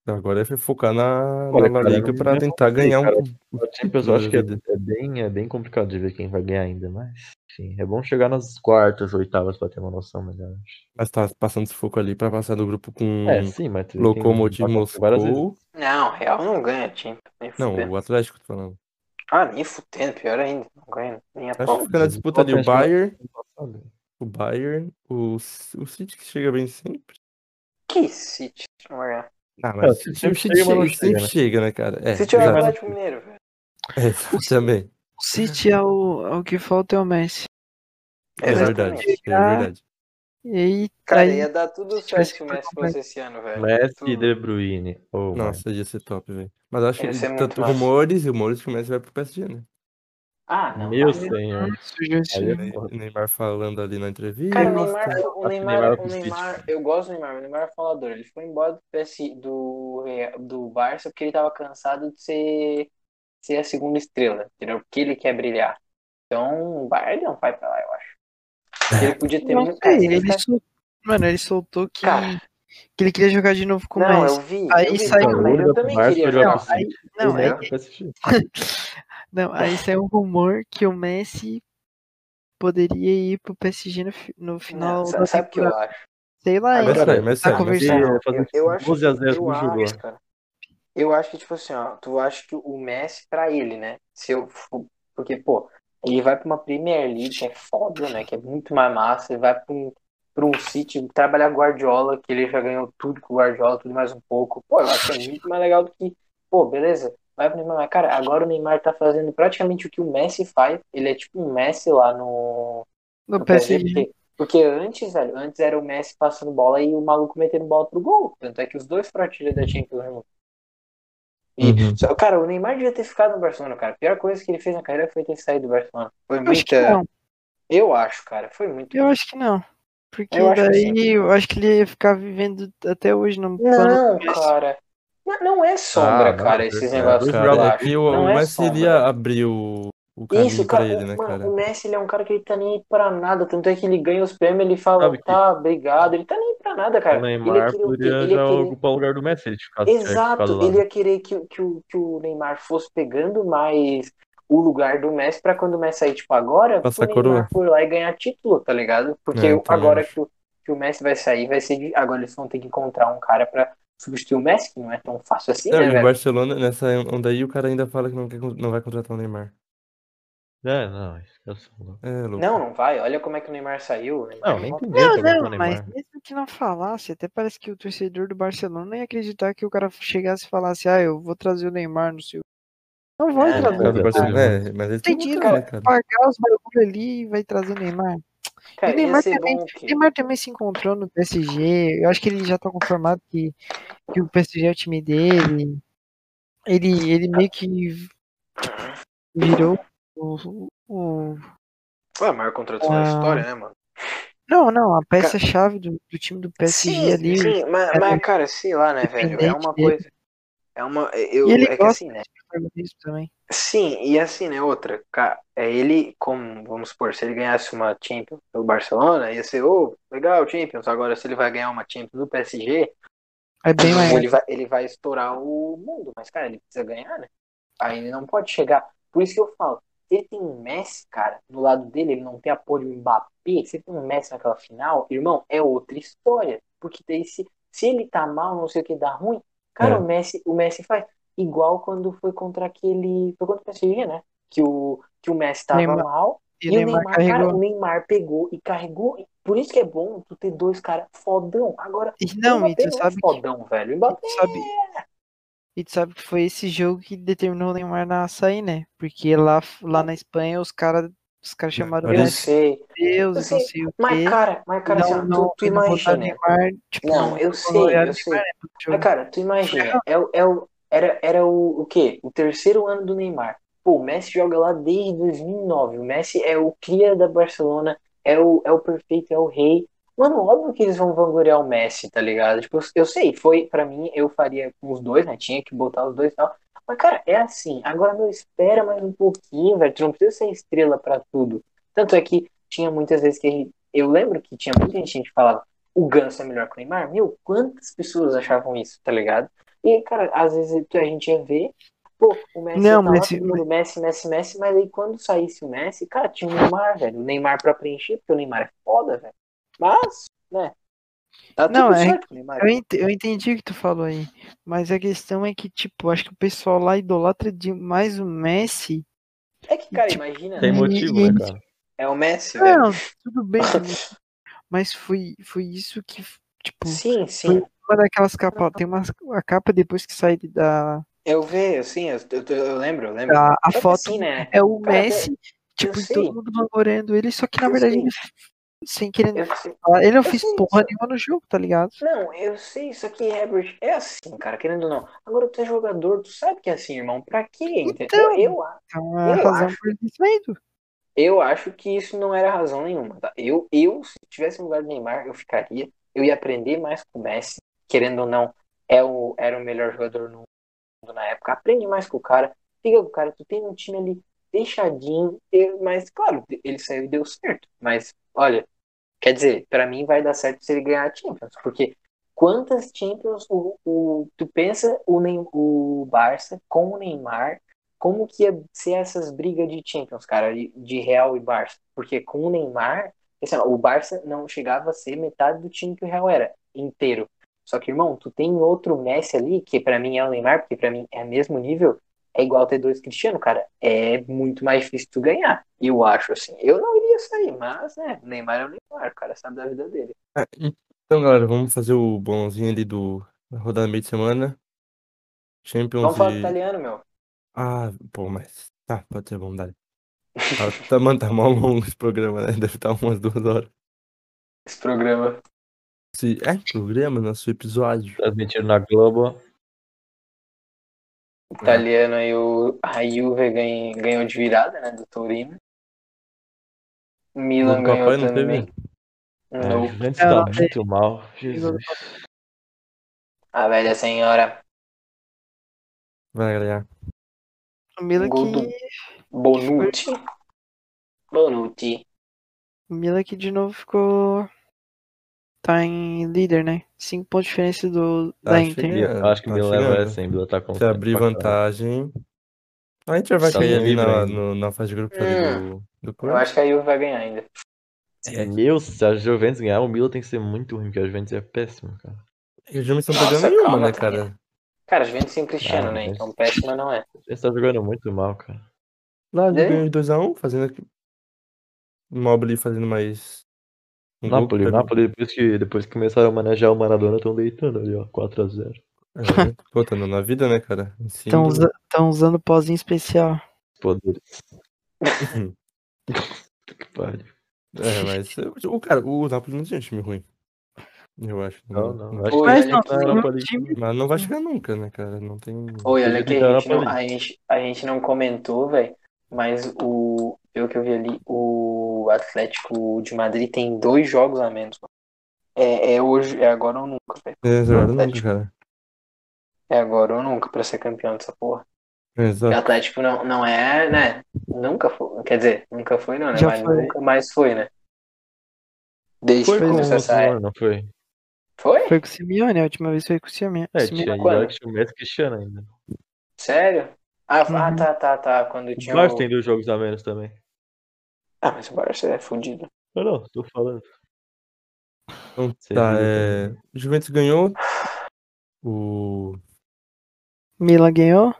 Agora é focar na, Olha, na La cara, Liga não tentar ganhar cara. um. A Champions eu acho que é, é bem, é bem complicado de ver quem vai ganhar ainda, mas enfim, é bom chegar nas quartas, oitavas pra ter uma noção melhor. acho. Mas tá passando sufoco ali pra passar do grupo com É, sim, mas vezes. Moscou. Não, o Real não ganha, time. Não, o Atlético, tô falando. Ah, nem fudendo, pior ainda. Não ganha nem a Acho que fica na disputa ali o Atlético- Bayern, o Bayern, o, o City que chega bem sempre. Que City, não ganhar. Ah, É, o mas City o sempre City chega, sempre chega, né? chega, né, cara? É, City é o. Atlético Mineiro, velho. É, [LAUGHS] também. O City é o, é o que falta é o Messi. É verdade, Exatamente. é verdade. E aí, Cara, aí ia dar tudo certo se o Messi fosse esse ano, velho. Messi e. De Bruyne. Oh, Nossa, ia ser top, velho. Mas acho Ia que tanto rumores e rumores que o Messi vai pro PSG, né? Ah, não. Meu senhor. é foda. Neymar falando ali na entrevista. Cara, o Neymar, o Neymar, Neymar o. Neymar, eu gosto do Neymar, o Neymar é falador. Ele foi embora do PS do, do Barça porque ele tava cansado de ser, ser a segunda estrela, entendeu? Porque ele quer brilhar. Então, o Bayern não vai pra lá, eu acho. Ele podia ter Não muito. Cara, ele sol- Mano, ele soltou que, Cara. que ele queria jogar de novo com o Não, Messi. Aí eu vi saiu- eu também queria pro Aí, não, O aí. [LAUGHS] não, aí saiu um rumor que o Messi poderia ir pro PSG no, no final Não, sabe o que eu acho? Sei lá, Ah, ainda. Mas tá mas conversando. Eu, eu acho, 12 a 0 eu acho, cara. Eu acho que, tipo assim, ó, tu acha que o Messi pra ele, né? Se eu Porque, pô, ele vai pra uma Premier League que é foda, né? Que é muito mais massa. Ele vai pra um, pra um City trabalhar Guardiola, que ele já ganhou tudo com o Guardiola, tudo mais um pouco. Pô, eu acho que é muito mais legal do que. Pô, beleza. Vai pro Neymar. Mas, cara, agora o Neymar tá fazendo praticamente o que o Messi faz. Ele é tipo um Messi lá no, No no PSG, PSG. porque, antes, velho, antes era o Messi passando bola e o maluco metendo bola pro gol. Tanto é que os dois foram da Champions juntos. E, Uhum. só- cara, o Neymar devia ter ficado no Barcelona, cara. A pior coisa que ele fez na carreira foi ter saído do Barcelona. Foi Eu acho que muita. não. Eu acho, cara. Foi muito. Eu acho que não. Porque Eu acho que daí eu acho que ele ia ficar vivendo até hoje no Não, Messi. cara. Não, não é sombra, Ah, cara, é esses negócios. É que o, Não o é Messi ele sombra. ia abrir o, o caminho Isso, pra cara, ele, né, mano, cara? o Messi ele é um cara que ele tá nem aí pra nada, tanto é que ele ganha os prêmios, ele fala, Sabe que- tá, obrigado, ele tá nem aí pra nada, cara. O Ele Neymar quê? poderia Ele ia já querer- ocupar o lugar do Messi, ele ficasse, Exato, lá. ele ia querer que, que, o, que o Neymar fosse pegando mais o lugar do Messi pra quando o Messi sair, tipo, agora, Passar o. Neymar for lá e ganhar título, tá ligado? Porque É, agora que o, que o Messi vai sair, vai ser. de- Agora eles vão ter que encontrar um cara pra substituir o Messi, que não é tão fácil assim, Não, né, e o velho? Barcelona, nessa onda aí, o cara ainda fala que não, quer, não vai contratar o Neymar. É, não, eu sou louco. É, louco. Não, não vai. Olha como é que o Neymar saiu. o Neymar Não, nem não- Não, não, mas mesmo que não falasse, até parece que o torcedor do Barcelona ia acreditar que o cara chegasse e falasse, ah, eu vou trazer o Neymar no seu. Não vai É, trazer Por causa do o Barcelona, Neymar. né? Mas eles Tem dinheiro cara? pagar os bagulho ali e vai trazer o Neymar. Cara, E o Neymar também- que... Neymar também se encontrou no PSG. Eu acho que ele já tá conformado que, que o PSG é o time dele. Ele, ele meio que virou o. o- Foi a maior contratação da Ah. história, né, mano? Não, não, a peça-chave do, do time do PSG sim, ali. sim, mas, cara mas, cara, sei lá, né, velho? É uma coisa... É uma... Eu, E ele é que assim, né? também. Sim, e assim, né, outra, cara, é ele, como, vamos supor, se ele ganhasse uma Champions pelo Barcelona, ia ser, ô, legal, Champions, agora se ele vai ganhar uma Champions do PSG, É bem maior. ele vai, ele vai estourar o mundo, mas, cara, ele precisa ganhar, né? Aí ele não pode chegar, por isso que eu falo, se ele tem um Messi, cara, no lado dele, ele não tem apoio do Mbappé, se ele tem um Messi naquela final, irmão, é outra história, porque daí se, se ele tá mal, não sei o que dá ruim, cara, É. o Messi, o Messi faz, igual quando foi contra aquele, foi contra o PSG, né? Que o, que o Messi tava Neymar- mal, E e, o o Neymar cara, o Neymar pegou e carregou. Por isso que é bom tu ter dois caras fodão. Agora, não, e tu não sabe é que, fodão, velho. E tu sabe, e tu sabe que foi esse jogo que determinou o Neymar na sair, né? Porque lá, lá na Espanha os caras os cara chamaram eu sei. de Deus Eu sei, não sei o Mas, quê. cara, mas, cara, não, assim, não, tu, tu não imagina. Neymar, tipo, Não, eu sei, eu sei. Pro Mas, cara, tu imagina. É, o- é o, era, era o, o quê? O terceiro ano do Neymar. Pô, o Messi joga lá desde 2009. O Messi é o cria da Barcelona. É o, é o perfeito, é o rei. Mano, óbvio que eles vão vangloriar o Messi, tá ligado? Tipo, eu sei, foi, pra mim, eu faria com os dois, né? Tinha que botar os dois e tal. Mas, cara, é assim. Agora, meu, espera mais um pouquinho, velho. Tu não precisa ser estrela pra tudo. Tanto é que tinha muitas vezes que a gente, eu lembro que tinha muita gente que falava o Ganso é melhor que o Neymar. Meu, quantas pessoas achavam isso, tá ligado? E, cara, às vezes a gente ia ver, pô, o Messi Não, tá mas- lá, Messi, Messi, Messi, mas aí quando saísse o Messi, cara, tinha o Neymar, velho. O Neymar pra preencher, porque o Neymar é foda, velho. Mas, né? Tá tudo Não, é- certo Neymar. Eu, ent- eu entendi o que tu falou aí, mas a questão é que, tipo, acho que o pessoal lá idolatra demais o Messi. É que, cara, tipo, imagina, Tem né? motivo, e- né, cara? É o Messi, velho. Não, tudo bem, tudo- [LAUGHS] mas foi, foi isso que, tipo, Sim, sim. uma daquelas capas, tem uma a capa depois que sai da, Eu vejo, sim, eu, eu, eu lembro, eu lembro. a que foto, assim, né? é o Cara, Messi, tipo, todo mundo vangloriando ele, só que na Eu verdade sei. ele, sem querer Eu ele não eu fez porra disso. nenhuma no jogo, tá ligado? Não, eu sei, isso aqui, Herbert, é assim, cara, querendo ou não. Agora tu é jogador, tu sabe que é assim, irmão. Pra quê? Então. Eu, eu, Então Eu acho. isso eu acho que isso não era razão nenhuma, tá? Eu, eu, se tivesse no lugar do Neymar, eu ficaria. Eu ia aprender mais com o Messi, querendo ou não, é o, era o melhor jogador no mundo na época. Aprende mais com o cara, fica com o cara, tu tem um time ali fechadinho, eu- mas claro, ele saiu e deu certo. Mas, olha, quer dizer, pra mim vai dar certo se ele ganhar a Champions, porque quantas Champions o, o, tu pensa o, o Barça com o Neymar, como que ia ser essas brigas de Champions, cara, de, Real e Barça? Porque com o Neymar, o Barça não chegava a ser metade do time que o Real era, inteiro. Só que, irmão, tu tem outro Messi ali, que pra mim é o Neymar, porque pra mim é mesmo nível, é igual ter dois Cristiano, cara. É muito mais difícil tu ganhar. Eu acho, assim. Eu não iria sair, mas, né, Neymar é o Neymar, o cara sabe da vida dele. Ah, Então, galera, vamos fazer o bolãozinho ali do da rodada meio de semana. Champions Vamos falar do e. italiano, meu. Ah, pô, mas. Tá, pode ser, vamos dar. Tá, tá, mano, tá mal longo esse programa, né? Deve estar umas duas horas. Esse programa. É, programa, nosso episódio. Transmitido na Globo. Italiano aí, o, a Juve ganha- ganhou de virada, né, do Torino. Milan do ganhou papai não também. teve? É, o Não. Juventus Não, tá muito mal. Jesus. A velha senhora. Vai ganhar. O Milan Gol que, do- Bonucci. Bonucci. o Milan que de novo ficou, tá em líder, né? Cinco pontos de diferença do, da Tá Inter. chegando, acho que o tá Milan leva chegando. essa, hein? O Milan tá com Se abrir vantagem. A Inter vai Tá cair no ali na, no- na fase de grupos Hum. ali do, do Eu acho que a Juve vai ganhar ainda. É. Meu, se a Juventus ganhar, o Milan tem que ser muito ruim, porque a Juventus é péssimo, cara. E os Juventus não Nossa, perdendo nenhuma, calma, né, cara? Cara, a Juventus sem Cristiano, Ah, né? Então péssima não é. [LAUGHS] A Juventus tá jogando muito mal, cara. Lá ele É? ganhou de 2x1, fazendo aqui. O Mobile fazendo mais. Um Napoli, pegou- Napoli, depois que, depois que começaram a manejar o Maradona, estão deitando ali, ó. 4x0. É, pô, tá na vida, né, cara? Estão usa usando pozinho especial. Poderes. [LAUGHS] que pariu. É, mas o cara, o Napoli não tinha time ruim. Eu acho. Não, não. Acho que e Mas não, um time-. Mas não vai chegar nunca, né, cara? Não tem. Oi, olha que a gente, não, a, gente, a gente não comentou, velho. Mas o. Pelo que eu vi ali, o Atlético de Madrid tem dois jogos a menos. mano. É, é hoje, é agora ou nunca, velho. É, agora nunca, Atlético. cara. É agora ou nunca pra ser campeão dessa porra. O Exato. Atlético não, não é, né? Nunca foi. Quer dizer, nunca foi, não, né? Já Mas foi. nunca mais foi, né? Desde Foi que com o era. não foi? Foi? Foi com o Simeone, a última vez foi com o Simeone. É, Simeone. tinha quando? tinha o Messi Cristiano ainda. Sério? Ah, ah, Uhum. tá, tá, tá. Quando O tinha Barça o... tem dois jogos a menos também. Ah, mas o Barça é fudido. Não, não, tô falando. Então, Você tá, é. O Juventus ganhou. O. Milan ganhou.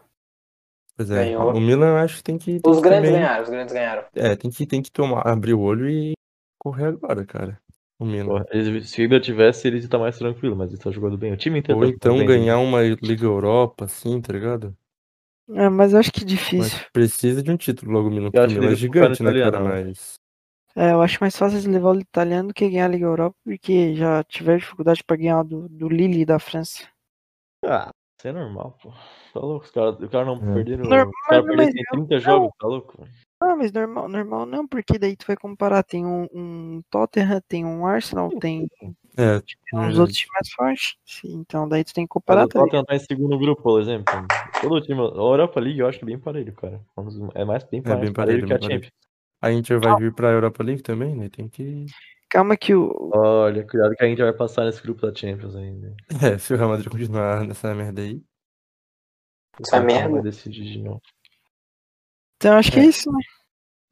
Pois é, Ganhou. o Milan eu acho que tem que. tem Os que grandes também- ganharam, os grandes ganharam. É, tem que, tem que tomar, abrir o olho e correr agora, cara. O Milan. Se o Ibra tivesse, eles iam estar mais tranquilo, mas eles estão jogando bem. O time inteiro Ou tá então bem, ganhar uma Liga Europa, assim, tá ligado? É, mas eu acho que Mas difícil. precisa de um título logo o Milan, Eu porque o acho que Milan é no gigante, né, cara? italiano, né? Mas. É, eu acho mais fácil eles levar o italiano do que ganhar a Liga Europa, porque já tiveram dificuldade pra ganhar do, do Lille da França. Ah, isso é normal, pô. Tá louco? Os caras os cara não É. perderam. Normal, Os caras mas perderam em eu- 30 jogos, tá louco? Ah, mas normal, normal não, porque daí tu vai comparar, tem um, um Tottenham, tem um Arsenal, tem É, uns verdade. outros times mais fortes. Sim, Então daí tu tem que comparar o também. Tottenham tá em segundo grupo, por exemplo. Todo time. A Europa League eu acho que é bem parelho, cara. É mais bem parelho, bem parelho parelho, que a. Champions. A Inter vai vir pra Europa League também, né? Tem que. Calma que o. Olha, cuidado que a gente vai passar nesse grupo da Champions ainda. [LAUGHS] É, se o Real Madrid continuar nessa merda aí. Essa O merda. decidir de novo. Então acho que é É. isso, né?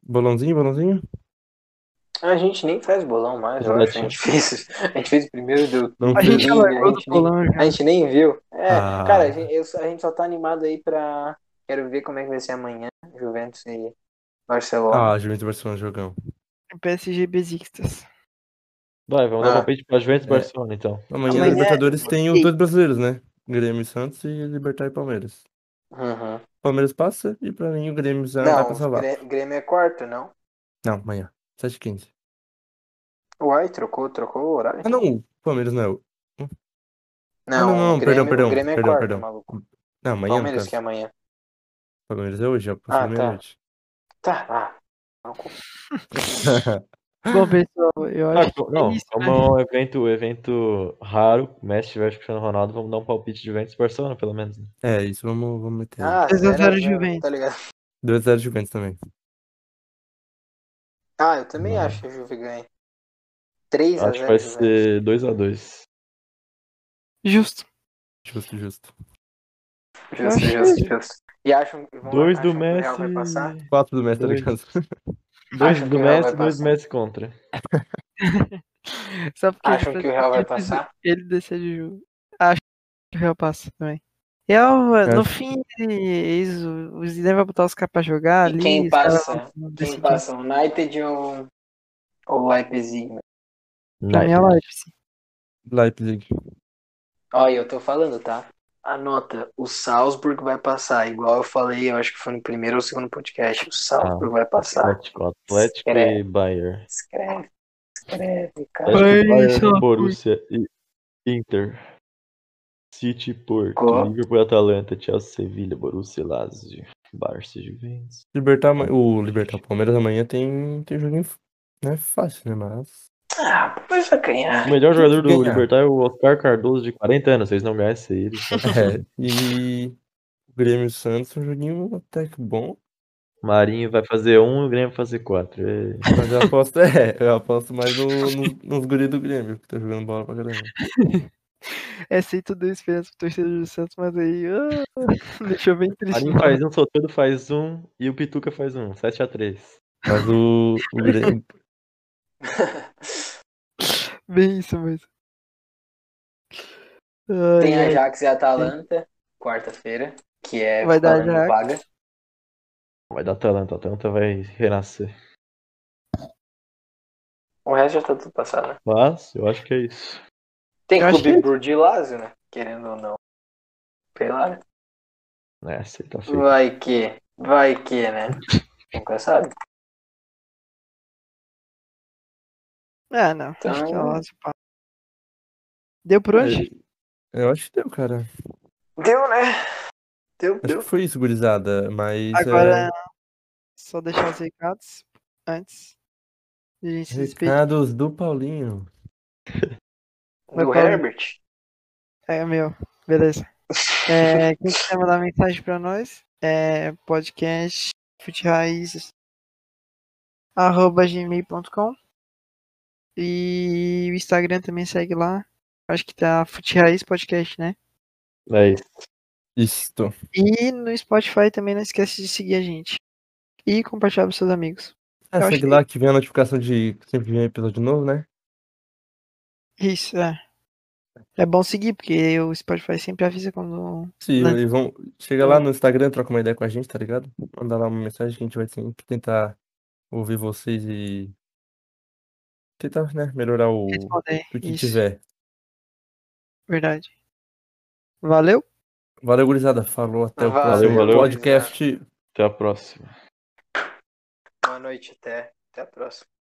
Bolãozinho, bolãozinho? A gente nem faz bolão mais, eu acho. A gente fez, a gente fez o primeiro do. Não A gente nem- a gente nem- bolão já. A gente nem viu. É, Ah. cara, a gente, eu- a gente só tá animado aí pra. Quero ver como é que vai ser amanhã. Juventus e Barcelona. Ah, Juventus e Barcelona jogão. PSG Besiktas. Vai, vamos dar Ah. palpite pra Juventus e É. Barcelona, então. Amanhã, Amanhã na é- Libertadores tem os Ei. dois brasileiros, né? Grêmio e Santos e Libertar e Palmeiras. Uhum. Palmeiras passa e pra mim o Grêmio já vai Não, passar lá. Grê- Grêmio é quarto, não? Não, amanhã. 7h15. Uai, trocou, trocou o horário? Ah, não, o Palmeiras não é o. Não, não, não, o perdão, Grêmio, perdão, o Grêmio é perdão, quarto, perdão. maluco. Não, amanhã Palmeiras caso. que é amanhã. Palmeiras é hoje, já passou Ah, tá. meia-noite. Tá, ah. Não, [LAUGHS] [LAUGHS] Bom, pessoal, eu Ah, acho que co- não, é isso, como né? é um evento, evento raro, Messi versus Cristiano Ronaldo, vamos dar um palpite de Juventus Barcelona, pelo menos. né? é, isso vamos, vamos meter. Ah, 2 a 0 zero a zero, Juventus. Tá ligado? 2x0 Juventus também. Ah, eu também Não. acho que a Juve ganha. 3 a Acho que 0 vai ser 2x2. Justo. Justo, justo. Justo, acho justo, que- justo. E acham, vão- 2 do acham que o Real vai passar? Messi. 4 do Messi, tá Dois. ligado? [LAUGHS] 2 Acham do Messi, 2 do passar? Messi contra. [LAUGHS] Sabe porque Acham que o Real vai passar? Ele decide o jogo. Acho que o Real passa também. Real, no Acho. fim, eles, o Zidane vai botar os caras pra jogar E ali. quem passa? Quem passa? O United ou o Leipzig? Pra mim é Leipzig. Leipzig. Olha, eu tô falando, tá? Anota, o Salzburg vai passar, igual eu falei, eu acho que foi no primeiro ou segundo podcast. O Salzburg vai passar. Atlético, Atlético Escreve. e Bayern. Escreve, escreve, cara. Bayern, fui. Borussia e Inter. City, Porto, Qual? Liverpool, Atalanta, Chelsea, Sevilha, Borussia, Lazio, Barça, Juventus. Libertar, o Libertar Palmeiras amanhã tem, tem joguinho né, fácil, né? Mas. Ah, mas vai O ganhar. melhor jogador do ganhar. Libertar é o Oscar Cardoso, de 40 anos. Vocês não ganhassem ele. [LAUGHS] É, e o Grêmio e Santos é um joguinho até que bom. Marinho vai fazer um e o Grêmio vai fazer quatro. É. Mas eu aposto, [LAUGHS] é, eu aposto mais no, no- nos guris do Grêmio, que tá jogando bola pra caramba. [LAUGHS] [LAUGHS] É sem toda a esperança pro torcedor do Santos, mas aí. ah, deixou bem triste. Marinho faz um, Soteldo faz um e o Pituca faz um. 7x3. Mas o, o Grêmio. [LAUGHS] Bem isso mesmo. Tem. Ajax e Atalanta, quarta-feira, que é Vai dar Ajax. vaga. Vai dar Atalanta. A Atalanta vai renascer. O resto já tá tudo passado, né? Mas eu acho que é isso. Tem Eu Clube que- Brugge e Lazio, né? Querendo ou não. Sei lá, né? É, você tá feito. Vai que, vai que, né? [LAUGHS] Nunca sabe. É, não. Acho que a Então-. Deu por hoje? É, Eu acho que deu, cara. Deu, né? Deu, Acho deu. que foi isso, gurizada. Mas. Agora, é, só deixar os recados antes de a gente se despedir. Recados do Paulinho. [LAUGHS] Vai, Do Paulo. Herbert. É meu, beleza. [LAUGHS] É, quem quiser mandar mensagem pra nós é podcast arroba gmail.com e o Instagram também segue lá. Acho que tá Futeraiz Podcast, né? É isso. Isto. E no Spotify também não esquece de seguir a gente. E compartilhar pros seus amigos. Ah, Eu acho segue que- lá que vem a notificação de que sempre vem episódio novo, né? Isso, é. É bom seguir, porque o Spotify sempre avisa quando. Sim, Né? e vão. Chega lá no Instagram, troca uma ideia com a gente, tá ligado? Manda lá uma mensagem que a gente vai sempre tentar ouvir vocês e. Tentar, né, melhorar o, responder. o que Isso, tiver. verdade. Valeu? Valeu, gurizada. Falou, até o Valeu, próximo valeu. podcast. Até a próxima. Boa noite, até. Até a próxima.